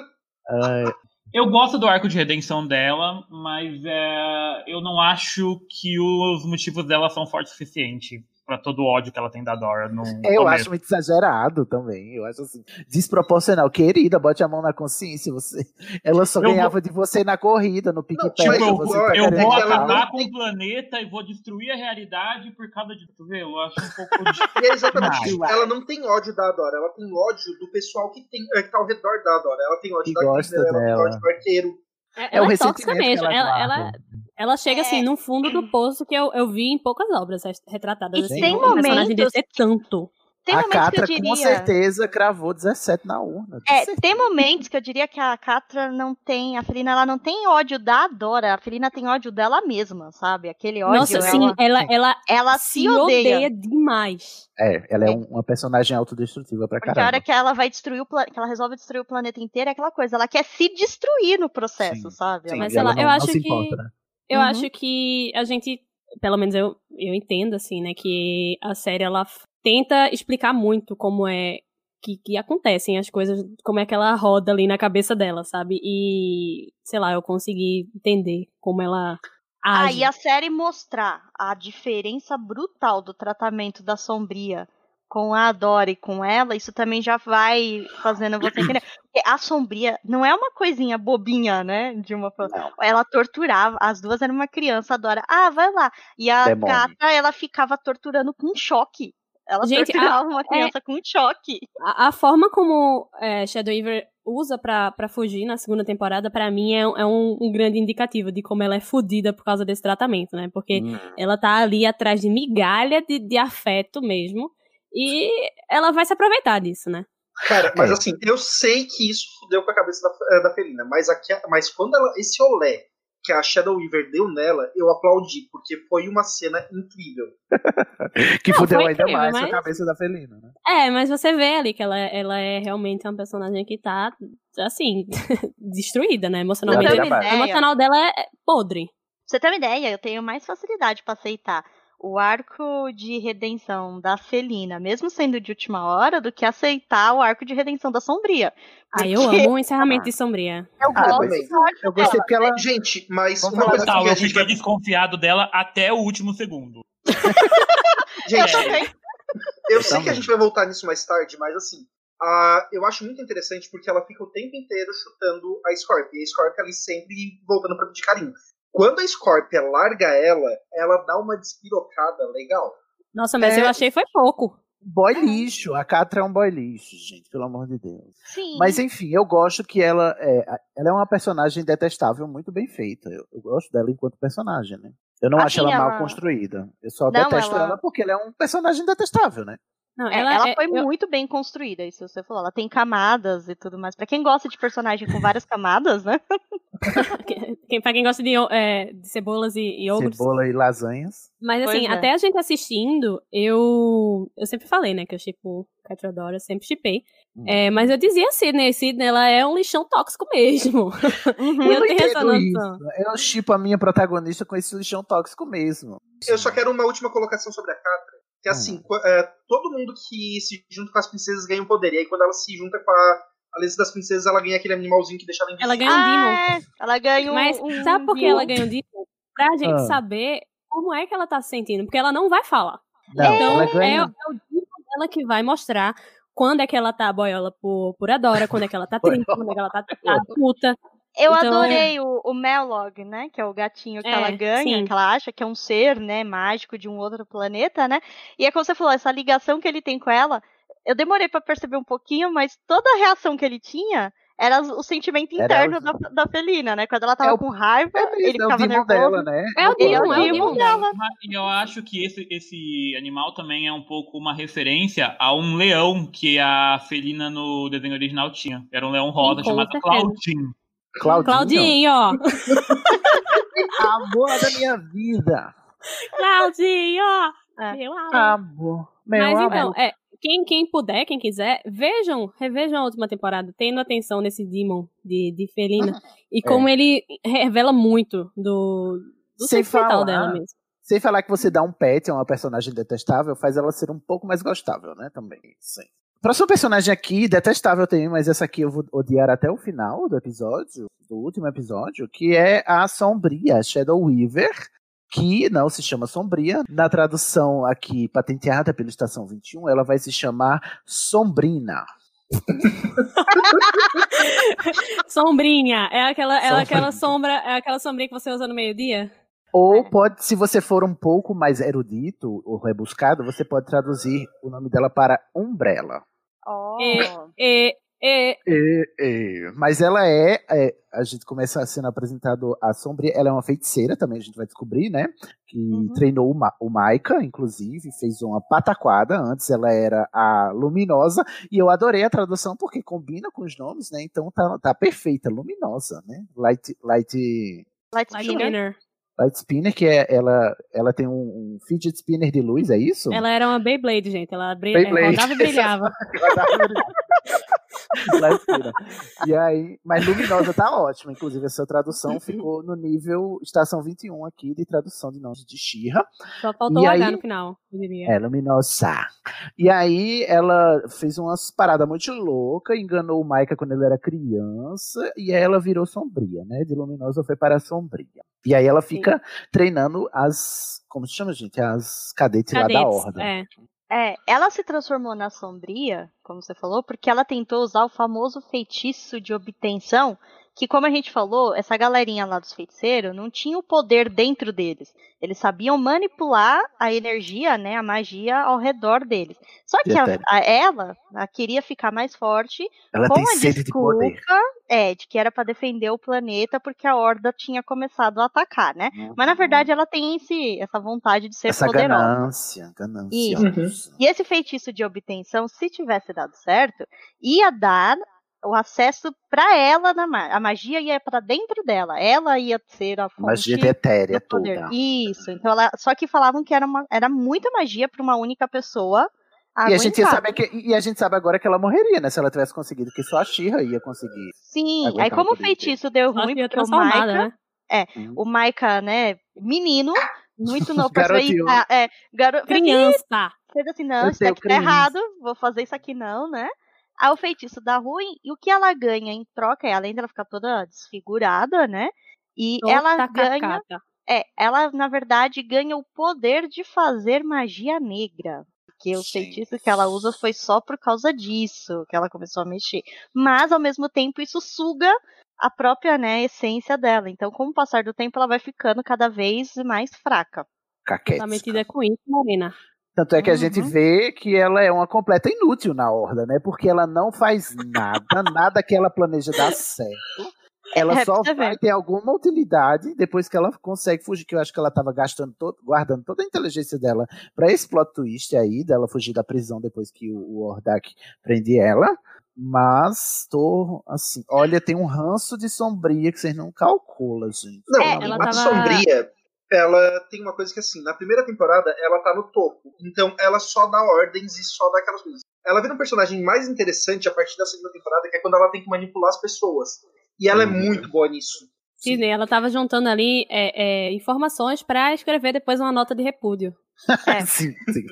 Ai, Eu gosto do arco de redenção dela, mas é, eu não acho que os motivos dela são fortes o suficiente pra todo o ódio que ela tem da Dora no Eu começo. acho muito exagerado também. Eu acho assim, desproporcional. Querida, bote a mão na consciência. Você... Ela só Eu ganhava de você na corrida, no pique. Tipo, eu, você eu- tá eu vou acabar não com o planeta e vou destruir a realidade por causa de cotovelo. Eu acho um pouco de... É exatamente. Ela não tem ódio da Adora, ela tem ódio do pessoal que, tem, é, que tá ao redor da Adora. Ela tem ódio Que da gosta Killer, ela tem dela. ódio do arqueiro. É, É o ela é tóxica ressentimento que mesmo. ela Ela, ela, ela chega assim, no fundo do poço que eu, eu vi em poucas obras retratadas. E assim, tem momentos desse tanto. Tem a momentos que Catra eu diria. com certeza cravou 17 na urna. É, tem momentos que eu diria que a Catra não tem, a Felina ela não tem ódio da Dora, a Felina tem ódio dela mesma, sabe? Aquele ódio. Nossa, ela, sim, ela, ela, ela se se odeia. odeia demais. É, ela é um- uma personagem autodestrutiva pra Porque a caramba. hora que ela vai destruir o planeta, que ela resolve destruir o planeta inteiro, é aquela coisa, ela quer se destruir no processo, Sim, sabe? Sim, Mas ela lá, não, eu não acho se que- importa, né? Eu Uhum. acho que a gente, pelo menos eu, eu entendo, assim, né, que a série, ela tenta explicar muito como é que, que acontecem as coisas, como é que ela roda ali na cabeça dela, sabe? E, sei lá, eu consegui entender como ela Ah, age. e a série mostrar a diferença brutal do tratamento da Sombria com a Dora e com ela, isso também já vai fazendo você entender. Porque a Sombria não é uma coisinha bobinha, né? De uma Não. Ela torturava, as duas eram uma criança, a Dora, ah, vai lá. E a Demônio. gata, ela ficava torturando com choque. Ela Gente, torturava a- uma criança com choque. A, a forma como é, Shadow Weaver usa pra, pra fugir na segunda temporada, pra mim, é, um- é um, um grande indicativo de como ela é fodida por causa desse tratamento, né? Porque Hum. ela tá ali atrás de migalha de, de afeto mesmo. E ela vai se aproveitar disso, né? Cara, mas É. assim, eu sei que isso fudeu com a cabeça da, eh, da Felina, mas, aqui, mas quando ela, esse olé que a Shadow Weaver deu nela, eu aplaudi, porque foi uma cena incrível. Que Não, fudeu ainda incrível, mais a mas- cabeça da Felina, né? É, mas você vê ali que ela, ela é realmente uma personagem que tá, assim, destruída, né? Emocionalmente. O emocional dela é podre. pra você ter uma ideia, eu tenho mais facilidade pra aceitar o arco de redenção da Felina, mesmo sendo de última hora, do que aceitar o arco de redenção da Sombria. Aí eu amo o encerramento de Sombria. Eu Ah, gosto mas do arco Eu gostei porque ela. Gente, mas Vamos uma coisa Total, que a eu fiquei desconfiado dela até o último segundo. Eu Gente, também. eu Eu sei que a gente vai voltar nisso mais tarde, mas assim, a, eu acho muito interessante porque ela fica o tempo inteiro chutando a Scorpia. E a Scorpia ali sempre voltando pra pedir carinho. Quando a Scorpia larga ela, ela dá uma despirocada legal. Nossa, mas É. eu achei foi pouco. boy lixo. A Catra é um boy lixo, gente, pelo amor de Deus. Sim. Mas enfim, eu gosto que ela é, ela é uma personagem detestável, muito bem feita. Eu, eu gosto dela enquanto personagem, né? Eu não acho Assim, ela, mal ela- construída. Eu só Não, detesto ela- ela... porque ela é um personagem detestável, né? Não, É, ela, ela é- foi eu- muito bem construída, isso você falou. Ela tem camadas e tudo mais. Pra quem gosta de personagem com várias camadas, né? quem, pra quem gosta de, é, de cebolas e, e iogurtes. Cebola e lasanhas. Mas assim, Pois é. até a gente assistindo, eu eu sempre falei, né, que eu chipo Catradora, eu sempre chipei. Hum. É, mas eu dizia assim, né, Sidney, ela é um lixão tóxico mesmo. Uhum. Eu não tenho essa entendo noção. isso. Eu chipo a minha protagonista com esse lixão tóxico mesmo. Eu só quero uma última colocação sobre a Catra. Que é assim, qu- é, todo mundo que se junta com as princesas ganha um poder. E aí quando ela se junta com a Aliança das Princesas, ela ganha aquele animalzinho que deixa ela invisível. Ela ganha um Demon. Ah, é. Ela ganha um. Mas um sabe por que Demon. ela ganha um Demon? Pra gente Ah. saber como é que ela tá se sentindo. Porque ela não vai falar. Não, então ela é, é o Demon dela que vai mostrar quando é que ela tá boiola por, por Adora, quando é que ela tá triste, quando é que ela tá, tá puta. Eu Então- adorei o, o Melog, né? Que é o gatinho que É, ela ganha, sim. que ela acha que é um ser, né, mágico de um outro planeta, né? E é como você falou, essa ligação que ele tem com ela, eu demorei pra perceber um pouquinho, mas toda a reação que ele tinha era o sentimento interno o- da, da Felina, né? Quando ela tava É o- com raiva, É ele é o ficava demon nervoso. dela, né? É o Ele é o é dela. Mas eu acho que esse, esse animal também é um pouco uma referência a um leão que a Felina no desenho original tinha. Era um leão rosa chamado. Claudinho. Claudinho. Claudinho. Amor da minha vida. Claudinho! É. Meu amor. Amor. Meu Mas amor. então, é, quem, quem puder, quem quiser, vejam, revejam a última temporada, tendo atenção nesse Demon de, de Felina. E como ele revela muito do, do Sem falar- dela mesmo. Sem falar que você dá um pet a uma personagem detestável, faz ela ser um pouco mais gostável, né? Também. Sim. Próximo personagem aqui, detestável também, mas essa aqui eu vou odiar até o final do episódio, do último episódio, que é a Sombria, Shadow Weaver, que não se chama Sombria. Na tradução aqui, patenteada pela Estação 21, ela vai se chamar Sombrina. Sombrinha, é aquela, é aquela sombra, é aquela sombrinha que você usa no meio-dia? Ou pode, se você for um pouco mais erudito ou rebuscado, você pode traduzir o nome dela para Umbrella. Oh. E, e, é, Mas ela é, é, A gente começa sendo apresentado a Sombria. Ela é uma feiticeira também, a gente vai descobrir, né? Que treinou o, Ma o Maika, inclusive, fez uma pataquada. Antes ela era a Luminosa. E eu adorei a tradução porque combina com os nomes, né? Então tá, tá perfeita, luminosa, né? Light. Light Light Light. Light Spinner, que é, ela, ela tem um, um fidget spinner de luz, é isso? Ela era uma Beyblade, gente. Ela brilha, Beyblade. rodava e brilhava. E aí, mas luminosa tá ótima, inclusive essa tradução ficou no nível estação 21 aqui de tradução de nomes de Xirra. Só faltou E o aí- H no final, eu diria. É, luminosa. E aí ela fez umas paradas muito loucas, enganou o Maika quando ele era criança, e aí ela virou sombria, né? De luminosa foi para sombria. E aí ela fica treinando as. Como se chama, gente? As cadetes, lá da Cadetes, horda. é. É, ela se transformou na sombria, como você falou, porque ela tentou usar o famoso feitiço de obtenção, que como a gente falou, essa galerinha lá dos feiticeiros não tinha o poder dentro deles. Eles sabiam manipular a energia, né, a magia ao redor deles. Só que a, a- ela, ela queria ficar mais forte Ela com a de desculpa, poder. é, de que era para defender o planeta porque a horda tinha começado a atacar, né? Mas na verdade ela tem esse, essa vontade de ser Uhum. Essa poderosa. ganância, ganância. Isso. E esse feitiço de obtenção, se tivesse dado certo, ia dar o acesso pra ela na ma a magia ia para dentro dela. Ela ia ser a fonte Magia de etérea do poder. toda. Isso. Então ela, só que falavam que era uma, era muita magia para uma única pessoa. E a, gente saber que, e a gente sabe agora que ela morreria, né? Se ela tivesse conseguido, que só a Xirra ia conseguir. Sim, aí como o feitiço deu ruim, porque o Maika, né? é, o Maika, né, menino, muito novo pra sair, ah, é, garo, Criança. fez assim, não, isso aqui tá errado, vou fazer isso aqui não, né? Aí o feitiço dá ruim, e o que ela ganha em troca, é, além dela ficar toda desfigurada, né? E Toda ela ganha, cacata. é, ela na verdade ganha o poder de fazer magia negra. Porque o feitiço que ela usa foi só por causa disso que ela começou a mexer. Mas ao mesmo tempo isso suga a própria né, essência dela. Então, com o passar do tempo, ela vai ficando cada vez mais fraca. Caquete. Tá metida com isso, Marina. Tanto é que a gente vê que ela é uma completa inútil na horda, né? Porque ela não faz nada, nada que ela planeja dar certo. Ela É, só vai ver. ter alguma utilidade depois que ela consegue fugir, que eu acho que ela tava gastando todo, guardando toda a inteligência dela pra esse plot twist aí, dela fugir da prisão depois que o, o Hordak prende ela. Mas tô assim, olha, tem um ranço de sombria que vocês não calculam, gente. Não, É, a ela tava- Sombria, ela tem uma coisa que assim, na primeira temporada ela tá no topo. Então ela só dá ordens e só dá aquelas coisas. Ela vira um personagem mais interessante a partir da segunda temporada, que é quando ela tem que manipular as pessoas. E ela é muito boa nisso. Sidney, ela tava juntando ali é, é, informações pra escrever depois uma nota de repúdio. É. sim, sim.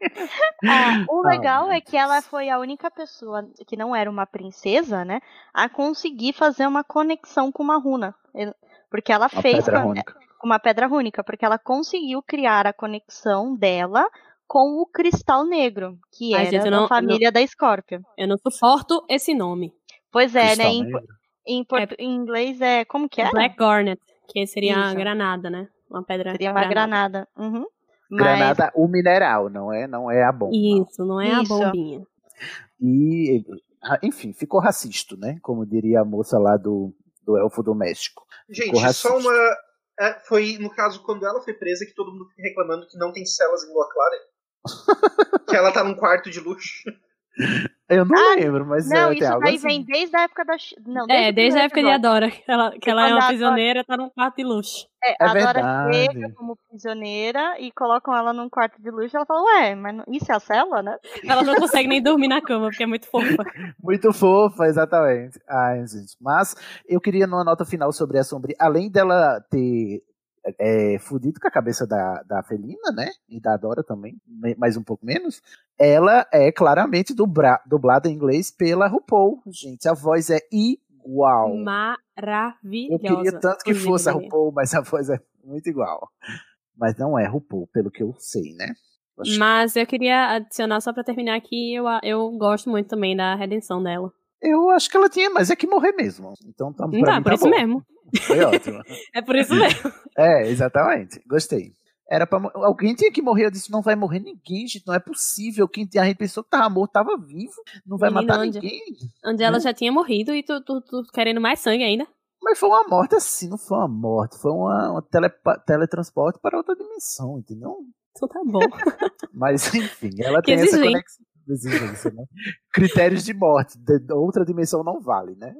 Ah, o Ah, legal é que ela foi a única pessoa que não era uma princesa, né, a conseguir fazer uma conexão com uma runa. Porque ela Uma fez pedra rúnica. Com uma pedra rúnica, porque ela conseguiu criar a conexão dela com o cristal negro, que Ai, era da não- família da Escórpia. Eu não suporto esse nome. Pois é, Cristal né? Em, em, portu- em inglês é. Como que é? Black Garnet, que seria a Isso. granada, né? Uma pedra. Seria uma granada. Uhum. Mas- Granada, o mineral, não é, não é a bomba. Isso, não é Isso. a bombinha. E, ah, enfim, ficou racista, né? Como diria a moça lá do, do Elfo Doméstico. Gente, só uma. É, foi no caso quando ela foi presa que todo mundo fica reclamando que não tem celas em Lua Clara. que ela tá num quarto de luxo. Eu não Ah, lembro, mas Não, é, isso tem algo daí assim. vem desde a época da. Não, É, o desde a época de. Adora, que ela, que ela é uma Adora- prisioneira, tá num quarto de luxo. É, É a Dora verdade. chega como prisioneira e colocam ela num quarto de luxo. Ela fala, ué, mas não- isso é a cela, né? Ela não consegue nem dormir na cama, porque é muito fofa. Muito fofa, exatamente. Ai, gente. Mas eu queria numa nota final sobre a Sombria, além dela ter é, fudido com a cabeça da, da Felina, né? E da Dora também, mais um pouco menos. Ela é claramente dubra, dublada em inglês pela RuPaul, gente. A voz é igual. Maravilhosa. Eu queria tanto que fosse a Dani. RuPaul, mas a voz é muito igual. Mas não é RuPaul, pelo que eu sei, né? Que- Mas eu queria adicionar, só pra terminar aqui, eu, eu gosto muito também da redenção dela. Eu acho que ela tinha, mas é que morrer mesmo. Então tá, pra Tá, mim por tá isso bom. mesmo. Foi ótimo. É por isso mesmo. É, exatamente. Gostei. Era pra, mo- alguém tinha que morrer. Eu disse: não vai morrer ninguém, gente. Não é possível. Quem a gente pensou que tava morto tava vivo. Não vai Menina, matar onde- ninguém. Onde ela Né? já tinha morrido e tu, tu, tu querendo mais sangue ainda. Mas foi uma morte assim, não foi uma morte. Foi uma, uma teletransporte para outra dimensão, entendeu? Então tá bom. Mas enfim, ela Que tem essa exigência, né? Critérios de morte. De, outra dimensão não vale, né?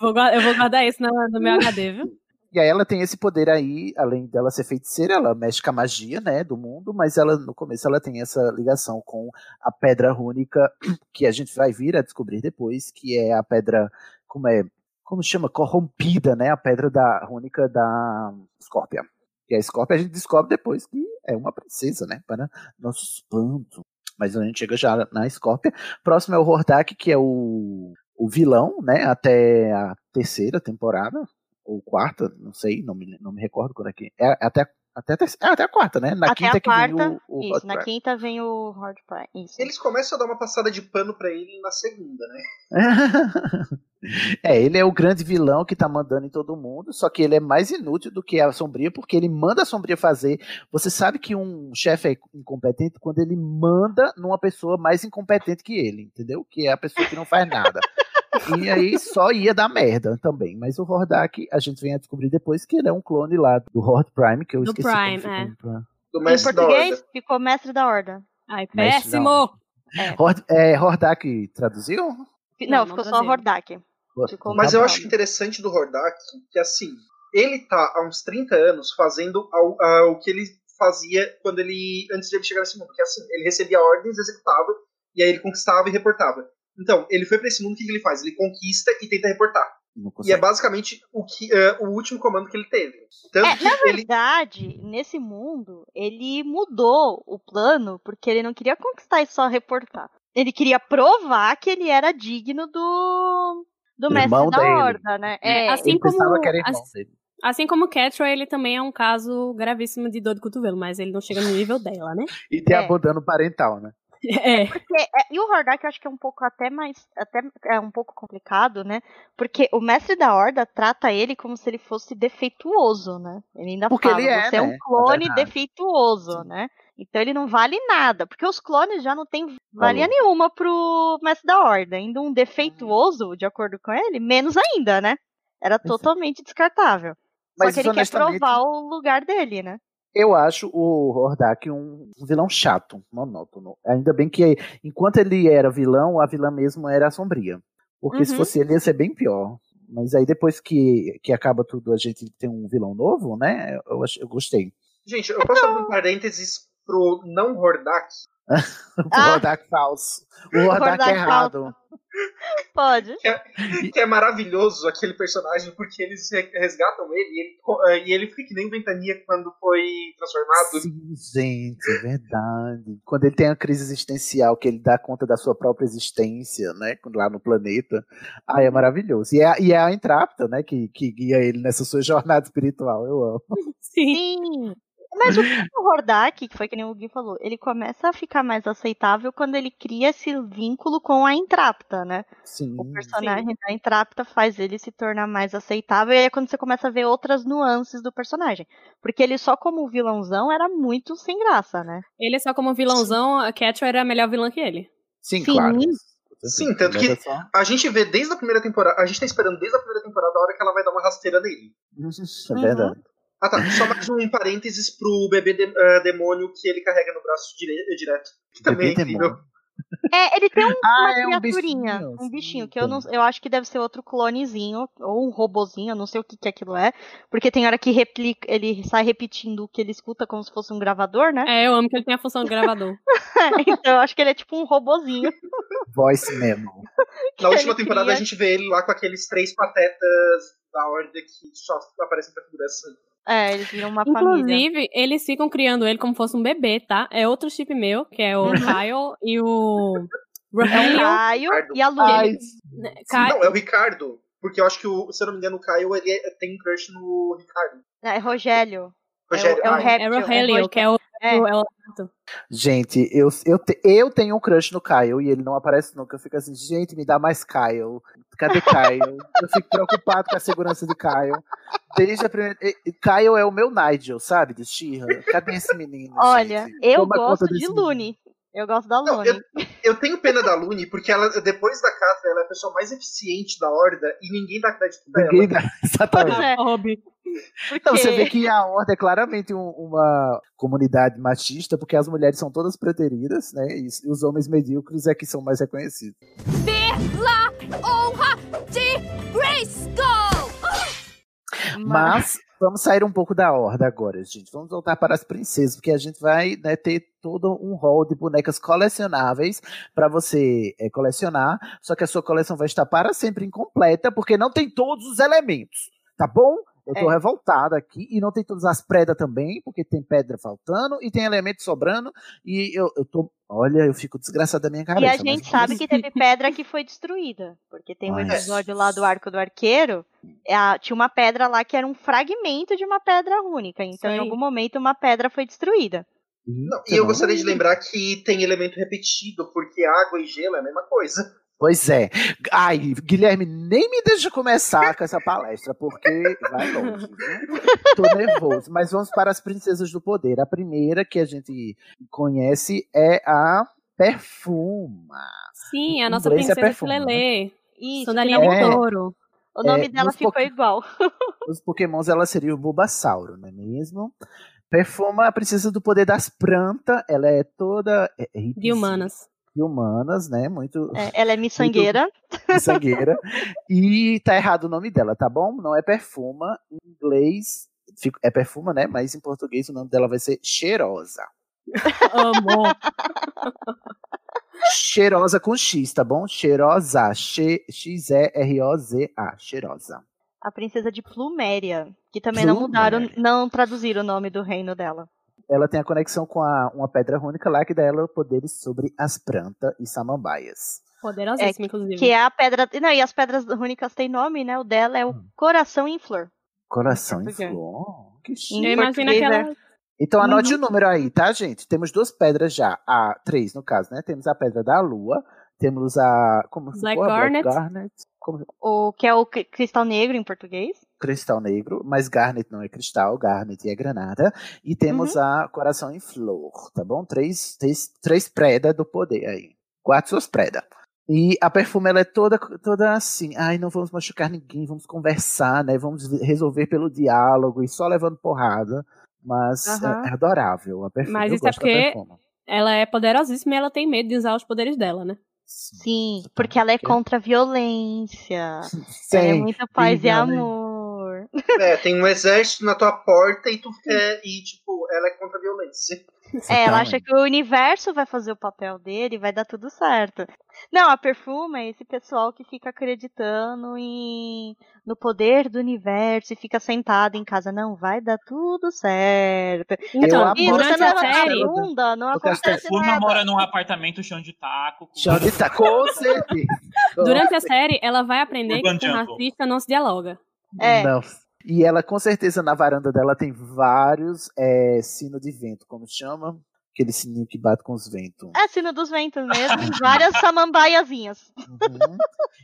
Vou eu vou guardar isso no, no meu HD, viu? E aí ela tem esse poder aí, além dela ser feiticeira, ela mexe com a magia, né, do mundo, mas ela no começo ela tem essa ligação com a pedra rúnica, que a gente vai vir a descobrir depois, que é a pedra, como é, como chama, corrompida, né, a pedra da rúnica da Scorpia. E a Scorpia a gente descobre depois que é uma princesa, né, para nosso espanto. Mas a gente chega já na Scorpia. Próximo é o Hordak, que é o, o vilão, né, até a terceira temporada, ou quarta, não sei, não me, não me recordo quando é que. É até, até, a é até a quarta, né? Na Até quinta a que vem quarta. o, o isso, Hot na Prime. quinta vem o Hard Prime. Isso. Eles começam a dar uma passada de pano pra ele na segunda, né? é, ele é o grande vilão que tá mandando em todo mundo, só que ele é mais inútil do que a Sombria, porque ele manda a Sombria fazer. Você sabe que um chefe é incompetente quando ele manda numa pessoa mais incompetente que ele, entendeu? Que é a pessoa que não faz nada. E aí só ia dar merda também. Mas o Hordak, a gente vem a descobrir depois que ele é um clone lá do Horde Prime, que eu Do esqueci Prime, é. pra- Do Em mestre da português, Horda. ficou mestre da Horda. Ai, péssimo! Hord, é, Hordak traduziu? Não, Não, não ficou só traduziu. Hordak. Ficou Mas eu acho interessante do Hordak que, assim, ele tá há uns 30 anos fazendo o que ele fazia quando ele. antes de ele chegar nesse mundo. Que assim, ele recebia ordens, executava, e aí ele conquistava e reportava. Então, ele foi pra esse mundo, o que que ele faz? Ele conquista e tenta reportar. E é basicamente o, que, é, o último comando que ele teve. Tanto É, que na ele. verdade, nesse mundo, ele mudou o plano porque ele não queria conquistar e só reportar. Ele queria provar que ele era digno do do mestre Irmão da dele. horda, né? É, assim ele como- pensava que era irmão assim- dele. Assim como Catra, ele também é um caso gravíssimo de dor de cotovelo, mas ele não chega no nível dela, né? E tem É. abandono parental, né? É. Porque, é, e o Hordak eu acho que é um pouco até mais. Até é um pouco complicado, né? Porque o mestre da Horda trata ele como se ele fosse defeituoso, né? Ele ainda Porque fala, ele é, você é um né? clone verdade. defeituoso, né? Então ele não vale nada, porque os clones já não tem valia nenhuma pro mestre da Horda. Ainda um defeituoso, de acordo com ele, menos ainda, né? Era totalmente descartável. Só Mas que ele quer provar o lugar dele, né? Eu acho o Hordak um um vilão chato, monótono. Ainda bem que enquanto ele era vilão, a vilã mesmo era a sombria. Porque se Uhum. fosse ele ia ser bem pior. Mas aí depois que, que acaba tudo, a gente tem um vilão novo, né? Eu, eu gostei. Gente, eu posso abrir um parênteses pro não Hordak? O Hordak falso. O Hordak, Hordak errado. Pode. Que é, que é maravilhoso aquele personagem, porque eles re- resgatam ele e ele, eh, e ele fica que nem ventania quando foi transformado. Sim, gente, é verdade. Quando ele tem a crise existencial, que ele dá conta da sua própria existência, né? Lá no planeta. Ah, é maravilhoso. E é, e é a Entrapta, né? Que, que guia ele nessa sua jornada espiritual. Eu amo. Sim. Mas o próprio Hordak, que foi que nem o Gui falou, ele começa a ficar mais aceitável quando ele cria esse vínculo com a Entrapta, né? Sim. O personagem da Entrapta faz ele se tornar mais aceitável, e aí é quando você começa a ver outras nuances do personagem. Porque ele só como vilãozão era muito sem graça, né? Ele só como vilãozão, a Catcher era a melhor vilã que ele. Sim, Sim. claro. Sim, tanto que é a gente vê desde a primeira temporada, a gente tá esperando desde a primeira temporada a hora que ela vai dar uma rasteira nele. É verdade. Ah tá, só mais um parênteses pro bebê de- eh, demônio que ele carrega no braço dire- direto. Que também é incrível. demônio. É, ele tem um- Ah, uma é um criaturinha, bichinho, um bichinho, que eu, não, eu acho que deve ser outro clonezinho, ou um robozinho, eu não sei o que, que aquilo é, porque tem hora que replica, ele sai repetindo o que ele escuta como se fosse um gravador, né? É, eu amo que ele tem a função de gravador. então eu acho que ele é tipo um robozinho. Voice memo. Na última temporada cria- a gente vê ele lá com aqueles três patetas da Horda que só aparecem pra figuração. É, eles viram uma família. Inclusive, eles ficam criando ele como fosse um bebê, tá? É outro chip meu, que é o Kyle e o É o Rogelio. Caio Ricardo. e a Luna. Não, é o Ricardo. Porque eu acho que, o, se eu não me engano, o Caio ele é- tem um crush no Ricardo. É Rogério. Rogério. É o ai, rap- É Rogelio, que é o, É. é o Gente, eu, eu, te- eu tenho um crush no Kyle e ele não aparece nunca. Eu fico assim, gente, me dá mais Kyle. Cadê Kyle? eu fico preocupado com a segurança de Kyle. Desde a primeira. Kyle é o meu Nigel, sabe? De She-Ra. Cadê esse menino? Olha, gente? eu Toma gosto de Lune. Eu gosto da Lune. eu, eu tenho pena da Lune, porque ela, depois da Catra, ela é a pessoa mais eficiente da Horda e ninguém dá crédito pra Ninguém ela. dá. Exatamente. É, porque... Então, você vê que a Horda é claramente um- uma comunidade machista, porque as mulheres são todas preteridas, né? E, e os homens medíocres é que são mais reconhecidos. Honra de Grayskull! Mas vamos sair um pouco da Horda agora, gente. Vamos voltar para as princesas, porque a gente vai né, ter todo um rol de bonecas colecionáveis para você é, colecionar. Só que a sua coleção vai estar para sempre incompleta, porque não tem todos os elementos, tá bom? Eu tô É. revoltada aqui e não tem todas as pedras também, porque tem pedra faltando e tem elemento sobrando. E eu, eu tô. Olha, eu fico desgraçada da minha E cabeça. a mas gente sabe que teve pedra que foi destruída. Porque tem um episódio lá do Arco do Arqueiro. é a- tinha uma pedra lá que era um fragmento de uma pedra única. Então, Isso em algum momento, uma pedra foi destruída. Não, e eu gostaria de lembrar que tem elemento repetido, porque água e gelo é a mesma coisa. Pois é. Ai, Guilherme, nem me deixa começar com essa palestra, porque vai longe? Tô nervoso. Mas vamos para as princesas do poder. A primeira que a gente conhece é a Perfuma. Sim, a nossa é princesa perfume, né? Filelê. Isso, Sandalinha que de É. couro. O nome É, dela ficou pouqui- igual. Os pokémons, ela seria o Bulbasauro, não é mesmo? Perfuma, a princesa do poder das plantas. Ela é toda... É, é De humanas. De humanas, né? Muito... É, ela é miçangueira. sangueira. e tá errado o nome dela, tá bom? Não é perfuma. Em inglês é perfuma, né? Mas em português o nome dela vai ser cheirosa. Amor. Cheirosa com X, tá bom? Cheirosa. Che- X-E-R-O-Z-A. Cheirosa. A princesa de Pluméria. Que também não mudaram, Pluméria. não traduziram o nome do reino dela. Ela tem a conexão com a, uma pedra rúnica lá que dá ela poderes sobre as plantas e samambaias. Poderosíssima, inclusive. Que é a pedra. Não, e as pedras rúnicas têm nome, né? O dela é o Hum. coração em flor. Coração em flor. Que chique. Eu imagino aquela. é- Então anote Uhum. o número aí, tá, gente? Temos duas pedras já. A três, no caso, né? Temos a pedra da lua, Temos a. Como Black ficou? Garnet. Garnet. Como- O que é o cri- cristal negro em português. Cristal negro, mas Garnet não é cristal, Garnet é granada. E temos a Coração em Flor, tá bom? Três, três, três preda do poder aí. Quatro suas preda. E a perfume ela é toda, toda assim, ai, não vamos machucar ninguém, vamos conversar, né? Vamos resolver pelo diálogo e só levando porrada. Mas Aham. é, é adorável a perfume. Mas eu isso é porque perfume. ela é poderosíssima e ela tem medo de usar os poderes dela, né? Sim, porque ela é contra a violência. Ela é Sim, muito paz e violência. É, tem um exército na tua porta e tu quer. E, tipo, ela é contra a violência. É, ela acha que o universo vai fazer o papel dele e vai dar tudo certo. Não, a Perfuma é esse pessoal que fica acreditando em no poder do universo e fica sentado em casa. Não, vai dar tudo certo. Então, e durante você a leva na série- segunda, não acontece nada. mora num apartamento chão de taco. Com... Chão de taco, com certeza. Durante a série, ela vai aprender que com Jungle. racista não se dialoga. É. Não. E ela, com certeza, na varanda dela tem vários é, sino de vento, como chama? Aquele sininho que bate com os ventos. É sino dos ventos mesmo, várias samambaiazinhas.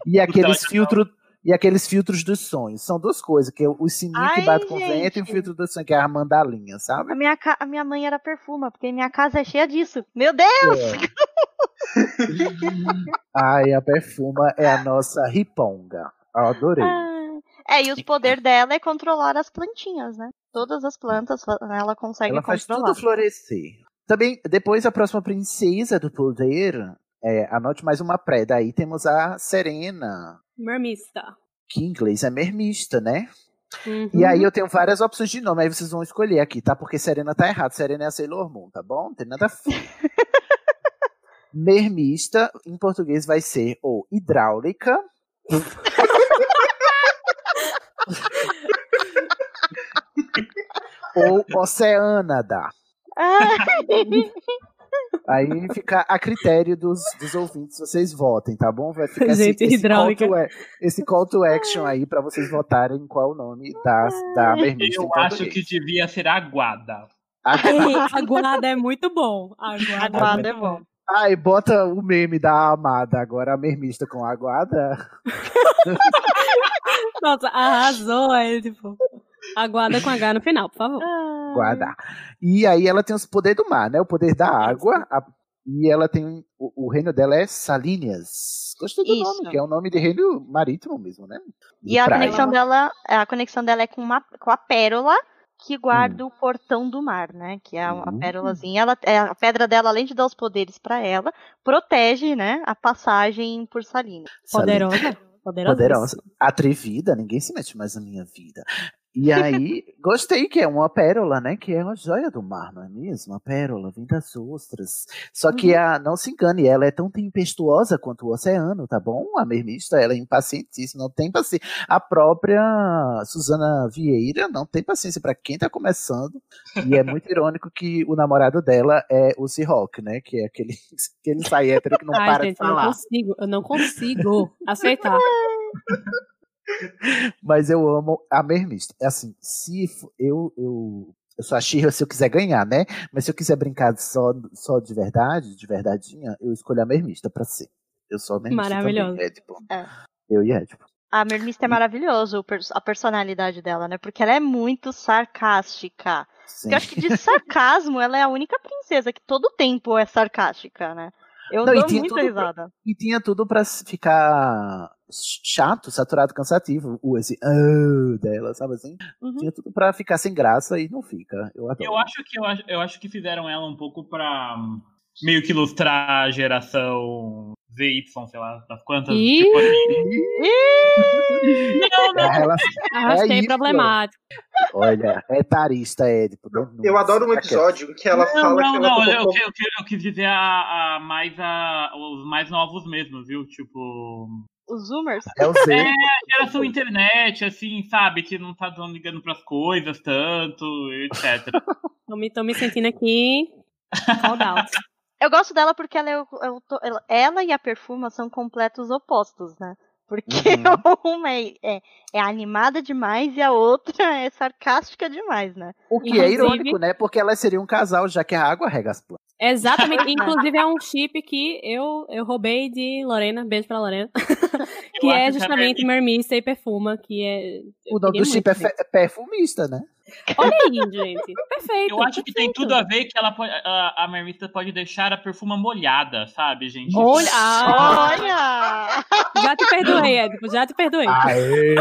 E aqueles Então, filtros. E aqueles filtros dos sonhos. São duas coisas, que é o sininho que Ai, bate com o gente. vento e o filtro dos sonhos, que é a mandalinha, sabe? A minha, ca- a minha mãe era perfuma, porque minha casa é cheia disso. Meu Deus! Ai, a perfuma é a nossa riponga. Eu adorei. É, e o poder dela é controlar as plantinhas, né? Todas as plantas fa- ela consegue Ela faz controlar. tudo florescer. Também, depois, a próxima princesa do poder. É, anote mais uma pré. Daí temos a Serena, Mermista. que em inglês é mermista, né? Uhum. E aí eu tenho várias opções de nome, aí vocês vão escolher aqui, tá? Porque Serena tá errado. Serena é a Sailor Moon, tá bom? Não tem nada a ver. Mermista, em português, vai ser ou hidráulica. ou oceânada. Aí fica a critério dos, dos ouvintes, vocês votem, tá bom? Vai ficar esse, Gente, esse, call hidráulica. to, esse call to action aí pra vocês votarem qual o nome da, da mermista. em Eu acho português. que devia ser aguada. Ei, aguada é muito bom. Aguada, Aguada é é muito bom. Ai, bota o meme da amada agora, a mermista com a aguada. Nossa, arrasou. Aí, tipo, aguada com H no final, por favor. Guarda. E aí ela tem os poderes do mar, né? O poder da água. a- e ela tem. O, o reino dela é Salíneas. Gostei do Isso. nome, que é o nome de reino marítimo mesmo, né? De E a praia. conexão dela, a conexão dela é com, uma, com a pérola que guarda o portão do mar, né? Que é a, a Hum. pérolazinha. Ela, é, a pedra dela, além de dar os poderes pra ela, protege, né, a passagem por Salina. Salina. Poderosa. Poderosa. Atrevida, ninguém se mete mais na minha vida. E aí, gostei que é uma pérola, né? Que é uma joia do mar, não é mesmo? A pérola vem das ostras. Só que a, não se engane, ela é tão tempestuosa quanto o oceano, tá bom? A mermista, ela é impacientíssima, não tem paciência. A própria Suzana Vieira não tem paciência pra quem tá começando. E é muito irônico que o namorado dela é o Seahawk, né? Que é aquele, aquele sai hétero que não Ai, para gente, de eu não falar. consigo. Eu não consigo aceitar. Mas eu amo a mermista. É assim, se eu, eu, eu sou a Shira se eu quiser ganhar, né? Mas se eu quiser brincar só, só de verdade, de verdadeinha, eu escolho a mermista pra ser. Eu sou a mermista Maravilhoso. também, Édipo. É. Eu e Édipo. A Mermista é maravilhoso, a personalidade dela, né? Porque ela é muito sarcástica. Sim. Eu acho que de sarcasmo ela é a única princesa que todo tempo é sarcástica, né? Eu Não, dou muita risada. E tinha tudo pra s- ficar chato, saturado, cansativo. O esse "Ah", dela, sabe assim? Uhum. Tinha tudo pra ficar sem graça e não fica. Eu adoro. Eu acho que eu acho, eu acho que fizeram ela um pouco pra hum, meio que ilustrar a geração ZY, sei lá, das quantas. Ih! Tipo assim. Não, É não. relação- Arrastei é problemático. Olha, é tarista, Édipo. né? Não- Eu adoro um quieto. episódio que ela não, fala não, que ela não, colocou- eu, eu, eu, eu quis dizer a, a mais a, os mais novos mesmo, viu? Tipo. Os Zoomers? É o Z. É, a geração internet, assim, sabe? Que não tá dando ligando pras coisas tanto, etc. Tô me, tô me sentindo aqui. Called out. Eu gosto dela porque ela, é o- é to- ela- ela e a Perfuma são completos opostos, né? Porque uma é, é, é animada demais e a outra é sarcástica demais, né? O que é Inclusive- irônico, né? Porque elas seriam um casal, já que a água rega as plantas. Exatamente. Inclusive é um chip que eu, eu roubei de Lorena. Beijo pra Lorena. que é justamente Mermista e Perfuma, que é. O nome do chip é, fe- é perfumista, né? Olha aí, gente. Perfeito. Eu acho que tem tudo a ver que ela pode, a, a pode deixar a perfuma molhada, sabe, gente? Olha! Ah, Olha! Já te perdoei, Edipo. Já te perdoei. Aê!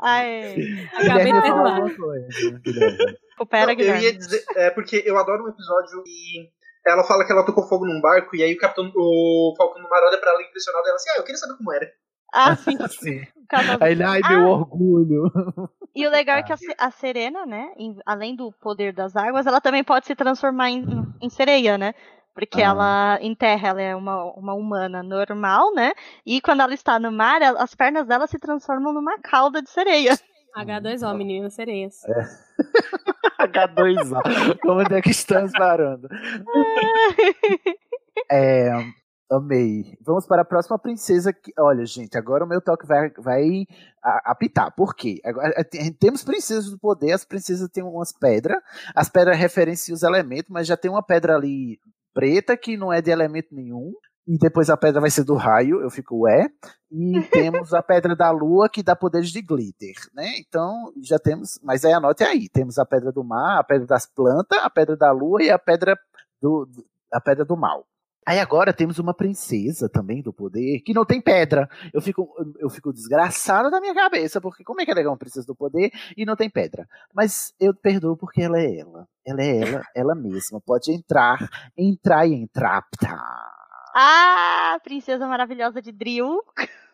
Aê. Acabei de Guilherme, perdoar. Guilherme. Recupera, Não, eu Guilherme. ia dizer, é porque eu adoro um episódio e ela fala que ela tocou fogo num barco e aí o capitão, o Falcão do Mar olha pra ela impressionado e ela assim, ah, eu queria saber como era. Ah, sim. Sim. Aí ele, ai, meu Ah, orgulho. E o legal é que a, Se- a Serena, né, em- além do poder das águas, ela também pode se transformar em, em sereia, né? Porque Ah. ela, em terra, ela é uma, uma humana normal, né? E quando ela está no mar, ela- as pernas dela se transformam numa cauda de sereia. H2O, meninas sereias. H2O. Como é que estamos parando? É, amei. Vamos para a próxima princesa. Que, olha, gente, agora o meu toque vai, vai apitar. Por quê? Agora, é, tem- temos princesas do poder, as princesas têm umas pedras. As pedras referenciam os elementos, mas já tem uma pedra ali preta que não é de elemento nenhum. E depois a pedra vai ser do raio, eu fico ué. E temos a pedra da lua que dá poderes de glitter, né? Então já temos, mas aí anote aí, temos a pedra do mar, a pedra das plantas, a pedra da lua e a pedra do, a pedra do mal. Aí agora temos uma princesa também do poder que não tem pedra. Eu fico, eu fico desgraçado da minha cabeça, porque como é que ela é uma princesa do poder e não tem pedra? Mas eu perdoo porque ela é ela. Ela é ela, ela mesma. Pode entrar, entrar e entrar. Tá. Ah, princesa maravilhosa de Drill.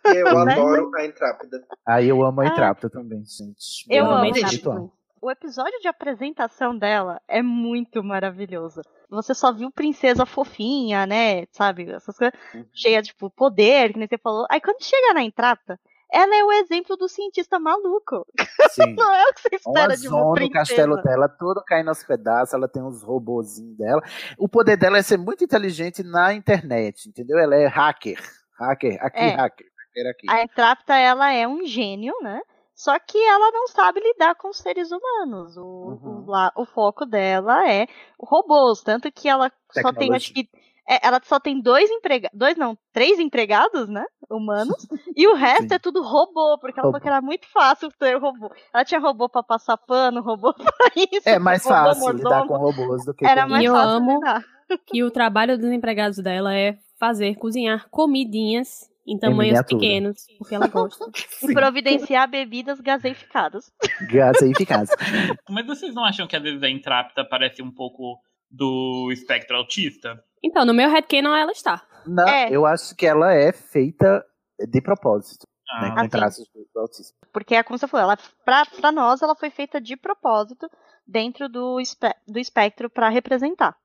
Eu Né? adoro a Intrápida. Aí eu amo a Ah. Entrapta também, gente. Eu é amo Entrapta. espiritual. O episódio de apresentação dela é muito maravilhoso. Você só viu princesa fofinha, né? Sabe? Essas coisas Uhum. cheia de tipo, poder, que nem você falou. Aí quando chega na entrada, ela é o exemplo do cientista maluco. Sim. Não é o que você espera Uma de uma zona, o princesa. castelo dela todo caindo aos pedaços, ela tem uns robozinhos dela. O poder dela é ser muito inteligente na internet, entendeu? Ela é hacker. Hacker, aqui, É. hacker. hacker aqui. A Entrapta, ela é um gênio, né? Só que ela não sabe lidar com os seres humanos. O, Uhum. o, lá- o foco dela é robôs. Tanto que ela só tem, acho que. É, ela só tem dois empregados. Dois não, três empregados, né? Humanos. e o resto é tudo robô, porque ela falou Robô. que era muito fácil ter robô. Ela tinha robô pra passar pano, robô pra isso. É mais robô fácil lidar mordomo. com robôs do que Era com mais E eu fácil amo lidar. que o trabalho dos empregados dela é fazer, cozinhar comidinhas em tamanhos miniatura. pequenos, porque ela gosta. E providenciar bebidas gaseificadas. Gás eficaz. Mas vocês não acham que às vezes a Intrápida parece um pouco do espectro autista? Então, no meu headcanon ela está. Não, É. eu acho que ela é feita de propósito. né, com Assim. traços do autismo. Porque é como você falou, ela, pra, pra nós ela foi feita de propósito dentro do, espe do espectro pra representar.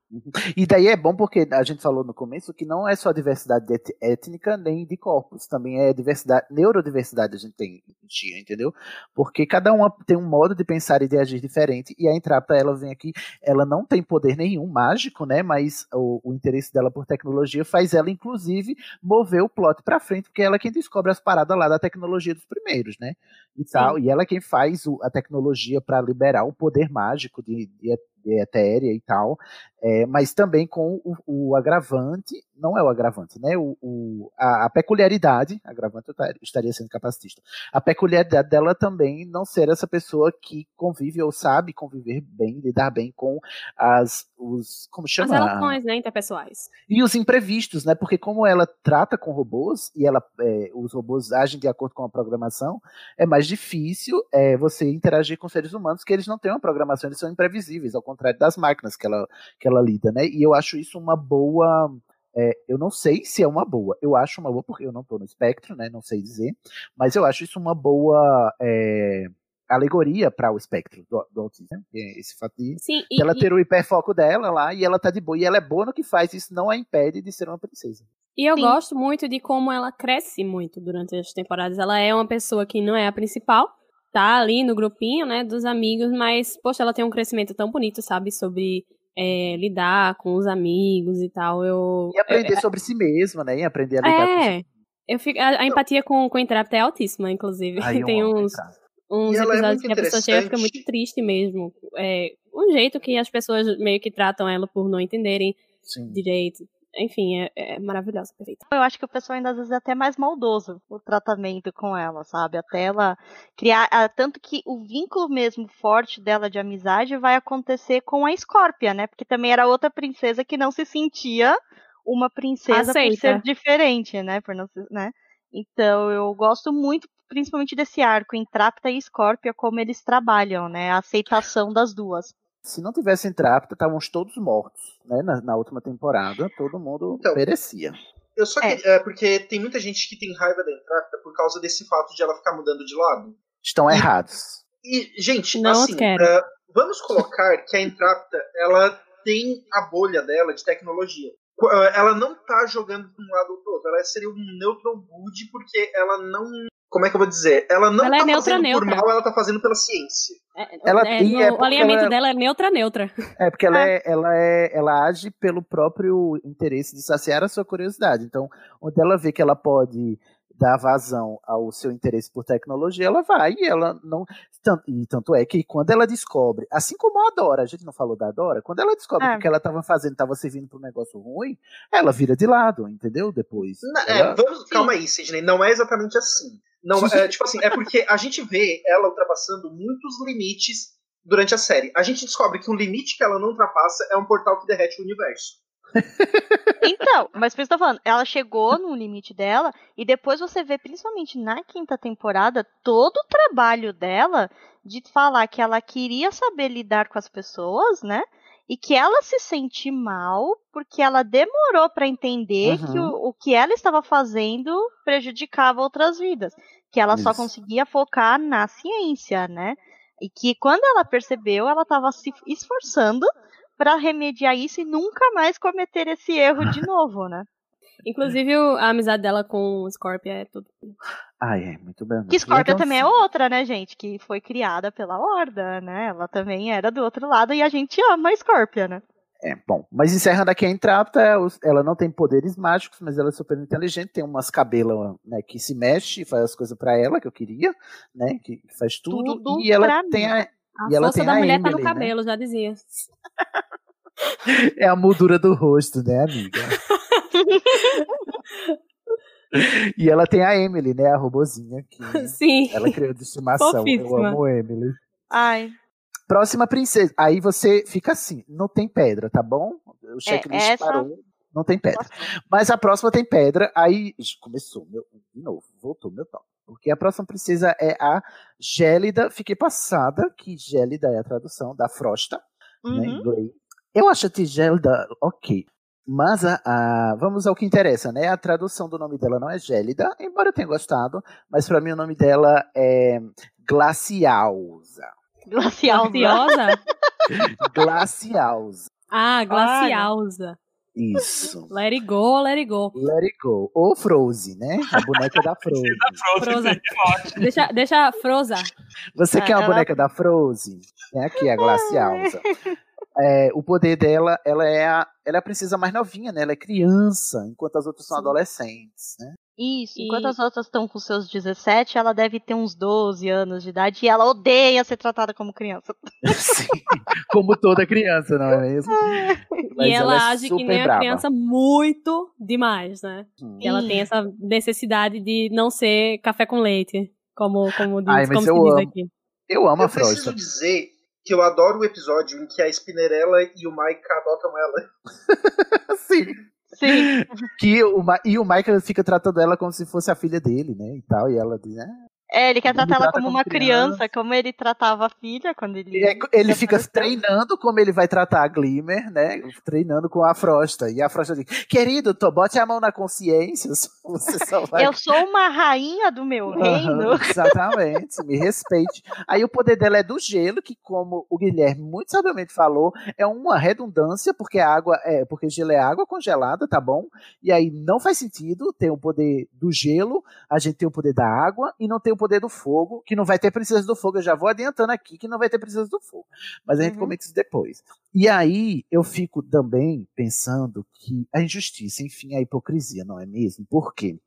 E daí é bom porque a gente falou no começo que não é só diversidade étnica nem de corpos, também é diversidade, neurodiversidade a gente tem em Tia, entendeu? Porque cada uma tem um modo de pensar e de agir diferente, e a Entrapta, ela vem aqui, ela não tem poder nenhum mágico, né, mas o, o interesse dela por tecnologia faz ela, inclusive, mover o plot pra frente, porque ela é quem descobre as paradas lá da tecnologia dos primeiros, né, e tal, e ela é quem faz o- a tecnologia para liberar o poder mágico de, de Etérea e tal, é, mas também com o, o agravante, não é o agravante, né? O, o- a, a peculiaridade, agravante eu tar- estaria sendo capacitista, a peculiaridade dela também não ser essa pessoa que convive ou sabe conviver bem, lidar bem com as, os, como As chama? relações, né, interpessoais. E os imprevistos, né? Porque como ela trata com robôs e ela, é, os robôs agem de acordo com a programação, é mais difícil é, você interagir com seres humanos que eles não têm uma programação, eles são imprevisíveis, ao contrário das máquinas que ela, que ela lida, né? E eu acho isso uma boa. É, eu não sei se é uma boa. Eu acho uma boa porque eu não estou no espectro, né? Não sei dizer, mas eu acho isso uma boa é, alegoria para o espectro do, do autismo. né? É Esse fato de Sim, e, dela e- ter o hiperfoco dela lá e ela tá de boa. E ela é boa no que faz, isso não a impede de ser uma princesa. E eu Sim. gosto muito de como ela cresce muito durante as temporadas. Ela é uma pessoa que não é a principal, tá ali no grupinho, né, dos amigos, mas, poxa, ela tem um crescimento tão bonito, sabe, sobre é, lidar com os amigos e tal. Eu, E aprender sobre si mesma, né? E aprender a lidar com é, eu fico, a, a empatia com, com o Intrapta é altíssima, inclusive. Eu tem uns, uns é episódios muito que a pessoa chega e fica muito triste mesmo. É, um jeito que as pessoas meio que tratam ela por não entenderem direito. Enfim, é, é maravilhosa, perfeita. Eu acho que o pessoal ainda às vezes é até mais maldoso o tratamento com ela, sabe? Até ela criar. ah, Tanto que o vínculo mesmo forte dela de amizade vai acontecer com a Scorpia, né? Porque também era outra princesa que não se sentia uma princesa por Aceita. ser diferente, né? Por não ser, né? Então eu gosto muito, principalmente desse arco Intrapta e Scorpia, como eles trabalham, né? A aceitação das duas. Se não tivesse Intrapta, estávamos todos mortos, né? Na, na última temporada, todo mundo Então, merecia. Eu só que, é, porque tem muita gente que tem raiva da Entrapta por causa desse fato de ela ficar mudando de lado. Estão errados. E, gente, Não assim, quero. eh, vamos colocar que a Entrapta, ela tem a bolha dela de tecnologia. Eh, Ela não tá jogando de um lado ou do outro. Ela seria um neutral good porque ela não... Como é que eu vou dizer?Ela não Ela é tá neutra, fazendo por neutra. mal, ela tá fazendo pela ciência. Ela- É, e no- é o alinhamento ela- dela é neutra, neutra. É, porque ela, é, ela, é, ela age pelo próprio interesse de saciar a sua curiosidade. Então, onde ela vê que ela pode dar vazão ao seu interesse por tecnologia, ela vai e ela não. Tanto, e tanto é que quando ela descobre, assim como a Dora, a gente não falou da Dora, quando ela descobre É. que o que ela estava fazendo estava servindo para um negócio ruim, ela vira de lado, entendeu? Depois. É, Ela- vamos, calma aí, Sidney. Não é exatamente assim. Não, é, tipo assim, é porque a gente vê ela ultrapassando muitos limites durante a série. A gente descobre que um limite que ela não ultrapassa é um portal que derrete o universo. Então, mas por isso que eu tô falando, ela chegou no limite dela e depois você vê, principalmente na quinta temporada, todo o trabalho dela de falar que ela queria saber lidar com as pessoas, né? E que ela se sente mal porque ela demorou pra entender Uhum. que o, o que ela estava fazendo prejudicava outras vidas. Que ela só Isso. conseguia focar na ciência, né? E que quando ela percebeu, ela estava se esforçando pra remediar isso e nunca mais cometer esse erro de novo, né? Inclusive, o- a amizade dela com o Scorpio é tudo. Ai, é muito bem. Que Scorpia Então, também é assim, outra, né, gente? Que foi criada pela Horda, né? Ela também era do outro lado e a gente ama a Scorpia, né? É, bom, mas encerrando aqui a Entrapta, os- ela não tem poderes mágicos, mas ela é super inteligente, tem umas cabelas né, que se mexe, faz as coisas pra ela, que eu queria, né, que, faz tudo, Tudo e ela pra tem mim. a, A e força da a mulher tá Emily, no né? cabelo, já dizia. É a moldura do rosto, né, amiga? e ela tem a Emily, né, a robozinha que Sim. ela criou de estimação. Eu amo Emily. Ai. Próxima princesa. Aí você fica assim, não tem pedra, tá bom? O checklist essa- parou, não tem pedra. Mas a próxima tem pedra, aí começou, meu, de novo, voltou meu top. Porque a próxima princesa é a Gélida. Fiquei passada que Gélida é a tradução da Frosta, né, em Uhum. inglês. Eu acho a Gélida ok. Mas a, a- vamos ao que interessa, né? A tradução do nome dela não é Gélida, embora eu tenha gostado, mas pra mim o nome dela é Glacialza. Glaciosa? Glacialza. Ah, Glacialza. Isso. Let it go, let it go. Let it go. Ou Frozen, né? A boneca da Frozen. Froza. Deixa, deixa a Froza. Você quer uma ela- boneca da Frozen? Tem aqui a Glacialza. É, o poder dela, ela é, a, ela é a princesa mais novinha, né? Ela é criança, enquanto as outras são adolescentes, né? Isso, E- enquanto as outras estão com seus 17, ela deve ter uns 12 anos de idade e ela odeia ser tratada como criança. Sim, como toda criança, não é mesmo? Mas e ela, é age que nem a brava. criança muito demais, né? Hum. E ela tem essa necessidade de não ser café com leite, como, como, diz, Ai, como eu se diz amo. aqui. Eu amo Eu a Frosta. preciso dizer que eu adoro o episódio em que a Spinnerella e o Maika adotam ela. Sim. Sim. Que o, Ma- e o Michael fica tratando ela como se fosse a filha dele, né? E tal. E ela diz, ah, É, ele quer Ele tratar ela como como uma criança. criança, como ele tratava a filha quando ele. E é- ele fica treinando como ele vai tratar a Glimmer, né? Treinando com a Frosta. E a Frosta diz: Querido, tô, bote a mão na consciência. Você só vai. Eu sou uma rainha do meu reino. Aham, exatamente, me respeite. Aí o poder dela é do gelo, que, como o Guilherme muito sabiamente falou, é uma redundância, porque a água é. Porque gelo é água congelada, tá bom? E aí não faz sentido ter o poder do gelo, a gente tem o poder da água e não tem o poder do fogo, que não vai ter princesa do fogo. Eu já vou adiantando aqui que não vai ter princesa do fogo. Mas a gente Uhum. comenta isso depois. E aí eu fico também pensando que a injustiça, enfim, a hipocrisia, não é mesmo? Por quê?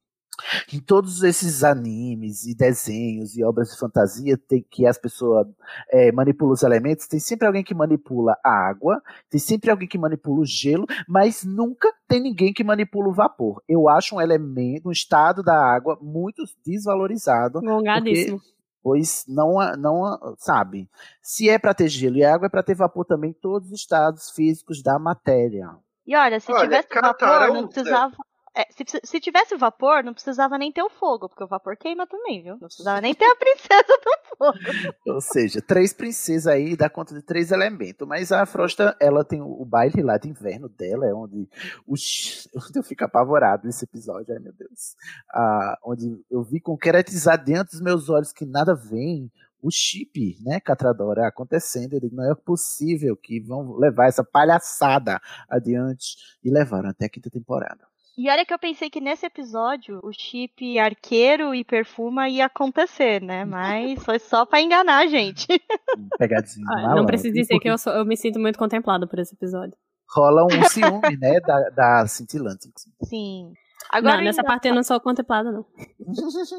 Em todos esses animes e desenhos e obras de fantasia tem que as pessoas é, manipulam os elementos, tem sempre alguém que manipula a água, tem sempre alguém que manipula o gelo, mas nunca tem ninguém que manipula o vapor. Eu acho um elemento, um estado da água muito desvalorizado. Alongadíssimo. porque- Pois não, não sabe. Se é para ter gelo e água, é para ter vapor também em todos os estados físicos da matéria. E olha, se Olha, tivesse vapor, não precisava. é, se, se tivesse vapor, não precisava nem ter o fogo, porque o vapor queima também, viu? Não precisava nem ter a princesa do fogo. Ou seja, três princesas aí dá conta de três elementos. Mas a Frosta, ela tem o, o baile lá de inverno dela, é onde, os, onde eu fico apavorado nesse episódio, ai meu Deus. Ah, onde eu vi concretizar diante dos meus olhos que nada vem o chip, né, Catradora, acontecendo. Eu digo, não é possível que vão levar essa palhaçada adiante. E levaram até a quinta temporada. E olha que eu pensei que nesse episódio o chip arqueiro e perfuma ia acontecer, né? Mas foi só pra enganar a gente. Pegadinha. Ah, não precisa dizer que eu, sou- eu me sinto muito contemplada por esse episódio. Rola um ciúme, né, da, da cintilante. Sim. Agora, não, nessa ainda- parte eu não sou contemplada, não.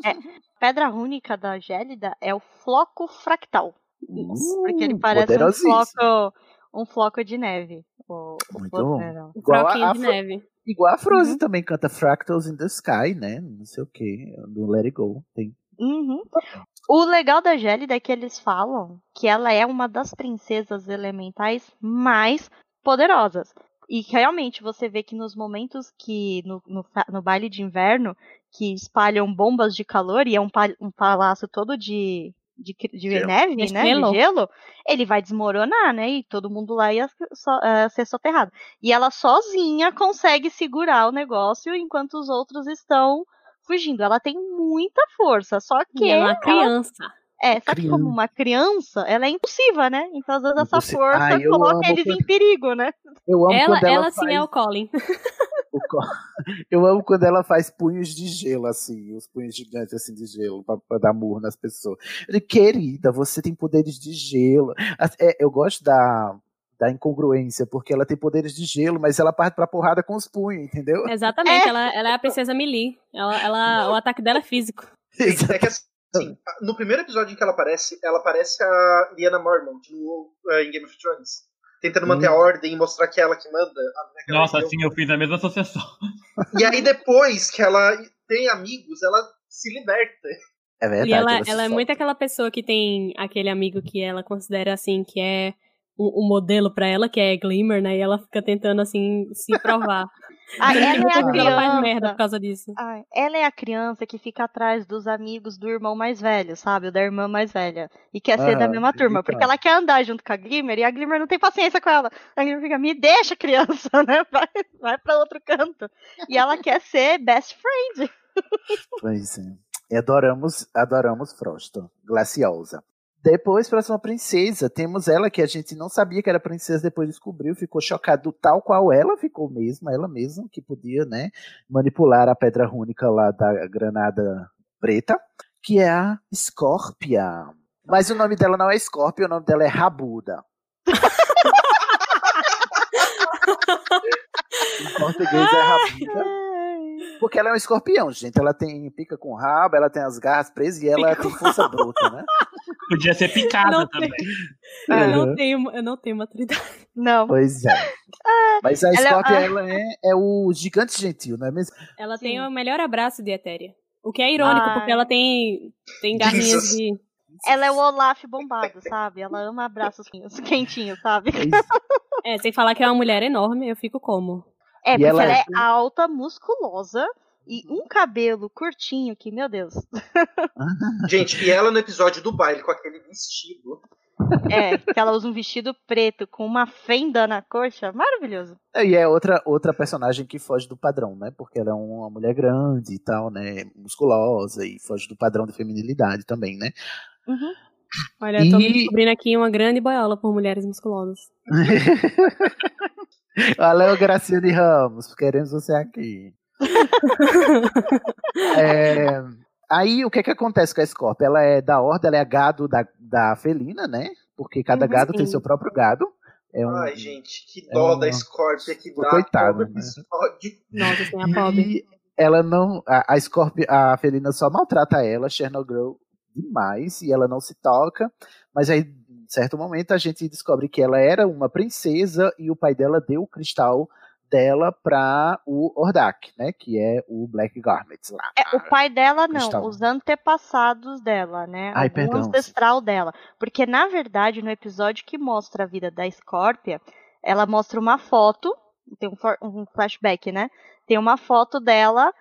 É, pedra única da Gélida é o floco fractal. porque ele parece um floco, um floco de neve. O, o Muito floco- bom. Um Igual floquinho a de Fro- neve. Igual a Frozen Uhum. também canta Fractals in the Sky, né? Não sei o que, do Let It Go. Tem. Uhum. O legal da Gélida é que eles falam que ela é uma das princesas elementais mais poderosas. E que realmente você vê que nos momentos que no, no, no baile de inverno que espalham bombas de calor e é um, um palácio todo de, de, de Gelo. neve, De né? gelo. De gelo, ele vai desmoronar, né? E todo mundo lá ia so- eh, ser soterrado. E ela sozinha consegue segurar o negócio enquanto os outros estão fugindo. Ela tem muita força, só que E ela é uma ela- criança. É, só que Criança. como uma criança, ela é impulsiva, né? Então às vezes essa Impulsiva. força Ah, coloca eles quando- em perigo, né? Eu amo Ela, quando ela, ela faz sim é o Colin. o Eu amo quando ela faz punhos de gelo, assim, os punhos gigantes assim de gelo, pra, pra dar murro nas pessoas. Eu digo, querida, você tem poderes de gelo. É, eu gosto da, da incongruência, porque ela tem poderes de gelo, mas ela parte pra porrada com os punhos, entendeu? Exatamente, ela, ela é a princesa Melee. Ela, ela, o ataque dela é físico. Gente, é que assim, no primeiro episódio em que ela aparece, ela parece a Lyanna Mormont no, eh, em Game of Thrones. Tentando manter Hum. a ordem e mostrar que é ela que manda. a mulher que ela Nossa, assim, eu fiz a mesma associação. E aí depois que ela tem amigos, ela se liberta. É verdade. e ela, se ela é muito aquela pessoa que tem aquele amigo que ela considera assim, que é um, um modelo pra ela, que é Glimmer, né? E ela fica tentando assim se provar. Ah, ela é a vezes ela faz criança. merda por causa disso. Ai, ela é a criança que fica atrás dos amigos do irmão mais velho, sabe? O da irmã mais velha. E quer ser da Aham, mesma turma. Porque ela quer andar junto com a Glimmer e a Glimmer não tem paciência com ela. A Glimmer fica, me deixa, criança, né? Vai, vai pra outro canto. E ela quer ser best friend. Pois é. E adoramos, adoramos Frosta, Glaciosa. Depois, próxima princesa, temos ela que a gente não sabia que era princesa, depois descobriu, ficou chocado, tal qual ela ficou mesmo, ela mesma, que podia, né, manipular a pedra rúnica lá da granada preta, que é a Scorpia. Mas o nome dela não é Scorpia, o nome dela é Rabuda. em português é Rabuda. Porque ela é um escorpião, gente. Ela tem pica com rabo, ela tem as garras presas e ela tem força bruta, né? Podia ser picada Não também. Eu Uhum. não tenho, eu não tenho maturidade. Não. Pois é. Mas a Ela é- ah. ela é, é o gigante gentil, não é mesmo? Ela Sim. tem o melhor abraço de Etéria. O que é irônico, Ai. porque ela tem, tem garrinhas Jesus. de. Ela é o Olaf bombado, sabe? Ela ama abraços quentinhos, sabe? É, sem falar que é uma mulher enorme, eu fico como? É, E porque ela ela é- é alta, musculosa e um cabelo curtinho que, meu Deus. Gente, e ela no episódio do baile com aquele vestido. É, que ela usa um vestido preto com uma fenda na coxa. Maravilhoso. E é outra, outra personagem que foge do padrão, né? Porque ela é uma mulher grande e tal, né? Musculosa e foge do padrão de feminilidade também, né? Uhum. Olha, eu tô E- descobrindo aqui uma grande boiola por mulheres musculosas. Valeu, Graciane Ramos, queremos você aqui. É, aí o que que acontece com a Scorpia? Ela é da horda, ela é gado da, da felina, né? Porque cada Uhum, gado tem sim. seu próprio gado. É um, Ai, gente, que dó é da uma- Scorpia que dá Coitada, todo né? Nossa, assim, a pobre. e, ela não. A, a, Scorpio, a Felina só maltrata ela, Chernobyl demais, e ela não se toca. Mas aí, em certo momento, a gente descobre que ela era uma princesa e o pai dela deu o cristal dela para o Ordak, né? Que é o Black Garments lá. É, o pai dela não, Cristal. os antepassados dela, né? Ai, perdão, ancestral dela. Porque, na verdade, no episódio que mostra a vida da Scorpia, ela mostra uma foto, tem um, um flashback, né? Tem uma foto dela,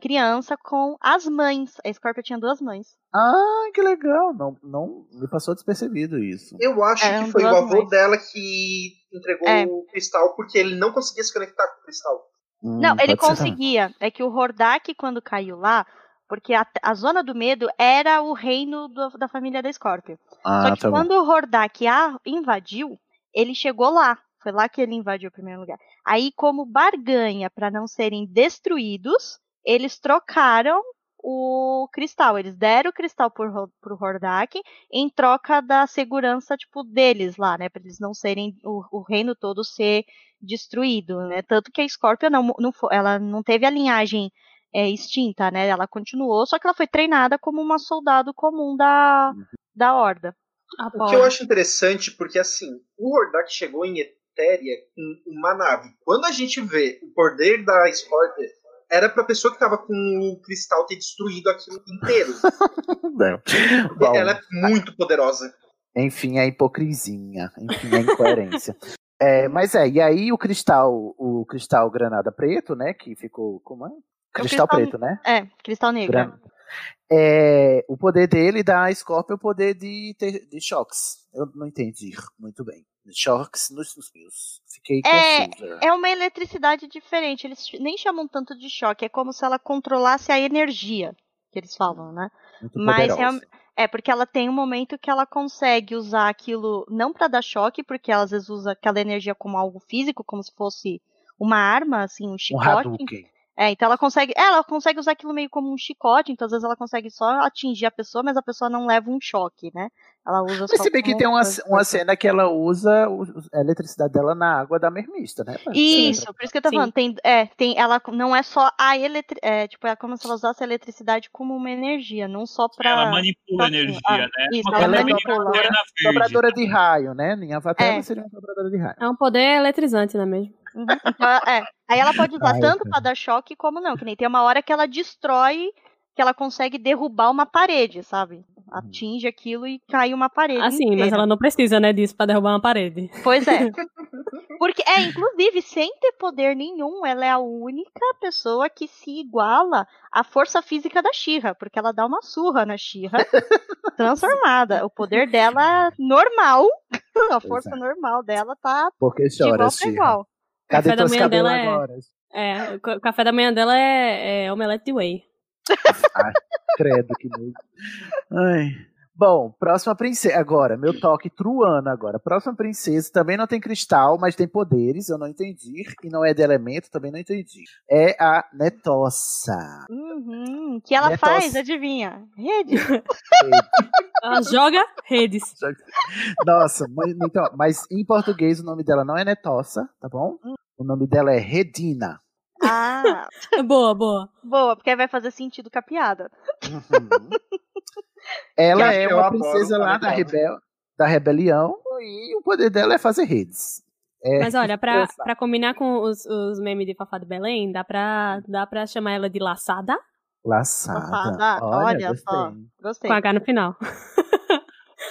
criança, com as mães. A Scorpia tinha duas mães. Ah, que legal. Não, não me passou despercebido isso. Eu acho Eram que foi o avô mães. dela que entregou É. o cristal porque ele não conseguia se conectar com o cristal. Hum, Não, ele conseguia. É que o Hordak, quando caiu lá, porque a, a Zona do Medo era o reino do- da família da Scorpio. Ah, Só que tá bom. quando o Hordak a invadiu, ele chegou lá. Foi lá que ele invadiu o primeiro lugar. Aí, como barganha para não serem destruídos, eles trocaram o cristal. Eles deram o cristal pro, pro Hordak em troca da segurança, tipo, deles lá, né? Pra eles não serem, o, o reino todo ser destruído, né? Tanto que a Scorpio não, não, ela não teve a linhagem é, extinta, né? Ela continuou, só que ela foi treinada como uma soldado comum da, da Horda. O que eu acho interessante, porque assim, o Hordak chegou em Etéria com uma nave. Quando a gente vê o poder da Scorpia, era pra pessoa que tava com o cristal ter destruído aquilo inteiro. Bom, Ela é muito poderosa. enfim, a hipocrisinha. Enfim, a incoerência. É, mas é, e aí o cristal, o cristal granada preto, né? Que ficou. Como é? Cristal, preto, né? É, cristal negro. Gran- É, o poder dele dá a Scorpio o poder de, ter, de choques. Eu não entendi muito bem. Choques nos suspiros. Fiquei confusa. É, é uma eletricidade diferente. Eles nem chamam tanto de choque. É como se ela controlasse a energia, que eles falam, né? Muito Mas real- é porque ela tem um momento que ela consegue usar aquilo não pra dar choque, porque ela às vezes usa aquela energia como algo físico, como se fosse uma arma, assim, um Um chicote. Hadouken. É, então ela consegue, é, ela consegue usar aquilo meio como um chicote, então às vezes ela consegue só atingir a pessoa, mas a pessoa não leva um choque, né? Ela usa Mas só se bem que tem uma, uma cena que ela usa a eletricidade dela na água da mermista, né? Isso, por isso que eu tô Sim. falando, tem, é, tem, ela não é só a eletri, é, tipo, é como se ela usasse a eletricidade como uma energia, não só pra... Ela manipula a pra- energia, ah, né? Isso, Uma ela coisa bem manipula. Sobradora de raio, né? Em Avatar É. ela seria uma sobradora de raio. É um poder eletrizante, não é mesmo? Uhum, então, é. Aí ela pode usar Ai, tanto cara. pra dar choque como não, que nem tem uma hora que ela destrói, que ela consegue derrubar uma parede, sabe? Atinge aquilo e cai uma parede Assim, mas inteira. ela não precisa, né, disso pra derrubar uma parede. Pois é. Porque, é, inclusive, sem ter poder nenhum, ela é a única pessoa que se iguala à força física da Shira, porque ela dá uma surra na Shira transformada. O poder dela é normal, a força é. normal dela tá Porque de igual chora, pra Shira. igual. Cadê café da teus manhã cabelos dela é- agora? É, o ca- o café da manhã dela é, é omelete de whey. Ai, credo, que nojo. Ai. Bom, próxima princesa. Agora, meu toque truano agora. Próxima princesa também não tem cristal, mas tem poderes, eu não entendi. E não é de elemento, também não entendi. É a Netossa. Uhum, que ela Netossa. faz, adivinha? Rede. Ela joga redes. Nossa, mas, então, mas em português o nome dela não é Netossa, tá bom? O nome dela é Redina. Ah, boa, boa. boa, porque vai fazer sentido com a piada. Uhum. Ela é uma princesa lá da, rebel, da rebelião e o poder dela é fazer redes. É, Mas olha, pra, pra combinar com os, os memes de Fafá de Belém, dá pra, dá pra chamar ela de laçada Laçada. Laçada, Olha, olha gostei. só. Gostei. com H no final.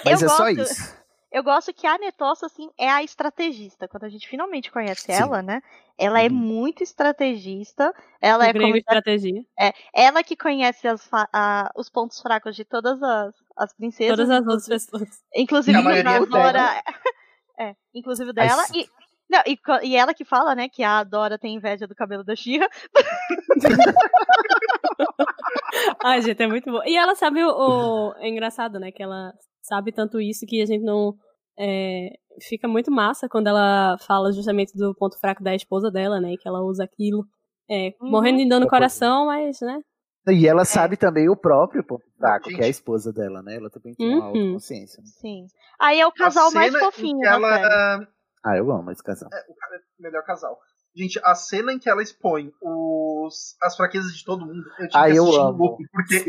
Mas Eu é só gosto- isso. Eu gosto que a Netossa, assim, é a estrategista. Quando a gente finalmente conhece Sim. ela, né? Ela é Uhum. muito estrategista. Ela O é como estratégia. é, ela que conhece as a- os pontos fracos de todas as, as princesas. Todas as outras inclusive- pessoas. Inclusive A maioria Dora. É, inclusive dela. Mas- E, não, e, e ela que fala, né, que a Dora tem inveja do cabelo da Xirra. Ai, gente, é muito bom. E ela sabe o, o- É engraçado, né? Que ela sabe tanto isso que a gente não. é, fica muito massa quando ela fala justamente do ponto fraco da esposa dela, né? Que ela usa aquilo. É, Uhum. morrendo de dor no coração, mas, né? E É. ela sabe também o próprio ponto fraco, Gente. que é a esposa dela, né? Ela também tem uma Uhum. autoconsciência. né? Sim. Aí é o casal mais em fofinho da ela- série. Ah, eu amo esse casal. É, o cara é o melhor casal. Gente, a cena em que ela expõe os, as fraquezas de todo mundo, eu tive Ah, que eu em amo. porque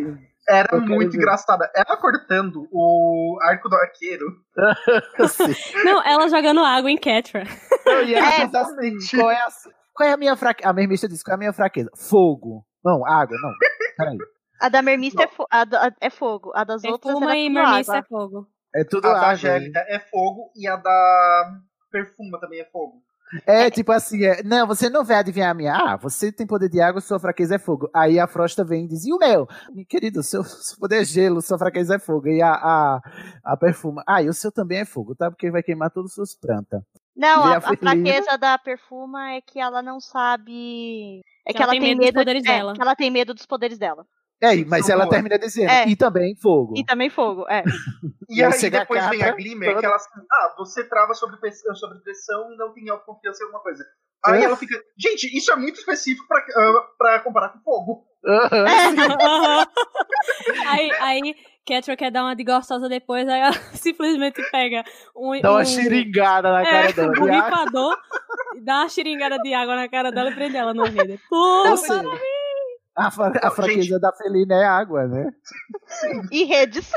era Eu muito engraçada. Ela cortando o arco do arqueiro. Não, ela jogando água em Catra. Dizer assim, qual é a, qual é a minha fraqueza? A mermista disse, qual é a minha fraqueza? Fogo. Não, água, não. Peraí. A da mermista é, fo- a da- é fogo. A das outras Perfuma era e tudo mermista água. é fogo. É tudo a da água. Angélica é fogo e a da Perfuma também é fogo. É, tipo assim, é, não, você não vai adivinhar a minha. Ah, você tem poder de água, sua fraqueza é fogo. Aí a Frosta vem e diz, e o meu? Meu Querido, seu, seu poder é gelo, sua fraqueza é fogo. E a, a, a perfuma, ah, e o seu também é fogo, tá? Porque vai queimar todas as suas plantas. Não, a, a fraqueza da perfuma é que ela não sabe. É que, ela ela, tem tem medo dos medo, poderes é, dela. que ela tem medo dos poderes dela. É, mas ela termina dizendo, É. e também fogo. E também fogo, é. E E aí aí chega a depois vem a Glimmer, toda- que ela assim, ah, você trava sobre pressão, sobre pressão e não tem autoconfiança em alguma coisa. Aí É. ela fica, gente, isso é muito específico pra, ah, pra comparar com fogo. Aham. aí, aí Catra quer dar uma de gostosa depois, aí ela simplesmente pega um. Dá uma um- xeringada na é, cara dela. um borrifador, dá uma xeringada de água na cara dela e prende ela no rede. Pô, Ou seja, a, fra- a Não, fraqueza gente. da Felina é água, né? E redes.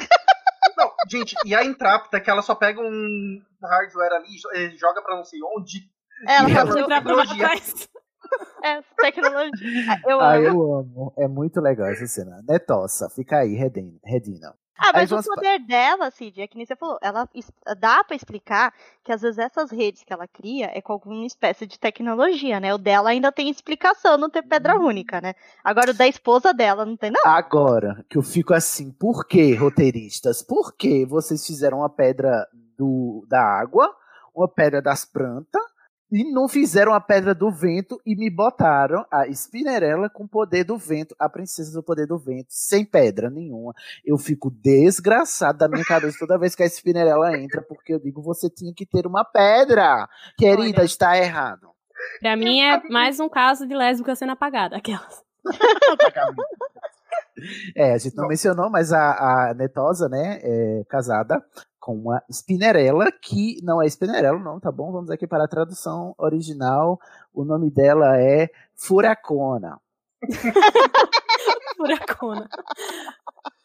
Não, gente, e a Intrapta, que ela só pega um hardware ali, eh, joga pra não sei onde. Ela só ela- pra tecnologia. trás. é, tecnologia. Eu Ah, amo. eu amo. É muito legal essa cena. Netossa, fica aí, Redina. Ah, mas o poder dela, Cid, é que nem você falou, ela dá pra explicar que às vezes essas redes que ela cria é com alguma espécie de tecnologia, né? O dela ainda tem explicação, não tem pedra Hum. única, né? Agora o da esposa dela não tem, não. Agora, que eu fico assim, por que, roteiristas? Por que vocês fizeram uma pedra do, da água, uma pedra das plantas, e não fizeram a pedra do vento e me botaram a Spinnerella com o poder do vento, a princesa do poder do vento, sem pedra nenhuma. Eu fico desgraçado da minha cabeça toda vez que a Spinnerella entra, porque eu digo, você tinha que ter uma pedra. Querida, Olha. está errado. Pra mim é mais um caso de lésbica sendo apagada. Aquelas. É, a gente não mencionou, mas a, a Netosa, né, é casada com uma Spinnerella, que não é Spinnerella, não, tá bom? Vamos aqui para a tradução original. O nome dela é Furacona. Furacona.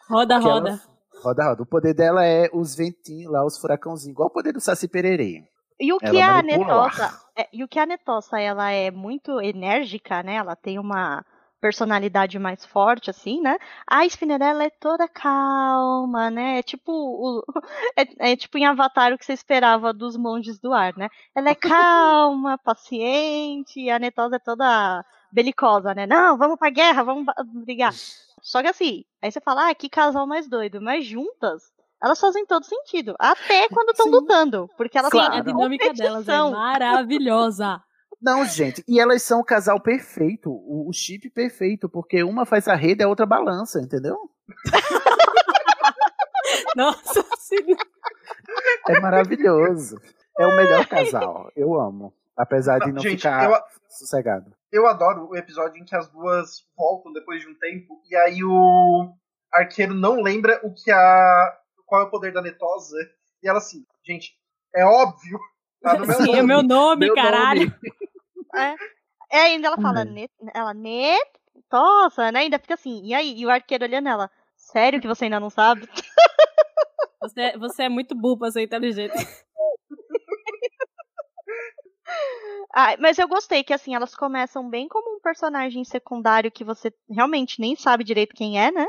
Roda, Que ela- roda. Roda, roda. O poder dela é os ventinhos lá, os furacãozinhos, igual o poder do Saci Pererê. E o que Ela a. Netossa, é, e o que a Netossa, ela é muito enérgica, né? Ela tem uma personalidade mais forte, assim, né? A Spinnerella é toda calma, né? É tipo o, é, é tipo em Avatar o que você esperava dos monges do ar, né? Ela é calma, paciente, e a Netossa é toda belicosa, né? Não, vamos pra guerra, vamos brigar. Só que assim, aí você fala, ah, que casal mais doido, mas juntas, elas fazem todo sentido. Até quando estão Sim. lutando, porque elas Claro. têm A dinâmica delas é maravilhosa. Não, gente, e elas são o casal perfeito, o, o chip perfeito, porque uma faz a rede e a outra balança, entendeu? Nossa senhora. É maravilhoso. É o melhor casal. Eu amo. Apesar de não Gente, ficar eu- sossegado. Eu adoro o episódio em que as duas voltam depois de um tempo e aí o arqueiro não lembra o que a. qual é o poder da Netosa. E ela assim, gente, é óbvio. Tá no meu Sim, nome. é meu nome, Meu caralho. É. É, ainda ela fala, Ai. net, ela, netosa, né? Ainda fica assim, e aí? E o arqueiro olhando ela, sério que você ainda não sabe? Você, você é muito burro pra ser inteligente. Ah, mas eu gostei que, assim, elas começam bem como um personagem secundário que você realmente nem sabe direito quem é, né?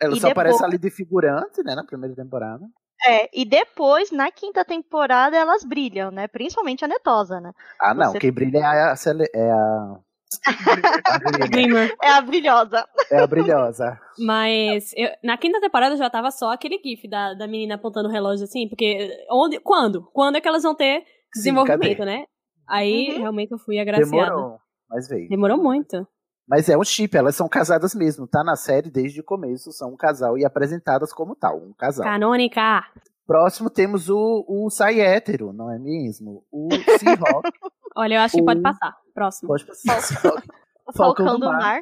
Ela E só depois- aparece ali de figurante, né, na primeira temporada. É, e depois, na quinta temporada, elas brilham, né? Principalmente a Netosa, né? Ah, não, Você- quem brilha é a, Cele- é a. É a brilhosa. é a brilhosa. Mas eu- na quinta temporada já tava só aquele gif da, da menina apontando o relógio assim, porque onde, quando? Quando é que elas vão ter Sim, desenvolvimento, cadê? né? Aí Uhum. realmente eu fui agraciada. Demorou, mas veio. Demorou muito. Mas é um chip, elas são casadas mesmo, tá na série desde o começo, são um casal e apresentadas como tal, um casal. Canônica. Próximo temos o, o Sai hétero, não é mesmo? O Seahawk. Olha, eu acho que pode O- passar. Próximo. Pode passar. O Falcão, do Mar.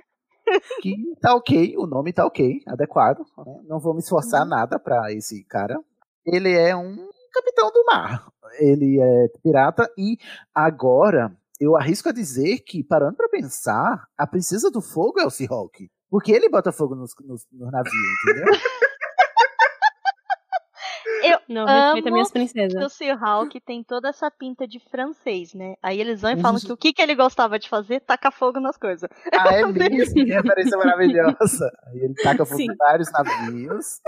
que tá ok, o nome tá ok, adequado. né? Não vou me esforçar Uhum. nada pra esse cara. Ele é um capitão do mar. Ele é pirata e agora eu arrisco a dizer que, parando pra pensar, a Princesa do Fogo é o Seahawk. Porque ele bota fogo nos, nos, nos navios, entendeu? Eu Não, amo respeita minhas que princesas. o Seahawk tem toda essa pinta de francês, né? Aí eles vão e falam que o que, que ele gostava de fazer? Tacar fogo nas coisas. Ah, é mesmo? Que referência maravilhosa. Aí ele taca fogo Sim. em vários navios.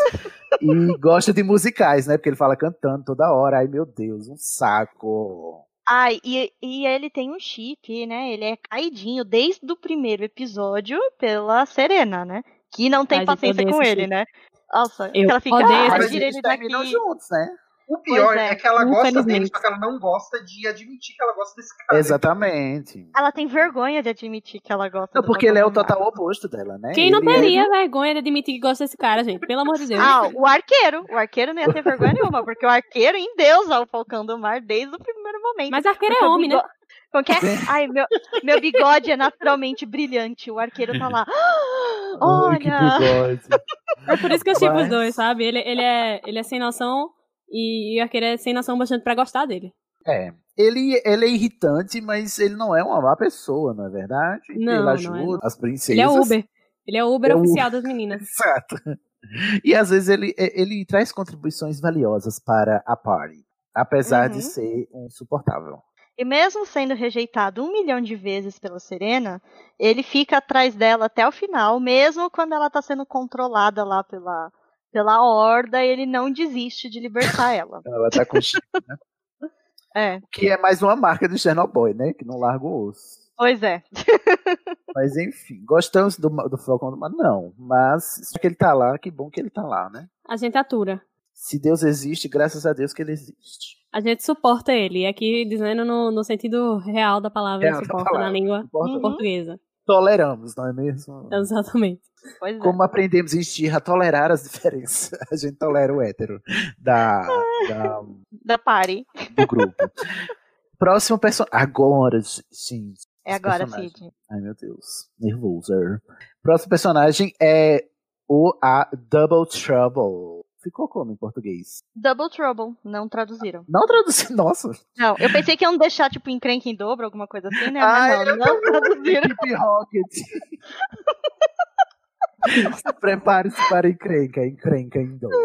E gosta de musicais, né? Porque ele fala cantando toda hora. Ai, meu Deus, um saco. Ai, e, e ele tem um chip, né? Ele é caidinho desde o primeiro episódio pela Serena, né? Que não tem gente, paciência com ele, chip. né? Nossa, Eu ela fica, odeio ah, esse Mas eles terminam juntos, né? O pior é, é, que ela gosta dele, só que ela não gosta de admitir que ela gosta desse cara. Exatamente. Ela tem vergonha de admitir que ela gosta Não, porque ele é o total oposto dela, né? Quem não Ele é- teria vergonha de admitir que gosta desse cara, gente? Pelo amor de Deus. Ah, o arqueiro. O arqueiro não ia ter vergonha nenhuma, porque o arqueiro endeusa o Falcão do Mar desde o primeiro momento. Mas arqueiro é homem, né? bigo- Como que é? Ai, meu, meu bigode é naturalmente brilhante. O arqueiro tá lá. Ai, que Olha! bigode. É por isso que eu chipo os dois, sabe? Ele, ele, é, ele é sem noção e, o arqueiro é sem noção bastante pra gostar dele. É. Ele, ele é irritante, mas ele não é uma má pessoa, não é verdade? Não, ele não é, ajuda as princesas. Ele é Uber. Ele é o Uber É o oficial das meninas. Exato. E às vezes ele, ele traz contribuições valiosas para a party, apesar de Uhum. ser um insuportável. E mesmo sendo rejeitado um milhão de vezes pela Serena, ele fica atrás dela até o final, mesmo quando ela tá sendo controlada lá pela, pela horda, ele não desiste de libertar ela. Ela tá com né? É, Que é mais uma marca do Chernobyl, né? Que não larga o osso. pois é. Mas enfim, gostamos do, do Falcão do Mar? Não. Mas já que ele tá lá, que bom que ele tá lá, né? A gente atura. Se Deus existe, graças a Deus que ele existe. A gente suporta ele. E aqui dizendo no, no sentido real da palavra, Real da suporta palavra. na língua Suporta. portuguesa. Toleramos, não é mesmo? Exatamente. Pois é. Como aprendemos em Xirra a tolerar as diferenças. A gente tolera o hétero da, da- Da party. do grupo. Próximo personagem. Agora, gente. É agora. Cid. Ai, meu Deus. Nervoso. Próximo personagem é o a Double Trouble. Ficou como em português? Double Trouble, não traduziram. Não traduzi. Nossa. Não, eu pensei que iam deixar, tipo, encrenca em dobro, alguma coisa assim, né? Ai, Mas não, não traduziram. Equipe Rocket. Prepare-se para encrenca, encrenca em dobro.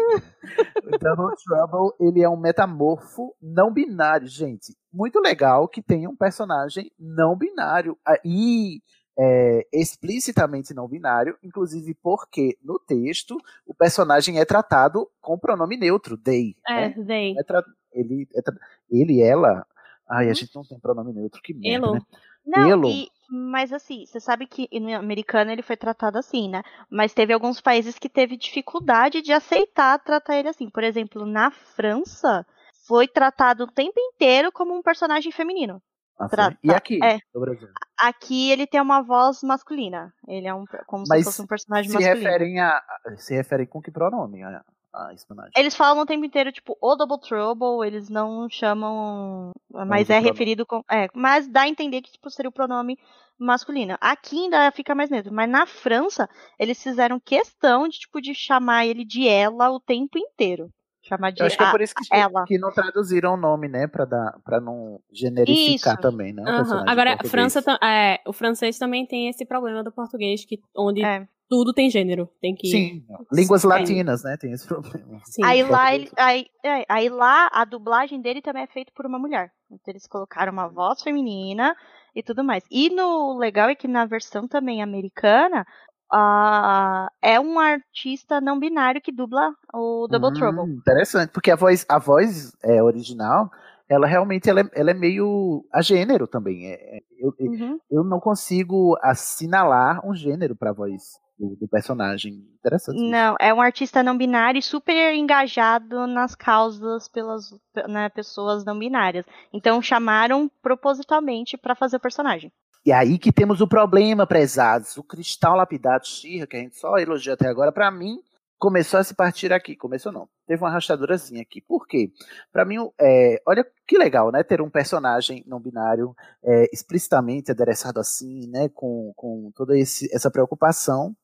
O Double Trouble, ele é um metamorfo não binário, gente. Muito legal que tenha um personagem não binário. E é, explicitamente não binário, inclusive porque no texto o personagem é tratado com pronome neutro, they. É, né? they. É tra- ele, é tra- ele, ela. Ai, a gente não tem pronome neutro, que merda, Elo. né? Não, Elo. e- mas assim, você sabe que no americano ele foi tratado assim, né? Mas teve alguns países que teve dificuldade de aceitar tratar ele assim. Por exemplo, na França, foi tratado o tempo inteiro como um personagem feminino. Ah? E aqui, é. no Brasil? Aqui ele tem uma voz masculina. Ele é um, como Mas se fosse um personagem se masculino. referem a. Se referem com que pronome a, a personagem? Eles falam o tempo inteiro, tipo, o Double Trouble, eles não chamam. Mas é referido com. É, mas dá a entender que tipo, seria o pronome masculino. Aqui ainda fica mais neutro. Mas na França, eles fizeram questão de, tipo, de chamar ele de ela o tempo inteiro. Chamar de Eu acho que é por isso que, ela. que não traduziram o nome, né? Pra, dar, pra não generificar Isso. também, né? em Agora. França, é, o francês também tem esse problema do português, que, onde É. tudo tem gênero. Tem que. Sim, línguas É. latinas, né? Tem esse problema. Sim. Aí lá, ele, aí, é, aí lá, a dublagem dele também é feita por uma mulher. Então eles colocaram uma voz feminina e tudo mais. E no legal é que na versão também americana, ah, é um artista não binário que dubla o Double Hum, Trouble. Interessante, porque a voz, a voz é, original, ela realmente ela é, ela é meio a gênero também. É, é- eu, Uhum. eu não consigo assinalar um gênero pra voz do, do personagem. Interessante. Não, é um artista não binário e super engajado nas causas pelas né, pessoas não binárias. Então chamaram propositalmente pra fazer o personagem. E aí que temos o problema, prezados. O cristal lapidado Xirra, que a gente só elogiou até agora, pra mim, começou a se partir aqui. Começou não. Teve uma rachadurazinha aqui. Por quê? Pra mim, é, olha que legal, né? Ter um personagem não binário é, explicitamente adereçado assim, né? Com, com toda esse, essa preocupação.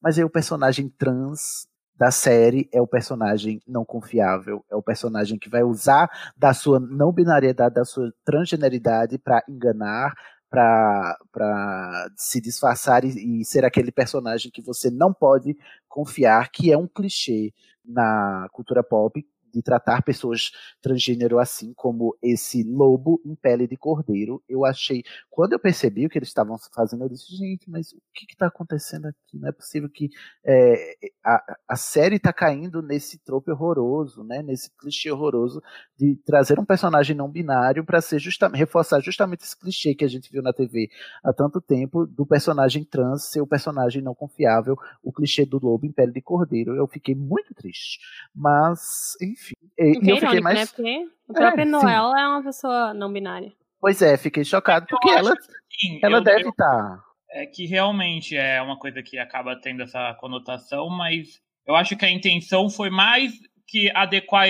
Mas aí o personagem trans da série é o personagem não confiável, é o personagem que vai usar da sua não binariedade, da sua transgeneridade para enganar, para se disfarçar e, e, ser aquele personagem que você não pode confiar, que é um clichê na cultura pop de tratar pessoas transgênero assim como esse lobo em pele de cordeiro. Eu achei, quando eu percebi o que eles estavam fazendo, eu disse, gente, mas o que está acontecendo aqui? Não é possível que é, a, a série está caindo nesse trope horroroso, né? Nesse clichê horroroso de trazer um personagem não binário para ser justamente reforçar justamente esse clichê que a gente viu na TV há tanto tempo do personagem trans ser o personagem não confiável, o clichê do lobo em pele de cordeiro. Eu fiquei muito triste, mas enfim. E, Que e eu fiquei irônico, mais né? Porque o próprio É, sim. Noel é uma pessoa não binária. Pois é, fiquei chocado porque ela Sim, ela eu- deve estar É que realmente é uma coisa que acaba tendo essa conotação, mas eu acho que a intenção foi mais que adequar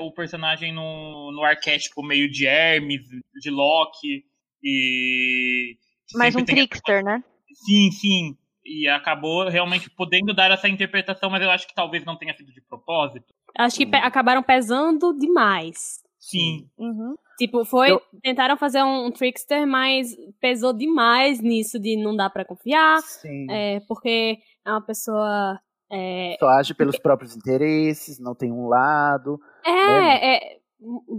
o personagem no, no arquétipo meio de Hermes, de Loki e. Mais um trickster, né? Sim, sim. E acabou realmente podendo dar essa interpretação, mas eu acho que talvez não tenha sido de propósito. Acho que pe- acabaram pesando demais. Sim. Uhum. Tipo, foi. Eu- Tentaram fazer um, um trickster, mas pesou demais nisso de não dá pra confiar. Sim. É, porque é uma pessoa. É, só age pelos próprios interesses, não tem um lado. né? É, é,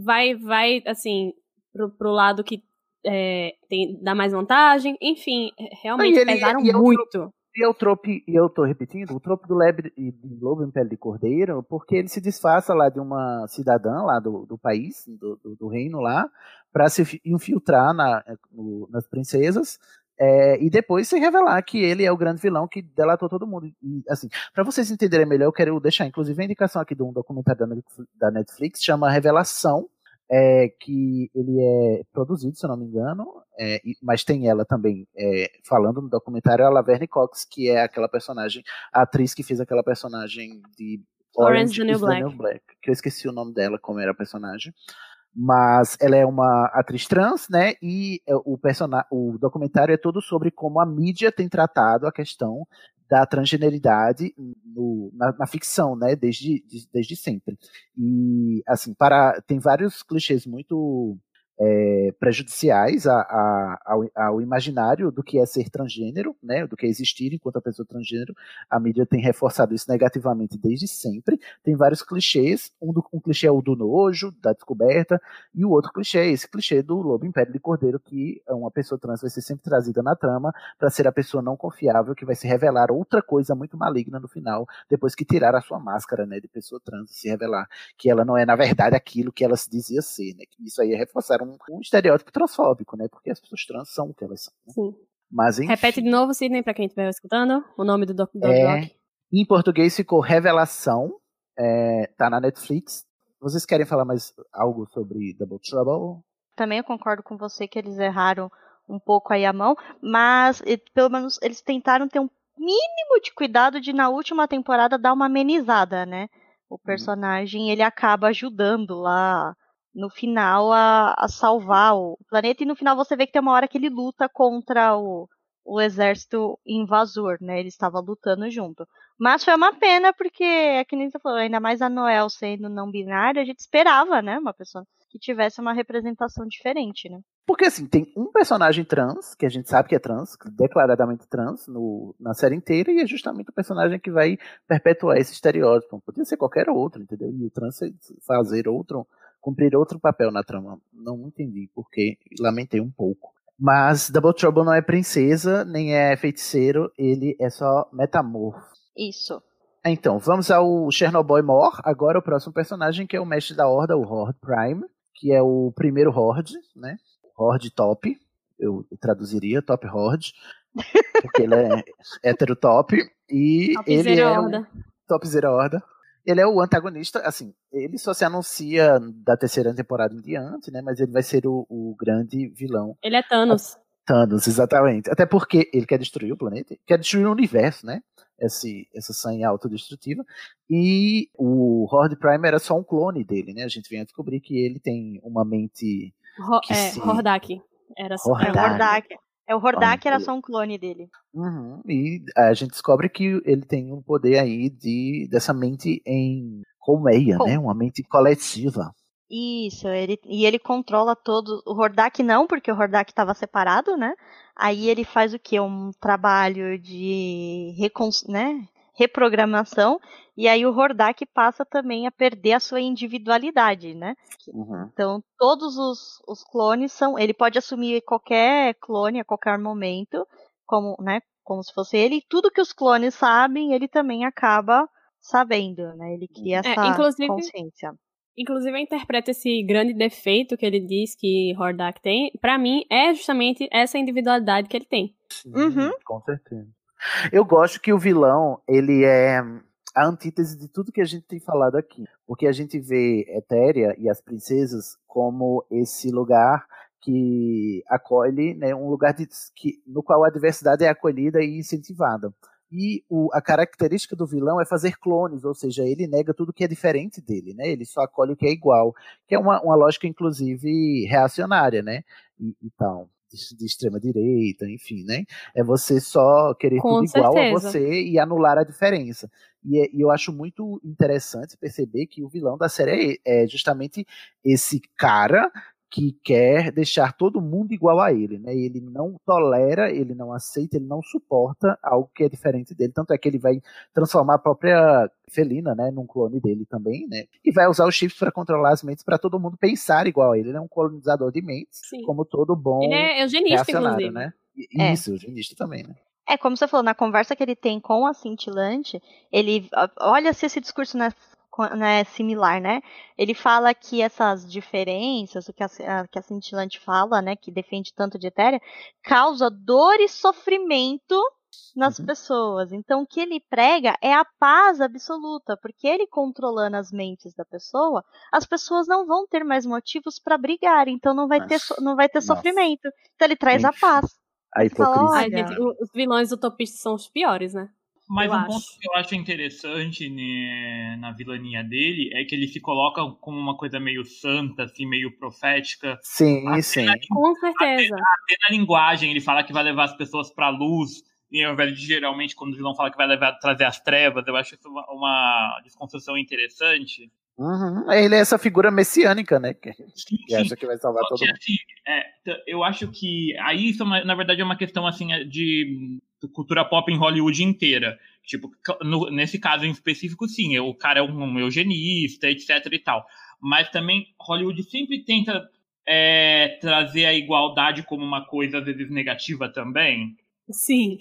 vai, vai, assim, pro, pro lado que é, tem, dá mais vantagem. Enfim, é, realmente ele- pesaram e é o muito. E é o trope, e eu tô repetindo, o trope do lebre e de lobo em pele de cordeiro, porque ele se disfarça lá de uma cidadã lá do, do país, do, do, do reino lá, para se fi- infiltrar na, no- nas princesas, é, e depois se revelar que ele é o grande vilão que delatou todo mundo. E, assim, para vocês entenderem melhor, eu quero deixar, inclusive, a indicação aqui de um documentário da Netflix chama Revelação, é, que ele é produzido, se eu não me engano, é, mas tem ela também é, falando no documentário, a Laverne Cox, que é aquela personagem, a atriz que fez aquela personagem de Orange is the New Black. Black, que eu esqueci o nome dela, como era a personagem. Mas ela é uma atriz trans, né? E é, o, o documentário é todo sobre como a mídia tem tratado a questão da transgeneridade no- na, na ficção, né? Desde, de- desde sempre. E, assim, para tem vários clichês muito é, prejudiciais a- a- ao, ao imaginário do que é ser transgênero, né? Do que é existir enquanto a pessoa transgênero. A mídia tem reforçado isso negativamente desde sempre. Tem vários clichês. Um, do- um clichê é o do nojo, da descoberta, e o outro clichê é esse clichê do lobo em pele de cordeiro, que uma pessoa trans vai ser sempre trazida na trama para ser a pessoa não confiável que vai se revelar outra coisa muito maligna no final, depois que tirar a sua máscara, né, de pessoa trans e se revelar que ela não é na verdade aquilo que ela se dizia ser, né? Que isso aí é reforçar um, um estereótipo transfóbico, né? Porque as pessoas trans são o que elas são. Né? Sim. Mas enfim, Repete de novo, Sidney, pra quem estiver escutando, o nome do doc, do é, doc. em português ficou Revelação, é, tá na Netflix. Vocês querem falar mais algo sobre Double Trouble? Também eu concordo com você que eles erraram um pouco aí a mão, mas e, pelo menos eles tentaram ter um mínimo de cuidado de na última temporada dar uma amenizada, né? O personagem ele acaba ajudando lá no final a, a salvar o planeta e no final você vê que tem uma hora que ele luta contra o, o exército invasor, né? Ele estava lutando junto. Mas foi uma pena porque, é que nem você falou, ainda mais a Noel sendo não binária, a gente esperava, né? Uma pessoa que tivesse uma representação diferente, né? Porque assim, tem um personagem trans, que a gente sabe que é trans, declaradamente trans, no, na série inteira, e é justamente o personagem que vai perpetuar esse estereótipo. Podia ser qualquer outro, entendeu? E o trans fazer outro, cumprir outro papel na trama. Não entendi porque lamentei um pouco. Mas Double Trouble não é princesa, nem é feiticeiro, ele é só metamorfo. Isso. Então, vamos ao Chernobyl Mor. Agora o próximo personagem, que é o mestre da Horda, o Horde Prime, que é o primeiro Horde, né? Horde Top. Eu traduziria Top Horde. Porque ele é hétero top. E ele Topzera é Horda. o Topzera Horda. Ele é o antagonista, assim, ele só se anuncia da terceira temporada em diante, né? Mas ele vai ser o, o grande vilão Ele é Thanos. Thanos, exatamente. Até porque ele quer destruir o planeta, quer destruir o universo, né? Esse, essa sanha autodestrutiva. E o Horde Prime era só um clone dele, né? A gente vem a descobrir que ele tem uma mente. Ro que é, se- Hordak. Era só Hordak. Hordak. É o Hordak Ah, era só um clone dele. Uhum, E a gente descobre que ele tem um poder aí de dessa mente em colmeia, Col- né? Uma mente coletiva. Isso, ele, e ele controla todos. O Hordak não, porque o Hordak estava separado, né? Aí ele faz o quê? Um trabalho de recon, né? Reprogramação. E aí o Hordak passa também a perder a sua individualidade, né? Uhum. Então, todos os, os clones são. Ele pode assumir qualquer clone a qualquer momento, como, né? Como se fosse ele. E tudo que os clones sabem, ele também acaba sabendo, né? Ele cria É, essa inclusive- consciência. Inclusive, eu interpreto esse grande defeito que ele diz que Hordak tem, pra mim, é justamente essa individualidade que ele tem. Uhum. Com certeza. Eu gosto que o vilão, ele é a antítese de tudo que a gente tem falado aqui. Porque a gente vê Etéria e as princesas como esse lugar que acolhe, né, um lugar de, que, no qual a diversidade é acolhida e incentivada. E o, a característica do vilão é fazer clones, ou seja, ele nega tudo que é diferente dele, né? Ele só acolhe o que é igual, que é uma, uma lógica, inclusive, reacionária, né? E, de, de extrema direita, enfim, né? É você só querer Com tudo igual a certeza. você e anular a diferença. E, é- e eu acho muito interessante perceber que o vilão da série é, é justamente esse cara que quer deixar todo mundo igual a ele, né? Ele não tolera, ele não aceita, ele não suporta algo que é diferente dele. Tanto é que ele vai transformar a própria Felina, né, num clone dele também, né? E vai usar os chips para controlar as mentes para todo mundo pensar igual a ele. Ele é um colonizador de mentes, Sim. como todo bom Ele é eugenista, inclusive. né? E- É. Isso, eugenista também, né? É, como você falou, na conversa que ele tem com a cintilante, ele. Olha se esse discurso não é, co- não é similar, né? Ele fala que essas diferenças, o que a, a- que a cintilante fala, né, que defende tanto de Etéria, causa dor e sofrimento nas pessoas. Então, o que ele prega é a paz absoluta, porque ele controlando as mentes da pessoa, as pessoas não vão ter mais motivos para brigar, então não vai ter, so- não vai ter Nossa. sofrimento. Então, ele traz a Enfim. paz. A fala, hipocrisia. Ai, Olha. gente, o- os vilões utopistas são os piores, né? Mas Eu um acho. ponto que eu acho interessante né, na vilania dele é que ele se coloca como uma coisa meio santa, assim, meio profética. Sim, Até sim. na- Com certeza. Até na linguagem, ele fala que vai levar as pessoas pra luz, e ao invés de geralmente quando o vilão fala que vai levar, trazer as trevas, eu acho isso uma, uma desconstrução interessante. Uhum. Ele é essa figura messiânica, né? Que, Sim, que acha que vai salvar Só todo mundo. assim, é, eu acho que aí isso, é na verdade, é uma questão assim é, de cultura pop em Hollywood inteira. Tipo, no- nesse caso em específico, sim, o cara é um eugenista, etc e tal. Mas também Hollywood sempre tenta é, trazer a igualdade como uma coisa às vezes negativa também. Sim.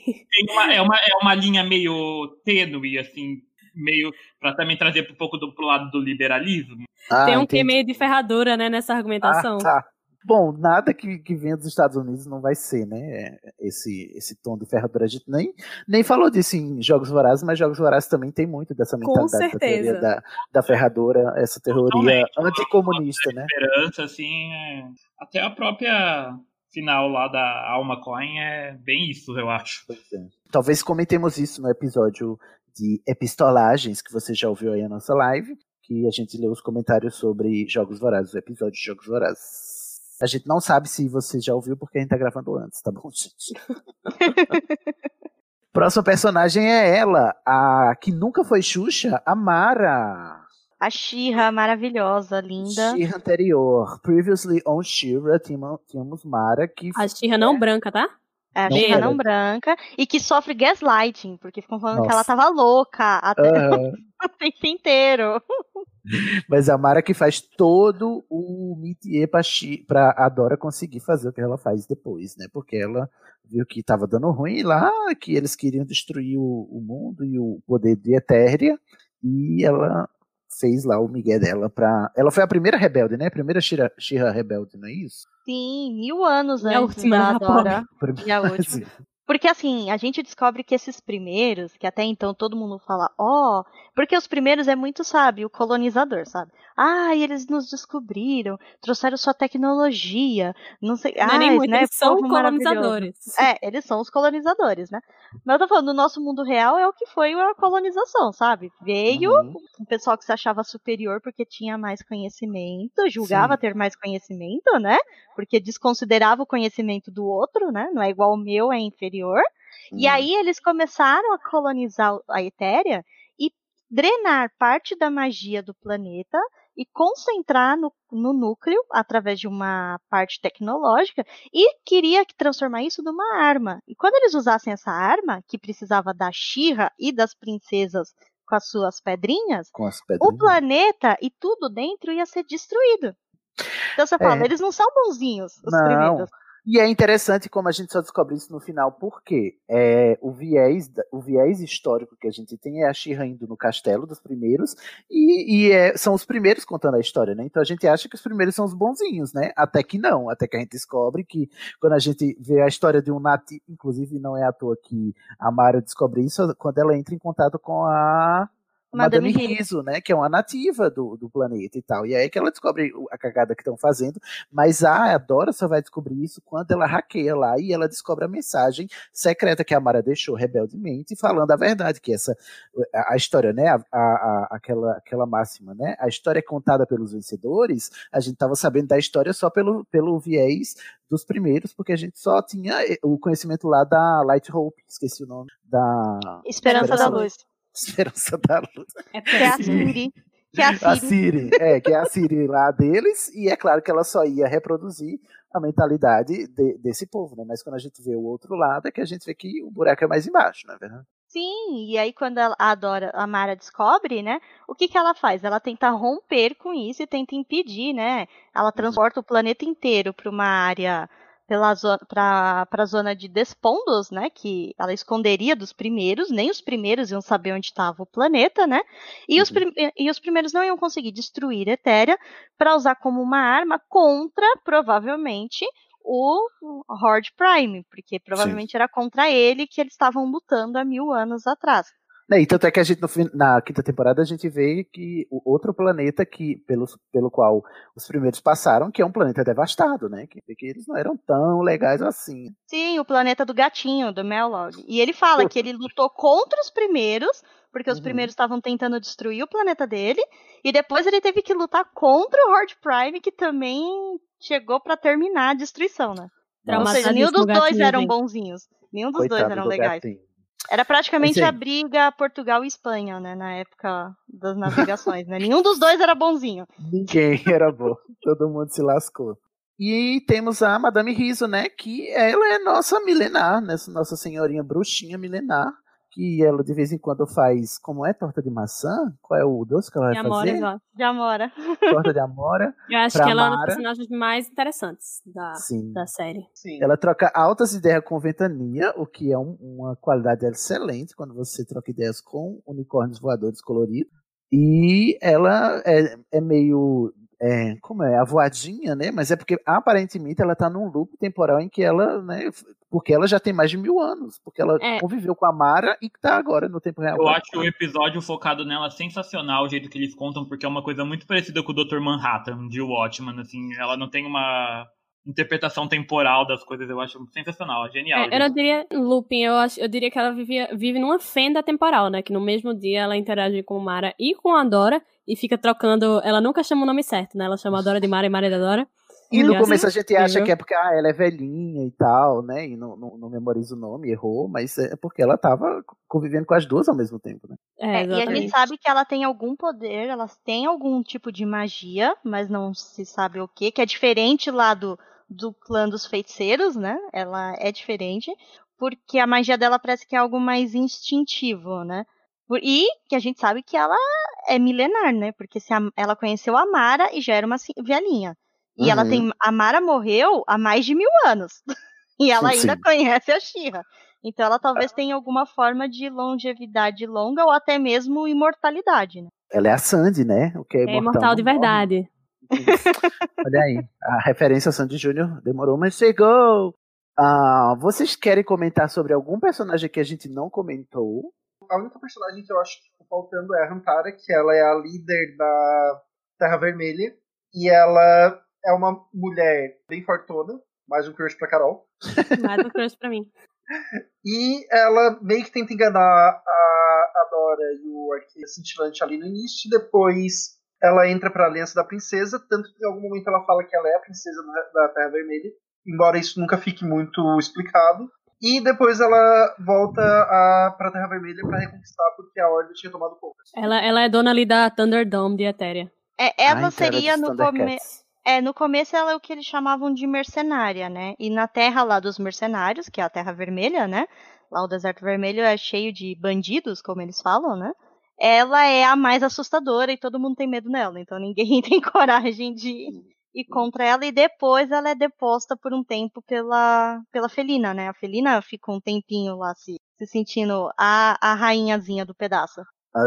Uma- é, uma, é uma linha meio tênue, assim, meio para também trazer um pouco do, pro lado do liberalismo. Ah, Tem um quê meio de ferradura, né, nessa argumentação. Ah, tá. Bom, nada que, que venha dos Estados Unidos não vai ser, né? Esse, esse tom de ferradura. A gente nem, nem falou disso em Jogos Vorazes, mas Jogos Vorazes também tem muito dessa mentalidade da teoria da, da ferradura, essa teoria anticomunista, né? esperança, assim, é- até a própria final lá da Alma Coin é bem isso, eu acho. É. Talvez comentemos isso no episódio de epistolagens que você já ouviu aí na nossa live, que a gente leu os comentários sobre Jogos Vorazes, o episódio de Jogos Vorazes. A gente não sabe se você já ouviu porque a gente tá gravando antes, tá bom, gente? Próxima personagem é ela, a que nunca foi Xuxa, a Mara. A Xirra, maravilhosa, linda. Xirra anterior. Previously on Shira, tínhamos Mara que A Xirra não branca, tá? É a Não era. não branca. E que sofre gaslighting, porque ficam falando que ela Nossa. tava louca até Aham. o tempo inteiro. Mas a Mara que faz todo o métier pra, pra a Dora conseguir fazer o que ela faz depois, né? Porque ela viu que tava dando ruim lá, que eles queriam destruir o, o mundo e o poder de Etéria, e ela fez lá o migué dela pra... Ela foi a primeira rebelde, né? A primeira Shira, Shira rebelde, não é isso? Sim, mil anos a antes última, da né, Dora. E a última. Porque assim, a gente descobre que esses primeiros, que até então todo mundo fala, ó, porque os primeiros é muito, sabe, o colonizador, sabe? Ah, eles nos descobriram, trouxeram sua tecnologia, não sei, Não é ah, nem muito, né, eles são colonizadores. É, eles são os colonizadores, né? Mas eu tô falando, no nosso mundo real é o que foi a colonização, sabe? Veio Uhum. um pessoal que se achava superior porque tinha mais conhecimento, julgava Sim. ter mais conhecimento, né? Porque desconsiderava o conhecimento do outro, né? Não é igual o meu, é inferior. E Hum. aí eles começaram a colonizar a Etéria e drenar parte da magia do planeta e concentrar no, no núcleo através de uma parte tecnológica e queria que transformar isso numa arma. E quando eles usassem essa arma, que precisava da Shira e das princesas com as suas pedrinhas, as o pedrinhas. planeta e tudo dentro ia ser destruído. Então você fala, É. eles não são bonzinhos, os Não. primeiros. E é interessante como a gente só descobre isso no final, porque é, o, viés, o viés histórico que a gente tem é a Shira indo no castelo dos primeiros, e, e é- são os primeiros contando a história, né? Então a gente acha que os primeiros são os bonzinhos, né? Até que não, até que a gente descobre que quando a gente vê a história de um nativo, inclusive não é à toa que a Mara descobre isso quando ela entra em contato com a Madame Madame Riso. Né? Que é uma nativa do, do planeta e tal. E é aí que ela descobre a cagada que estão fazendo. Mas a Dora só vai descobrir isso quando ela hackeia lá e ela descobre a mensagem secreta que a Mara deixou rebeldemente, falando a verdade, que essa a, a história, né? A, a- aquela, aquela máxima, né? A história é contada pelos vencedores. A gente estava sabendo da história só pelo, pelo viés dos primeiros, porque a gente só tinha eh, o conhecimento lá da Light Hope, esqueci o nome, da Esperança da Luz. Esperança da Luz. É Que é a. Siri. Que é a A Siri. Siri, é, que é a Siri lá deles, e é claro que ela só ia reproduzir a mentalidade de- desse povo, né? Mas quando a gente vê o outro lado, é que a gente vê que o buraco é mais embaixo, não é verdade? Sim, e aí quando ela- a Dora, a Mara descobre, né, o que que ela faz? Ela tenta romper com isso e tenta impedir, né? Ela transporta o planeta inteiro para uma área para a zona de Despondos, né, que ela esconderia dos primeiros, nem os primeiros iam saber onde estava o planeta, né? E, os prim- e os primeiros não iam conseguir destruir Etéria para usar como uma arma contra, provavelmente, o Horde Prime, porque provavelmente era contra ele que eles estavam lutando há mil anos atrás. Né, E tanto é que a gente, no na quinta temporada, a gente vê que o outro planeta que, pelo, pelo qual os primeiros passaram, que é um planeta devastado, né? Que, que eles não eram tão legais assim. Sim, o planeta do gatinho, do Mellog. E ele fala que ele lutou contra os primeiros, porque os Uhum. primeiros estavam tentando destruir o planeta dele, e depois ele teve que lutar contra o Horde Prime, que também chegou pra terminar a destruição, né? Ou seja, nenhum dos dois gatinho, eram gente. bonzinhos. Nenhum dos dois Coitado eram do legais. gatinho. Era praticamente Mas, a briga Portugal e Espanha, né? Na época das navegações, né? Nenhum dos dois era bonzinho. Ninguém era bom. Todo mundo se lascou. E temos a Madame Riso, né? Que ela é nossa milenar, né? Nossa senhorinha bruxinha milenar. Que ela de vez em quando faz. Como é? Torta de maçã? Qual é o doce que ela vai De Amores, fazer? ó. De Amora. Torta de amora. Eu acho pra que ela é uma das personagens mais interessantes da, Sim. da série. Ela troca altas ideias com ventania, o que é um- uma qualidade excelente quando você troca ideias com unicórnios voadores coloridos. E ela é, é meio. É, como é? Avoadinha, né? Mas é porque aparentemente ela tá num loop temporal em que ela, né? Porque ela já tem mais de mil anos. Porque ela É. conviveu com a Mara e tá agora no tempo real. Eu acho o episódio focado nela sensacional, o jeito que eles contam, porque é uma coisa muito parecida com o Dr. Manhattan, de Watchman, assim, ela não tem uma interpretação temporal das coisas, eu acho sensacional, genial. É, eu não diria looping, eu, acho, eu diria que ela vivia, vive numa fenda temporal, né? Que no mesmo dia ela interage com Mara e com a Dora e fica trocando. Ela nunca chama o nome certo, né? Ela chama a Dora de Mara e Mara de Dora. E no assim, começo a gente acha entendeu? que é porque ah, ela é velhinha e tal, né? E não, não, não memoriza o nome, errou, mas é porque ela tava convivendo com as duas ao mesmo tempo, né? É, É, e a gente sabe que ela tem algum poder, elas têm algum tipo de magia, mas não se sabe o que, que é diferente lá do, do clã dos feiticeiros, né? Ela é diferente, porque a magia dela parece que é algo mais instintivo, né? Por- E que a gente sabe que ela é milenar, né? Porque se a- ela conheceu a Mara e já era uma velhinha. E ela Uhum. tem. A Mara morreu há mais de mil anos. E ela ainda Sim. conhece a Shira. Então ela talvez tenha alguma forma de longevidade longa ou até mesmo imortalidade, né? Ela é a Sandy, né? O que é, É imortal de não morre. verdade. Olha aí, a referência a Sandy Júnior demorou, mas chegou. Ah, vocês querem comentar sobre algum personagem que a gente não comentou? A única personagem que eu acho que ficou faltando é a Rantara, que ela é a líder da Terra Vermelha. E ela é uma mulher bem fortuna, mais um crush pra Carol. Mais um crush pra mim. E ela meio que tenta enganar a, a Dora e o Arqueiro Cintilante ali no início, e depois ela entra pra Aliança da Princesa, tanto que em algum momento ela fala que ela é a princesa da, da Terra Vermelha, embora isso nunca fique muito explicado. E depois ela volta a, pra Terra Vermelha pra reconquistar, porque a Ordem tinha tomado conta. Ela, ela é dona ali da Thunderdome de Etéria. É, ela Ah, seria no começo. É, no começo ela é o que eles chamavam de mercenária, né? E na terra lá dos mercenários, que é a Terra Vermelha, né? Lá o Deserto Vermelho é cheio de bandidos, como eles falam, né? Ela é a mais assustadora e todo mundo tem medo nela. Então ninguém tem coragem de ir contra ela. E depois ela é deposta por um tempo pela, pela Felina, né? A Felina fica um tempinho lá se, se sentindo a, a rainhazinha do pedaço. Ah,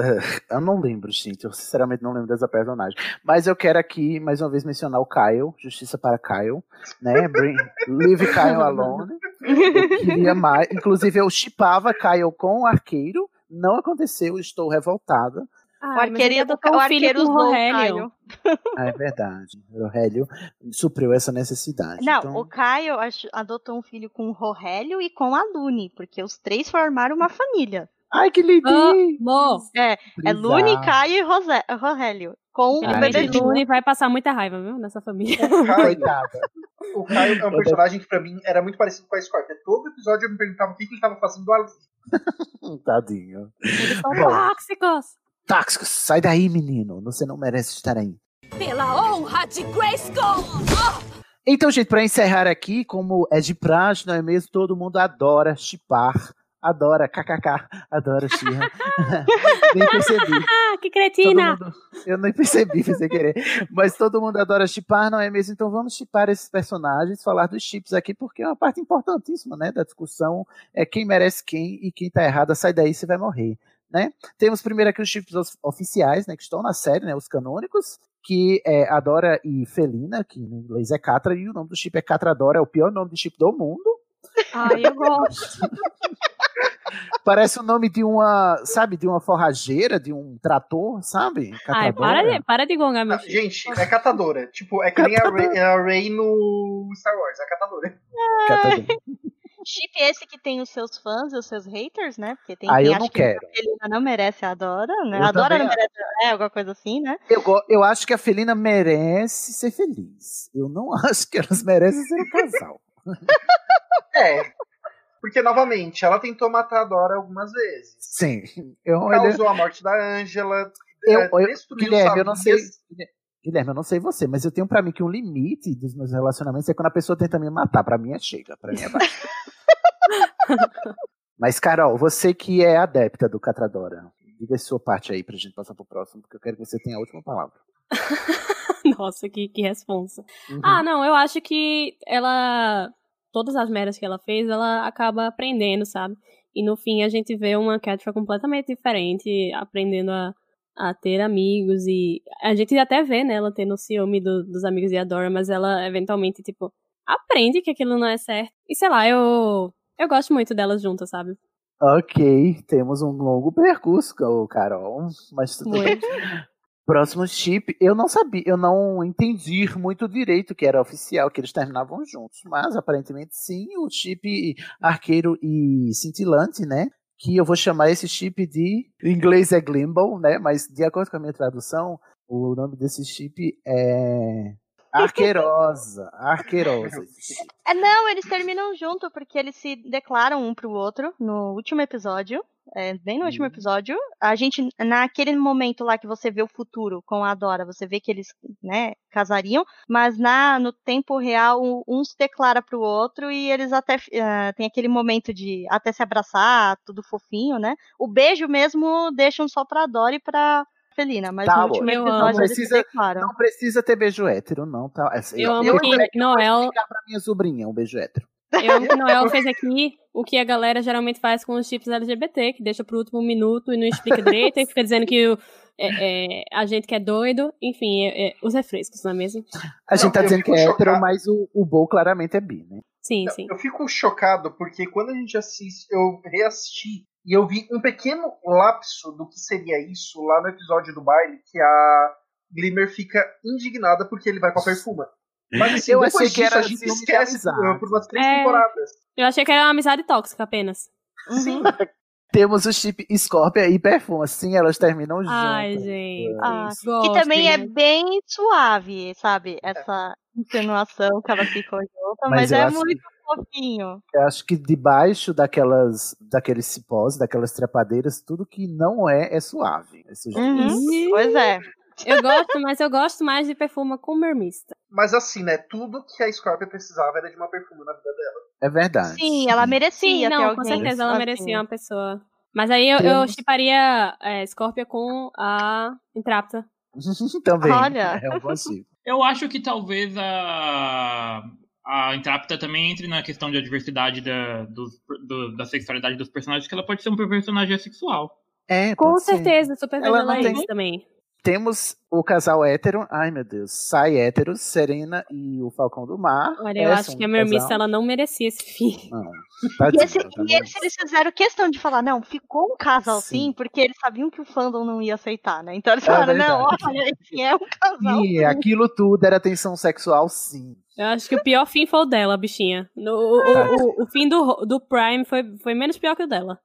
eu não lembro, gente. Eu sinceramente não lembro dessa personagem. Mas eu quero aqui, mais uma vez, mencionar o Kyle. Justiça para Kyle. Né? Bring, leave Kyle alone. Eu queria mais. Inclusive, eu chipava Kyle com o arqueiro. Não aconteceu, estou revoltada. Ah, o arqueiro, ia adotou o filho arqueiro com o usou o Rohelion. Kyle. Ah, é verdade. O Hélio supriu essa necessidade. Não, então... o Caio adotou um filho com o Rohélio e com a Lune, porque os três formaram uma família. Ai, que lindinho! Amor! É, é. Lune, Caio e Rosé, Rohélio. Com o Ai, bebê gente. Lune vai passar muita raiva, viu? Nessa família. Coitada. O Caio é um personagem que pra mim era muito parecido com a Scorpion. Todo episódio eu me perguntava o que, que ele tava fazendo ali. Tadinho. Eles são Bom. tóxicos. Táxicos, sai daí, menino. Você não merece estar aí. Pela honra de Grayskull! Então, gente, pra encerrar aqui, como é de praxe, não é mesmo? Todo mundo adora chipar. Adora, kkk, adora Xirra. Nem percebi. Ah, que cretina! mundo- eu nem percebi, sem querer. Mas todo mundo adora chipar, não é mesmo? Então vamos chipar esses personagens, falar dos chips aqui, porque é uma parte importantíssima, né, da discussão. É quem merece quem e quem tá errado, sai daí, você vai morrer, né? Temos primeiro aqui os chips of- oficiais, né, que estão na série, né, os canônicos, que é Adora e Felina, que no inglês é Catra, e o nome do chip é Catradora, é o pior nome de chip do mundo. Ai, eu gosto. Parece o nome de uma, sabe, de uma forrageira, de um trator, sabe? Ai, para de, para de gongar, meu Ah, filho. gente, é catadora. Tipo, é que nem a Rey, a Rey no Star Wars, é catadora. Catadora. Chip esse que tem os seus fãs e os seus haters, né? Porque tem Ah, quem eu não que quero. a Felina não merece a Adora, né? Eu A Adora não merece, é, alguma coisa assim, né? Eu, eu acho que a Felina merece ser feliz. Eu não acho que elas merecem ser um casal. É. Porque, novamente, ela tentou matar a Dora algumas vezes. Sim. Eu, Causou a morte da Angela. eu, é, eu- destruiu Guilherme, eu não sei. famílias. Guilherme, eu não sei você, mas eu tenho pra mim que um limite dos meus relacionamentos é quando a pessoa tenta me matar. Pra mim é chega, pra mim é baixo. mas, Carol, você que é adepta do Catradora, diga a sua parte aí pra gente passar pro próximo, porque eu quero que você tenha a última palavra. Nossa, que, que responsa. Uhum. Ah, não, eu acho que ela. Todas as merdas que ela fez, ela acaba aprendendo, sabe? E no fim a gente vê uma Catra completamente diferente, aprendendo a, a ter amigos. E a gente até vê, né, ela tendo ciúme do- dos amigos de Adora, mas ela eventualmente, tipo, aprende que aquilo não é certo. E sei lá, eu. Eu gosto muito delas juntas, sabe? Ok, temos um longo percurso, Carol, mas tudo bem. Próximo chip, eu não sabia, eu não entendi muito direito que era oficial, que eles terminavam juntos, mas aparentemente sim, o chip arqueiro e cintilante, né? Que eu vou chamar esse chip de. Em inglês é Glimble, né? Mas de acordo com a minha tradução, o nome desse chip é. Arqueirosa. Arqueirosa. esse chip. É, não, eles terminam junto, porque eles se declaram um pro outro no último episódio. É, bem no último episódio. A gente, naquele momento lá que você vê o futuro com a Dora, você vê que eles, né, casariam, mas na, no tempo real, um- se declara pro outro e eles até eh, tem aquele momento de até se abraçar, tudo fofinho, né? O beijo mesmo deixam só pra Dora e pra Felina, mas Tá no bom. último Eu episódio se Precisa- declaram. Não precisa ter beijo hétero, não, tá? Essa- Eu amo eu, que é eu Noel- explicar pra minha sobrinha um beijo hétero. Eu amo que Noel fez aqui o que a galera geralmente faz com os chips LGBT, que deixa pro último minuto e não explica direito, e fica dizendo que o- é, é, a gente que é doido, enfim, é- é, os refrescos, não é mesmo? A gente Não, tá eu dizendo que é hétero, chocado. mas o, o Bo claramente é bi, né? Sim, Não, sim. Eu fico chocado porque quando a gente assiste, eu reassisti e eu vi um pequeno lapso do que seria isso lá no episódio do baile, que a Glimmer fica indignada porque ele vai com a perfuma. Mas assim, Eu depois achei que disso, era a gente esquece por, amizade. por umas três É. temporadas. Eu achei que era uma amizade tóxica apenas. Sim. Temos o chip Scorpia e Perfuma. Sim, elas terminam juntas. Ai, gente. Ah, gosto, que também é bem suave, sabe? Essa insinuação que ela ficou junta, Mas mas, é acho muito fofinho. Eu acho que debaixo daquelas, daqueles cipós, daquelas trepadeiras, tudo que não é, é suave. Esse jogo. Uhum, Pois é. Eu gosto, mas eu gosto mais de perfuma com mermista. Mas assim, né? Tudo que a Scorpia precisava era de uma perfuma na vida dela. É verdade. Sim, ela merecia Sim, não, com certeza ela assim. merecia uma pessoa. Mas aí eu, eu chiparia é, Scorpia com a Intrapta. Também. Olha. É um bom chip. Eu acho que talvez a, a Intrapta também entre na questão de diversidade da, dos- do- da sexualidade dos personagens, que ela pode ser um personagem assexual. É, Com ser. certeza, super Ela não ela tem- isso também. Temos o casal hétero. Ai, meu Deus. Sai hétero, Serena e o Falcão do Mar. Olha, eu É, acho que a Mermista casal- ela não merecia esse fim. Não. E, Tadinha, esse, tá e esse eles fizeram questão de falar, não, ficou um casal Sim. sim, porque eles sabiam que o fandom não ia aceitar, né? Então eles É falaram, não, verdade. olha, esse é um casal. Sim, sim. aquilo tudo era tensão sexual, sim. Eu acho que o pior fim foi o dela, bichinha. No- o, o- o- o fim do, do Prime foi, foi menos pior que o dela.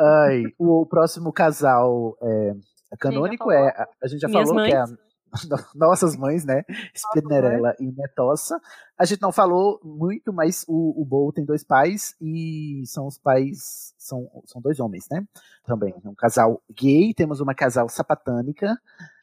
Ai, o próximo casal é, canônico é. A, a gente já Minhas falou que é a, mães. nossas mães, né? Spinnerella e Netossa. A gente não falou muito, mas o, o Bo tem dois pais e são os pais. São, são dois homens, né? Também. É um casal gay, temos uma casal sapatânica.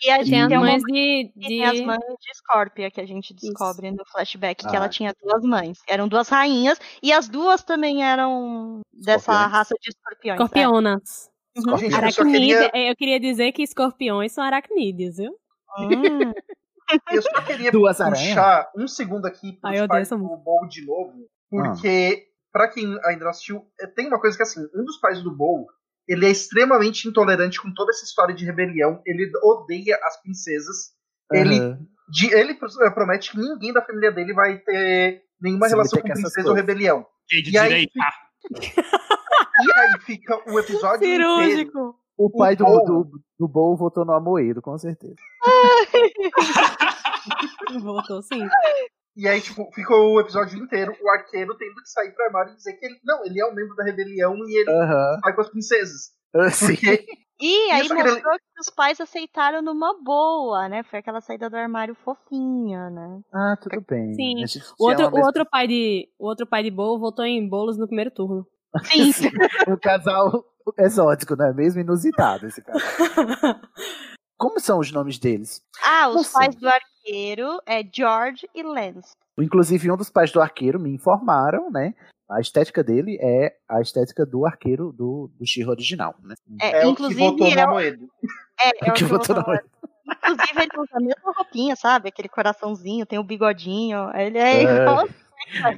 E a gente Tem uma, de. e tem as de... mães de Scorpia, que a gente descobre no flashback, que Ah. ela tinha duas mães. Eram duas rainhas, e as duas também eram dessa raça de escorpiões. Escorpionas. Uhum. Gente, eu só Aracnídeos. queria, Eu queria dizer que escorpiões são aracnídeos, viu? Hum. eu só queria Duas aranhas. puxar um segundo aqui eu essa do Bowl de novo, porque, pra quem ainda não assistiu, é, tem uma coisa que assim, um dos pais do Bowl, ele é extremamente intolerante com toda essa história de rebelião, ele odeia as princesas, ele, Aham. de- ele pro- promete que ninguém da família dele vai ter nenhuma relação com princesa ou rebelião. Gay de E aí. E aí fica o episódio inteiro Cirúrgico. O pai do, Bo- do, do Bo votou no Amoedo, com certeza. Voltou sim. E aí, tipo, ficou o episódio inteiro o arqueiro tendo que sair pro armário e dizer que ele. Não, ele é um membro da rebelião e ele vai com as princesas. Sim. Porque E aí mostrou que os pais aceitaram numa boa, né? Foi aquela saída do armário fofinha, né? Ah, tudo bem. Sim. O outro, o outro pai de. O outro pai de Bo votou em bolos no primeiro turno. Sim. um casal exótico, não é mesmo? Inusitado esse casal. Como são os nomes deles? Ah, os pais do arqueiro é George e Lance. Inclusive, um dos pais do arqueiro me informaram, né? A estética dele é a estética do arqueiro do, do Shiro original, né? É, é o que inclusive, votou é, o- Amoedo. é, é O que votou votou na no- Inclusive, ele usa a mesma roupinha, sabe? Aquele coraçãozinho, tem o bigodinho. Ele é, É. igual.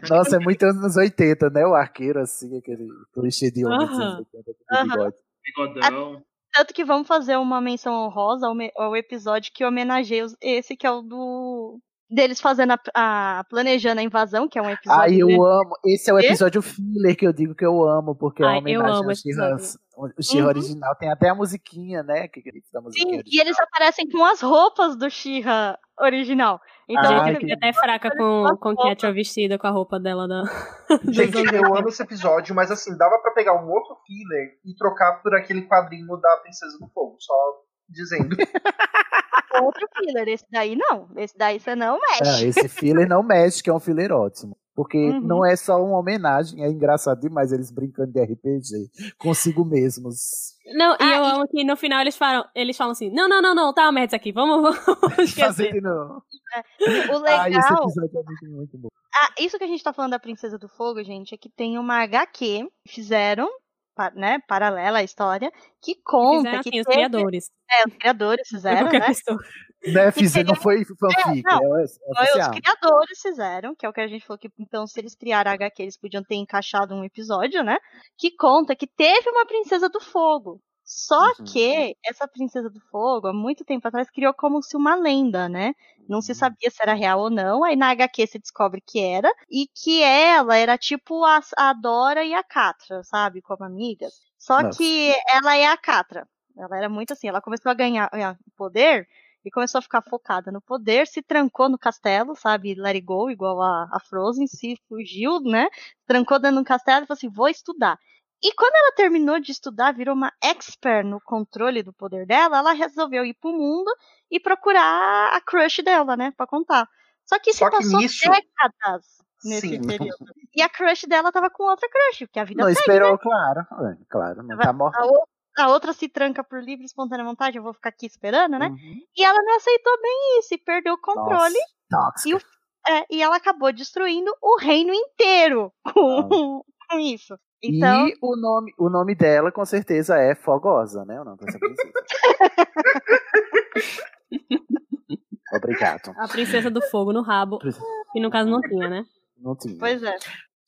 Nossa, é muito anos 80, né? O arqueiro, assim, aquele clichê de homem dos Aham. anos 80 com Aham. bigode. Bigodão. Tanto que vamos fazer uma menção honrosa ao, ao episódio que homenageia esse, que é o do. Deles fazendo a, a- planejando a invasão, que é um episódio. Ai, eu de- amo. Esse é o episódio filler que eu digo que eu amo, porque é Ai, uma eu homenagem ao episódio. o Shira Uhum. original. Tem até a musiquinha, né? Que, que da musiquinha Sim, e original. eles aparecem com as roupas do Shira original. Então, Ah, Gente, eu fiquei até fraca com, com que a vestida com a roupa dela da. Gente, eu 80. amo esse episódio, mas assim, dava pra pegar um outro filler e trocar por aquele quadrinho da Princesa do Fogo, só dizendo. outro filler. Esse daí não. Esse daí você não Ah, mexe. esse filler não mexe, que é um filler ótimo. Porque Uhum. não é só uma homenagem, é engraçado demais eles brincando de RPG consigo mesmos. Não, e Ah, eu e- amo que no final eles falam, eles falam assim: não, não, não, não, tá uma merda aqui, vamos, vamos Fazer esquecer. de novo. O Ah, esse legal. episódio é muito, muito bom. Ah, isso que a gente tá falando da Princesa do Fogo, gente, é que tem uma HQ que fizeram, né, paralela à história, que conta Fizeram que assim, os teve- criadores. É, os criadores Não fizeram, né? pessoa. Né, fizer, não foi fanfic, não, é, é Foi oficial. os criadores fizeram, que é o que a gente falou que então se eles criaram a HQ, eles podiam ter encaixado um episódio, né? Que conta que teve uma princesa do fogo. Só Uhum. que essa Princesa do Fogo, há muito tempo atrás, criou como se uma lenda, né? Não Uhum. se sabia se era real ou não. Aí na HQ se descobre que era. E que ela era tipo a, a Dora e a Catra, sabe? Como amigas. Só Nossa. que ela é a Catra. Ela era muito assim. Ela começou a ganhar poder e começou a ficar focada no poder. Se trancou no castelo, sabe? Go, igual a, a Frozen. Se fugiu, né? Trancou dentro do castelo e falou assim: vou estudar. E quando ela terminou de estudar, virou uma expert no controle do poder dela, ela resolveu ir pro mundo e procurar a crush dela, né, Pra contar. Só que se Só que passou nisso- décadas nesse Sim. período. E a crush dela tava com outra crush, porque a vida Não segue, esperou, né? claro. É, Claro, não tá morta. A, outra se tranca por livre e espontânea vontade, eu vou ficar aqui esperando, né? Uhum. E ela não aceitou bem isso e perdeu o controle. Tóxica. E, o- é, e ela acabou destruindo o reino inteiro com, com isso. Então, E o nome, o nome dela, com certeza, é Fogosa, né? O nome dessa princesa. Obrigado. A Princesa do Fogo no rabo. Que no caso não tinha, né? Não tinha. pois é.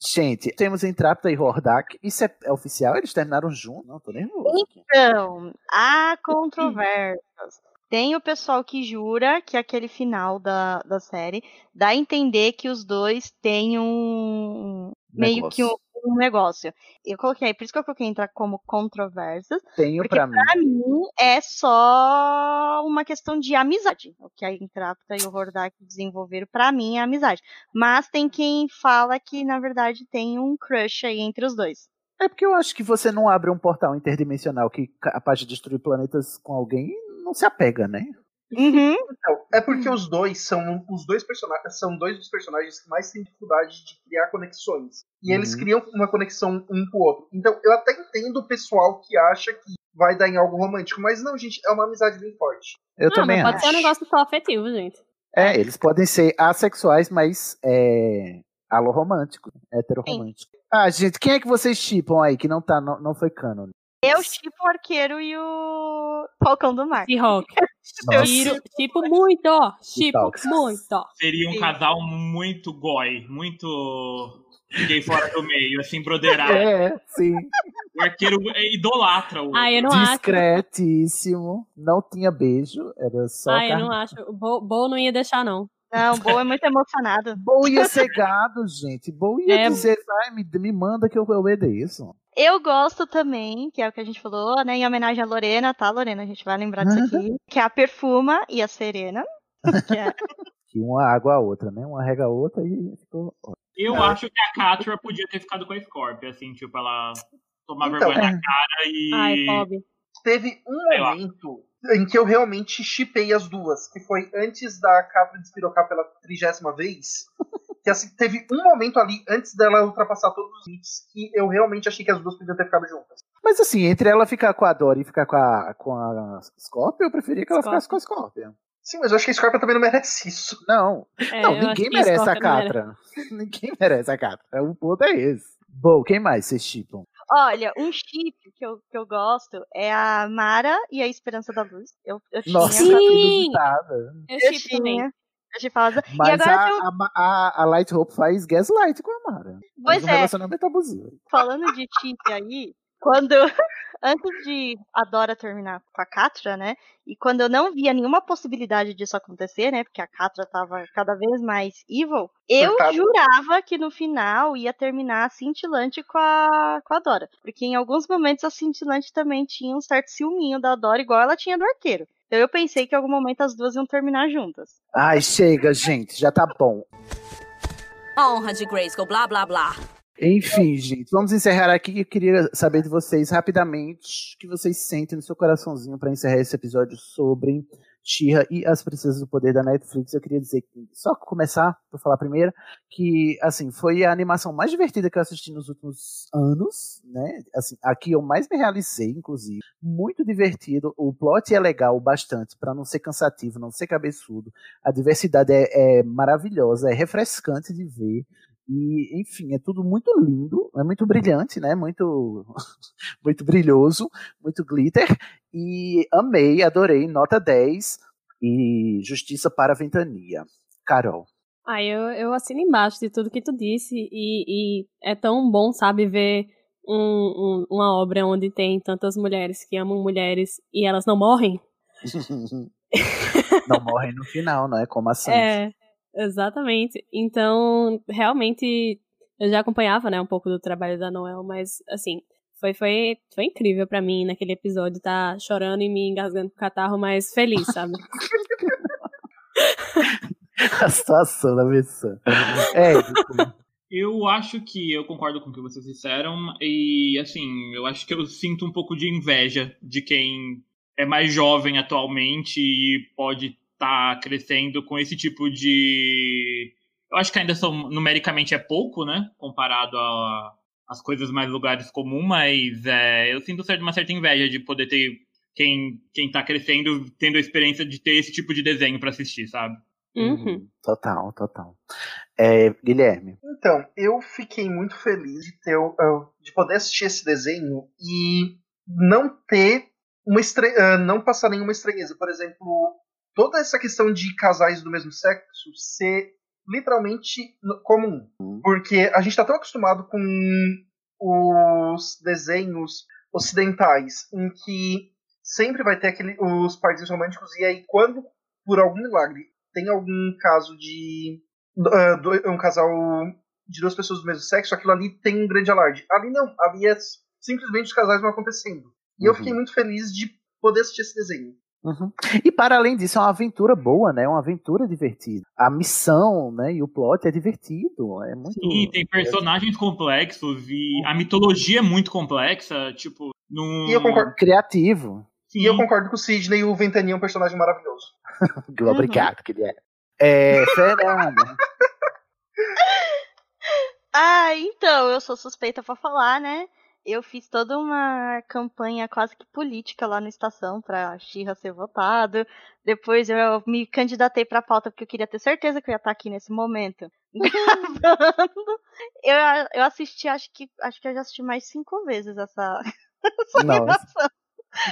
Gente, temos Entrapta e Hordak. Isso é, é oficial? Eles terminaram juntos? Não, tô nervoso. Então, há controvérsias. Tem o pessoal que jura que aquele final da, da série dá a entender que os dois têm um. meio que um, Negócio. Um negócio. Eu coloquei, por isso que eu coloquei entrar como controvérsias. Tenho Porque pra mim. pra mim é só uma questão de amizade. O que a Intrapta e o Hordak desenvolveram, pra mim, é amizade. Mas tem quem fala que, na verdade, tem um crush aí entre os dois. É porque eu acho que você não abre um portal interdimensional que é capaz de destruir planetas com alguém não se apega, né? Uhum. Então, é porque os dois são os dois personagens são dois dos personagens que mais têm dificuldade de criar conexões. E eles Uhum. criam uma conexão um com o outro. Então, eu até entendo o pessoal que acha que vai dar em algo romântico, mas não, gente, é uma amizade bem forte. Eu ah, também mas pode acho. ser um negócio só afetivo, gente. É, eles podem ser assexuais, mas é, alorromântico, heteroromântico. Ah, gente, quem é que vocês chipam aí que não, tá, não, não foi canon? Eu tipo o arqueiro e o Falcão do Mar. Seahawk. Nossa. Tiro, tipo muito, ó. Tipo tóxico. muito, ó. Seria um Sim. casal muito goi, muito gay fora do meio, assim, broderado. É, sim. O arqueiro é, idolatra o. Ah, eu não acho. Discretíssimo. Não tinha beijo, era só Ah, eu carne. não acho. O Bo, Bo não ia deixar, não. Não, o Bo é muito emocionado. Bo ia ser gado, gente. Bo ia É. dizer, vai, me, me manda que eu obedeço. Eu gosto também, que é o que a gente falou, né? Em homenagem à Lorena, tá, Lorena? A gente vai lembrar disso aqui. Que é a Perfuma e a Serena. Que é... Que uma água a outra, né? Uma rega a outra e ficou. Eu Não. acho que a Catra podia ter ficado com a Scorpio, assim, tipo, ela tomar Então, vergonha é. na cara e. Ai, Bob. Teve um Sei lá. momento em que eu realmente chipei as duas, que foi antes da Capra despirocar pela trigésima vez. Que assim, teve um momento ali, antes dela ultrapassar todos os limites, que eu realmente achei que as duas podiam ter ficado juntas. Mas assim, entre ela ficar com a Dora e ficar com a, com a Scorpio, eu preferia que ela Scorpio. ficasse com a Scorpio. Sim, mas eu acho que a Scorpia também não merece isso. Não, É, não ninguém merece a merece. Catra. ninguém merece a Catra. O ponto é esse. Bom, quem mais vocês chipam? Olha, um chip que eu, que eu gosto é a Mara e a Esperança da Luz. Eu, eu tinha. Nossa, Sim! inusitada. Eu Eu chipo também. Eu chipava. E Mas agora a, um- a, a, a Light Hope faz gaslight com a Mara. Pois Faz um é. relacionamento abusivo. falando de chip aí, quando antes de a Dora terminar com a Catra, né? E quando eu não via nenhuma possibilidade disso acontecer, né? Porque a Catra tava cada vez mais evil, eu jurava que no final ia terminar a cintilante com a, com a Dora. Porque em alguns momentos a cintilante também tinha um certo ciúminho da Dora, igual ela tinha do arqueiro. Então eu pensei que em algum momento as duas iam terminar juntas. Ai, chega, gente, já tá bom. A honra de Grayskull, blá blá blá. Enfim, gente, vamos encerrar aqui. Eu queria saber de vocês rapidamente o que vocês sentem no seu coraçãozinho para encerrar esse episódio sobre She-Ra e as Princesas do Poder da Netflix. Eu queria dizer que, só começar por falar primeiro, que assim, foi a animação mais divertida que eu assisti nos últimos anos, né? Assim, aqui eu mais me realizei, inclusive. Muito divertido. O plot é legal bastante, para não ser cansativo, não ser cabeçudo. A diversidade é, é maravilhosa, é refrescante de ver. E, enfim, é tudo muito lindo, é muito brilhante, né? Muito, muito brilhoso, muito glitter. E amei, adorei, nota 10 e justiça para a ventania. Carol. Ah, eu, eu assino embaixo de tudo que tu disse e, e é tão bom, sabe, ver um- um- uma obra onde tem tantas mulheres que amam mulheres e elas não morrem. Não morrem no final, não é? Como assim? É, exatamente. Então, realmente, eu já acompanhava, né, um pouco do trabalho da Noel, mas, assim, foi, foi, foi incrível pra mim naquele episódio tá chorando e me engasgando com o catarro, mas feliz, sabe? A situação da pessoa. É, tipo, Eu acho que eu concordo com o que vocês disseram e assim, eu acho que eu sinto um pouco de inveja de quem é mais jovem atualmente e pode estar crescendo com esse tipo de eu acho que ainda são numericamente é pouco, né, comparado a as coisas mais lugares comuns, mas é, eu sinto uma certa inveja de poder ter quem quem tá crescendo tendo a experiência de ter esse tipo de desenho pra assistir, sabe? Uhum. total, total. É, Guilherme. Então, eu fiquei muito feliz de ter uh, de poder assistir esse desenho e não ter uma estre- uh, não passar nenhuma estranheza. Por exemplo, toda essa questão de casais do mesmo sexo ser literalmente comum. Porque a gente está tão acostumado com os desenhos ocidentais em que sempre vai ter aquele, os parzinhos românticos e aí quando por algum milagre tem algum caso de do- um casal de duas pessoas do mesmo sexo, aquilo ali tem um grande alarde. Ali não, ali é simplesmente os casais vão acontecendo. E eu Uhum. fiquei muito feliz de poder assistir esse desenho. Uhum. E para além disso, é uma aventura boa, né? É uma aventura divertida. A missão, né? E o plot é divertido. É muito. Sim, tem personagens complexos e a mitologia é muito complexa, tipo, num... E eu concordo, Criativo. e eu concordo com o Sidney, o Ventania é um personagem maravilhoso. Obrigado, Guilherme. É, Fernanda. Ah, então, eu sou suspeita pra falar, né? Eu fiz toda uma campanha quase que política lá na estação pra Xirra ser votado. Depois eu me candidatei pra pauta porque eu queria ter certeza que eu ia estar aqui nesse momento gravando. Eu, eu assisti, acho que acho que eu já assisti mais cinco vezes essa, essa animação.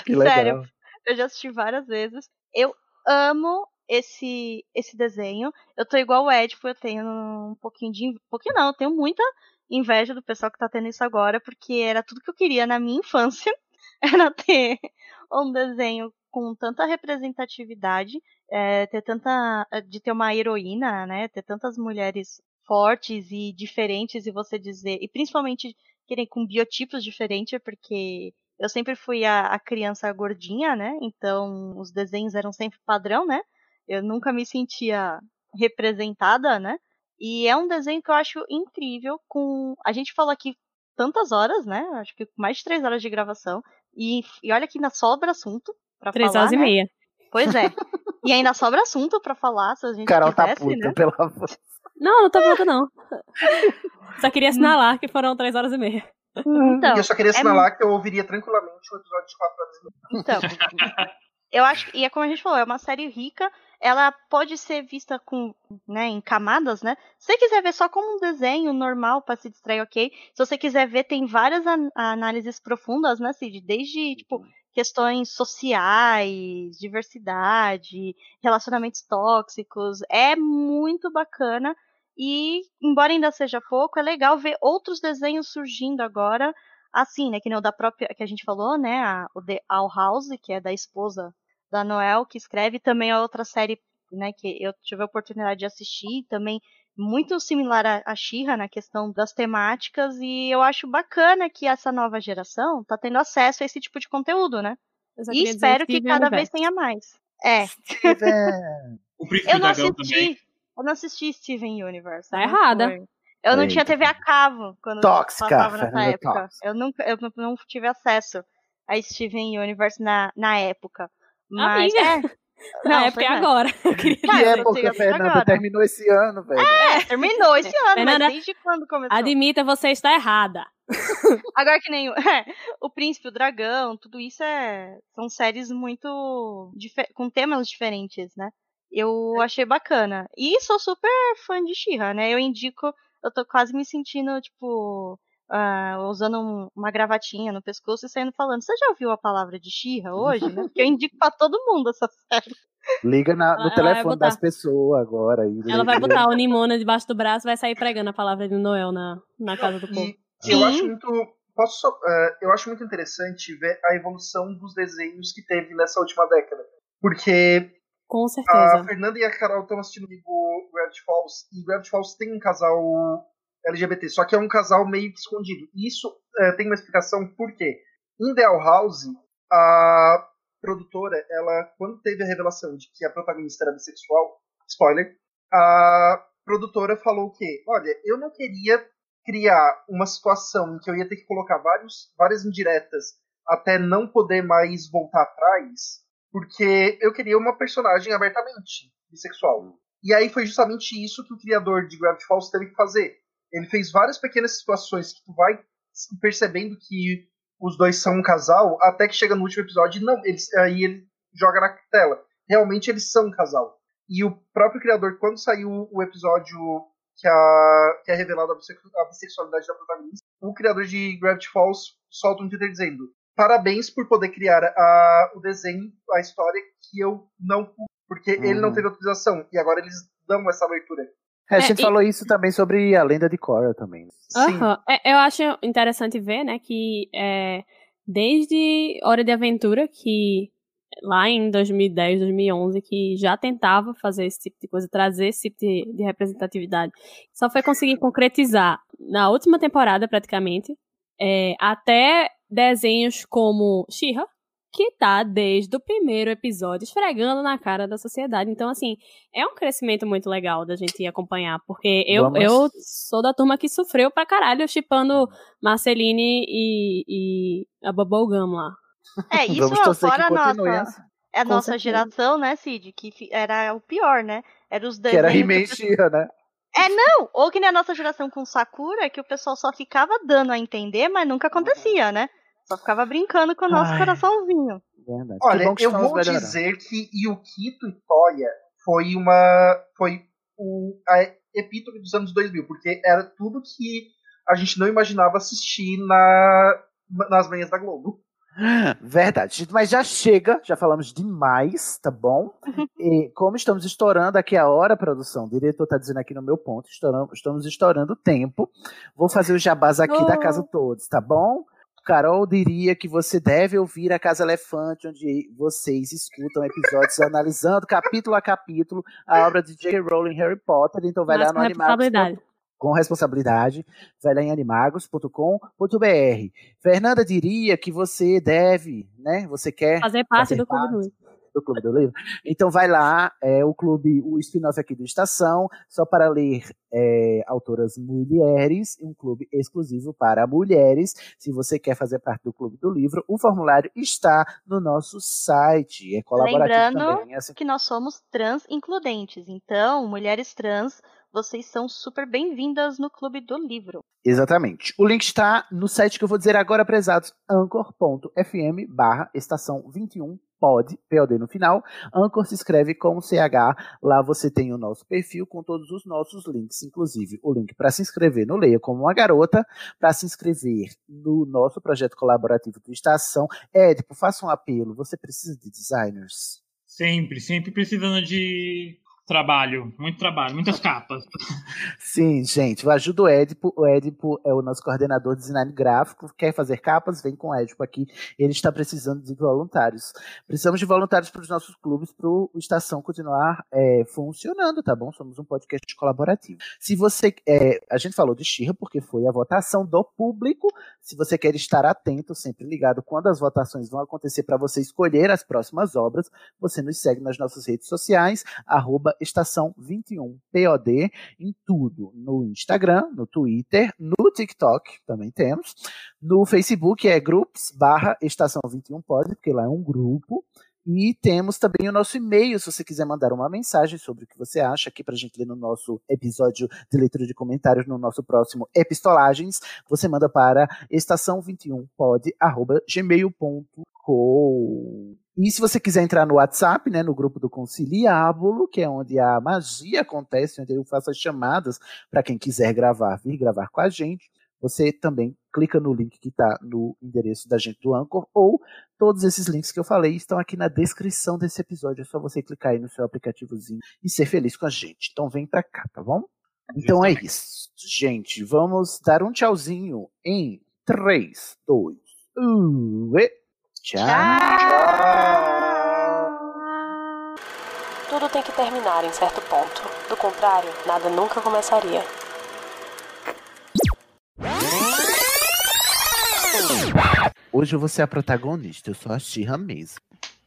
que legal. Sério, eu já assisti várias vezes. Eu amo esse esse desenho. Eu tô igual o Ed, eu tenho um pouquinho de. in- Pouquinho não, eu tenho muita inveja do pessoal que tá tendo isso agora, porque era tudo que eu queria na minha infância. Era ter um desenho com tanta representatividade, é, ter tanta. de ter uma heroína, né? Ter tantas mulheres fortes e diferentes, e você dizer. E principalmente querem com biotipos diferentes, porque eu sempre fui a, a criança gordinha, né? Então os desenhos eram sempre padrão, né? Eu nunca me sentia representada, né? E é um desenho que eu acho incrível. Com a gente falou aqui tantas horas, né? Acho que mais de três horas de gravação. E, e olha que ainda sobra assunto pra Três falar. horas e né? meia. Pois é. E ainda sobra assunto pra falar, se a gente Carol tá puta, né? pelo amor. Não, não tô pronta, não. Só queria assinalar que foram três horas e meia. Então, e eu só queria é assinalar que eu ouviria tranquilamente um episódio de 4 horas e meia. Então, eu acho e é como a gente falou, é uma série rica, ela pode ser vista com, né, em camadas, né? Se você quiser ver só como um desenho normal para se distrair, ok. Se você quiser ver, tem várias an- análises profundas, né, Cid? Desde, tipo, questões sociais, diversidade, relacionamentos tóxicos. É muito bacana. E, embora ainda seja pouco, é legal ver outros desenhos surgindo agora, assim, né? Que nem o da própria, que a gente falou, né? A, o The Owl House, que é da esposa da Noel, que escreve também a outra série, né? Que eu tive a oportunidade de assistir, também muito similar a, a She-Ra na questão das temáticas, e eu acho bacana que essa nova geração tá tendo acesso a esse tipo de conteúdo, né? E espero que cada vez tenha mais. É. O Príncipe Eu não Dragão assisti. também. Eu não assisti Steven Universe. Tá errada. foi. Eu não Eita. tinha TV a cabo quando Tóxica, passava nessa Fernanda época. tóxica. Eu nunca, eu não- não tive acesso a Steven Universe na, na época. Mas Amiga, é. Na Não, época é pois é. agora. Eu queria Que época, Fernanda? agora. Terminou esse ano, velho. É, terminou esse ano, Fernanda, mas desde quando começou? Admita, você está errada. Agora que nem o, é, o Príncipe, o Dragão, tudo isso é são séries muito com temas diferentes, né? Eu achei bacana. E sou super fã de She-Ra, né? Eu indico, eu tô quase me sentindo tipo ah, usando um- uma gravatinha no pescoço e saindo falando. Você já ouviu a palavra de She-Ra hoje, né? Porque eu indico pra todo mundo essa série. Liga na- no ela telefone das pessoas agora. Aí, Ela vai botar o Nimona debaixo do braço e vai sair pregando a palavra de Noel na, na casa do povo. E eu Sim. acho muito posso é, eu acho muito interessante ver a evolução dos desenhos que teve nessa última década. Porque Com certeza. a Fernanda e a Carol estão assistindo comigo Gravity Falls, e Gravity Falls tem um casal LGBT, só que é um casal meio escondido. Isso é, tem uma explicação por quê. Em The House, a produtora, ela, quando teve a revelação de que a protagonista era bissexual, spoiler, a produtora falou que, olha, eu não queria criar uma situação em que eu ia ter que colocar vários, várias indiretas até não poder mais voltar atrás, porque eu queria uma personagem abertamente bissexual. E aí foi justamente isso que o criador de Gravity Falls teve que fazer. Ele fez várias pequenas situações que tu vai percebendo que os dois são um casal, até que chega no último episódio e não, eles, aí ele joga na tela. Realmente eles são um casal. E o próprio criador, quando saiu o episódio que, a, que é revelado a, bissexu- a bissexualidade da protagonista, o criador de Gravity Falls solta um Twitter dizendo: Parabéns por poder criar a, o desenho, a história que eu não pude, porque ele não Uhum. teve autorização. E agora eles dão essa abertura. É, a É, gente e- falou isso também sobre a lenda de Korra também. Aham. É, eu acho interessante ver, né, que é, desde Hora de Aventura, que lá em 2010, 2011, que já tentava fazer esse tipo de coisa, trazer esse tipo de, de representatividade, só foi conseguir concretizar na última temporada, praticamente, é, até desenhos como She-Ra, que tá desde o primeiro episódio esfregando na cara da sociedade. Então, assim, é um crescimento muito legal da gente acompanhar, porque eu, Vamos- eu sou da turma que sofreu pra caralho chipando Marceline e, e a Bubblegum lá. É, isso Vamos fora a nossa, é a Com nossa certeza. geração, né, Cid? Que era o pior, né? Era os Que era He-Man que né? É, não! Ou que nem a nossa geração com Sakura, que o pessoal só ficava dando a entender, mas nunca acontecia, né? Só ficava brincando com o nosso Ai. coraçãozinho. Verdade. Olha, que bom que eu vou melhorando. dizer que Yukito e Toya foi uma. foi o, a epítome dos anos 2000, porque era tudo que a gente não imaginava assistir na, nas manhãs da Globo. Verdade, mas já chega, já falamos demais, tá bom? E como estamos estourando aqui a hora, produção, o diretor tá dizendo aqui no meu ponto, estouramos, estamos estourando o tempo. Vou fazer o jabás aqui da casa todos, tá bom? Carol diria que você deve ouvir a Casa Elefante, onde vocês escutam episódios analisando capítulo a capítulo a obra de J.K. Rowling Harry Potter. Então vai Mas lá no Animagos. Com responsabilidade, vai lá em animagos.com.br. Fernanda diria que você deve, né? Você quer Fazer parte fazer do Clube do Clube do Livro. Então vai lá, é o clube, o spin-off aqui do Estação, só para ler é, autoras mulheres, um clube exclusivo para mulheres. Se você quer fazer parte do Clube do Livro, o formulário está no nosso site. É colaborativo Lembrando também. é assim- que nós somos trans includentes. Então, mulheres trans, vocês são super bem-vindas no Clube do Livro. Exatamente. O link está no site que eu vou dizer agora, prezados, anchor.fm barra estação 21 pod, POD no final. Anchor se escreve com CH. Lá você tem o nosso perfil com todos os nossos links, inclusive o link para se inscrever no Leia como uma garota, para se inscrever no nosso projeto colaborativo do Estação. Édipo, faça um apelo. Você precisa de designers? Sempre, sempre precisando de trabalho, muito trabalho, muitas capas. Sim, gente, ajuda o Édipo. O Édipo é o nosso coordenador de design gráfico. Quer fazer capas? Vem com o Édipo aqui. Ele está precisando de voluntários. Precisamos de voluntários para os nossos clubes, para o Estação continuar é, funcionando, tá bom? Somos um podcast colaborativo. Se você. é, a gente falou de Xirra porque foi a votação do público. Se você quer estar atento, sempre ligado quando as votações vão acontecer para você escolher as próximas obras, você nos segue nas nossas redes sociais, arroba estação 21 POD, em tudo. No Instagram, no Twitter, no TikTok, também temos. No Facebook é grupos barra estação 21 pod, porque lá é um grupo. E temos também o nosso e-mail, se você quiser mandar uma mensagem sobre o que você acha aqui pra gente ler no nosso episódio de leitura de comentários, no nosso próximo Epistolagens, você manda para estação21pod.gmail.com. E se você quiser entrar no WhatsApp, né, no grupo do Conciliábulo, que é onde a magia acontece, onde eu faço as chamadas para quem quiser gravar, vir gravar com a gente, você também clica no link que está no endereço da gente do Anchor, ou todos esses links que eu falei estão aqui na descrição desse episódio. É só você clicar aí no seu aplicativozinho e ser feliz com a gente. Então vem pra cá, tá bom? Então é isso, gente. Vamos dar um tchauzinho em 3, 2, 1 e tchau. Tudo tem que terminar em certo ponto. Do contrário, nada nunca começaria. Hoje eu vou ser a protagonista, eu sou a Xirra mesmo.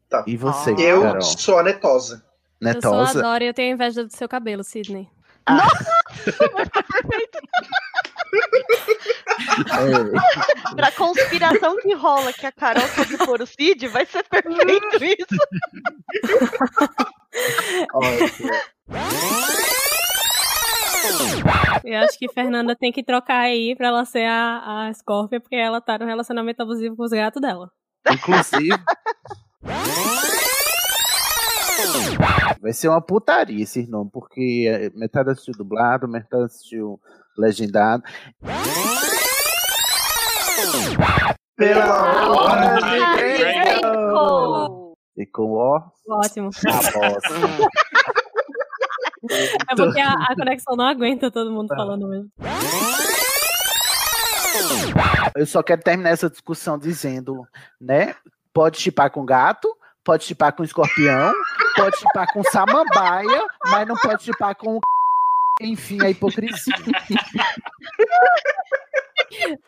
Tá. E você, Eu Carol? sou a netosa. Eu sou a Netosa? Dora e eu tenho inveja do seu cabelo, Sidney. É. Pra conspiração que rola que a Carol pode pôr o Cid, vai ser perfeito isso. Eu acho que Fernanda tem que trocar aí pra ela ser a, a Scorpia, porque ela tá no relacionamento abusivo com os gatos dela. Inclusive. Vai ser uma putaria esse nome, porque é, metade assistiu dublado, metade assistiu legendado. Pela hora de Draco! E com ó, Ótimo. a bosta. É porque a, a conexão não aguenta todo mundo falando mesmo. Eu só quero terminar essa discussão dizendo, né? Pode chipar com gato, pode chipar com escorpião, pode chipar com samambaia, mas não pode chipar com enfim, a hipocrisia.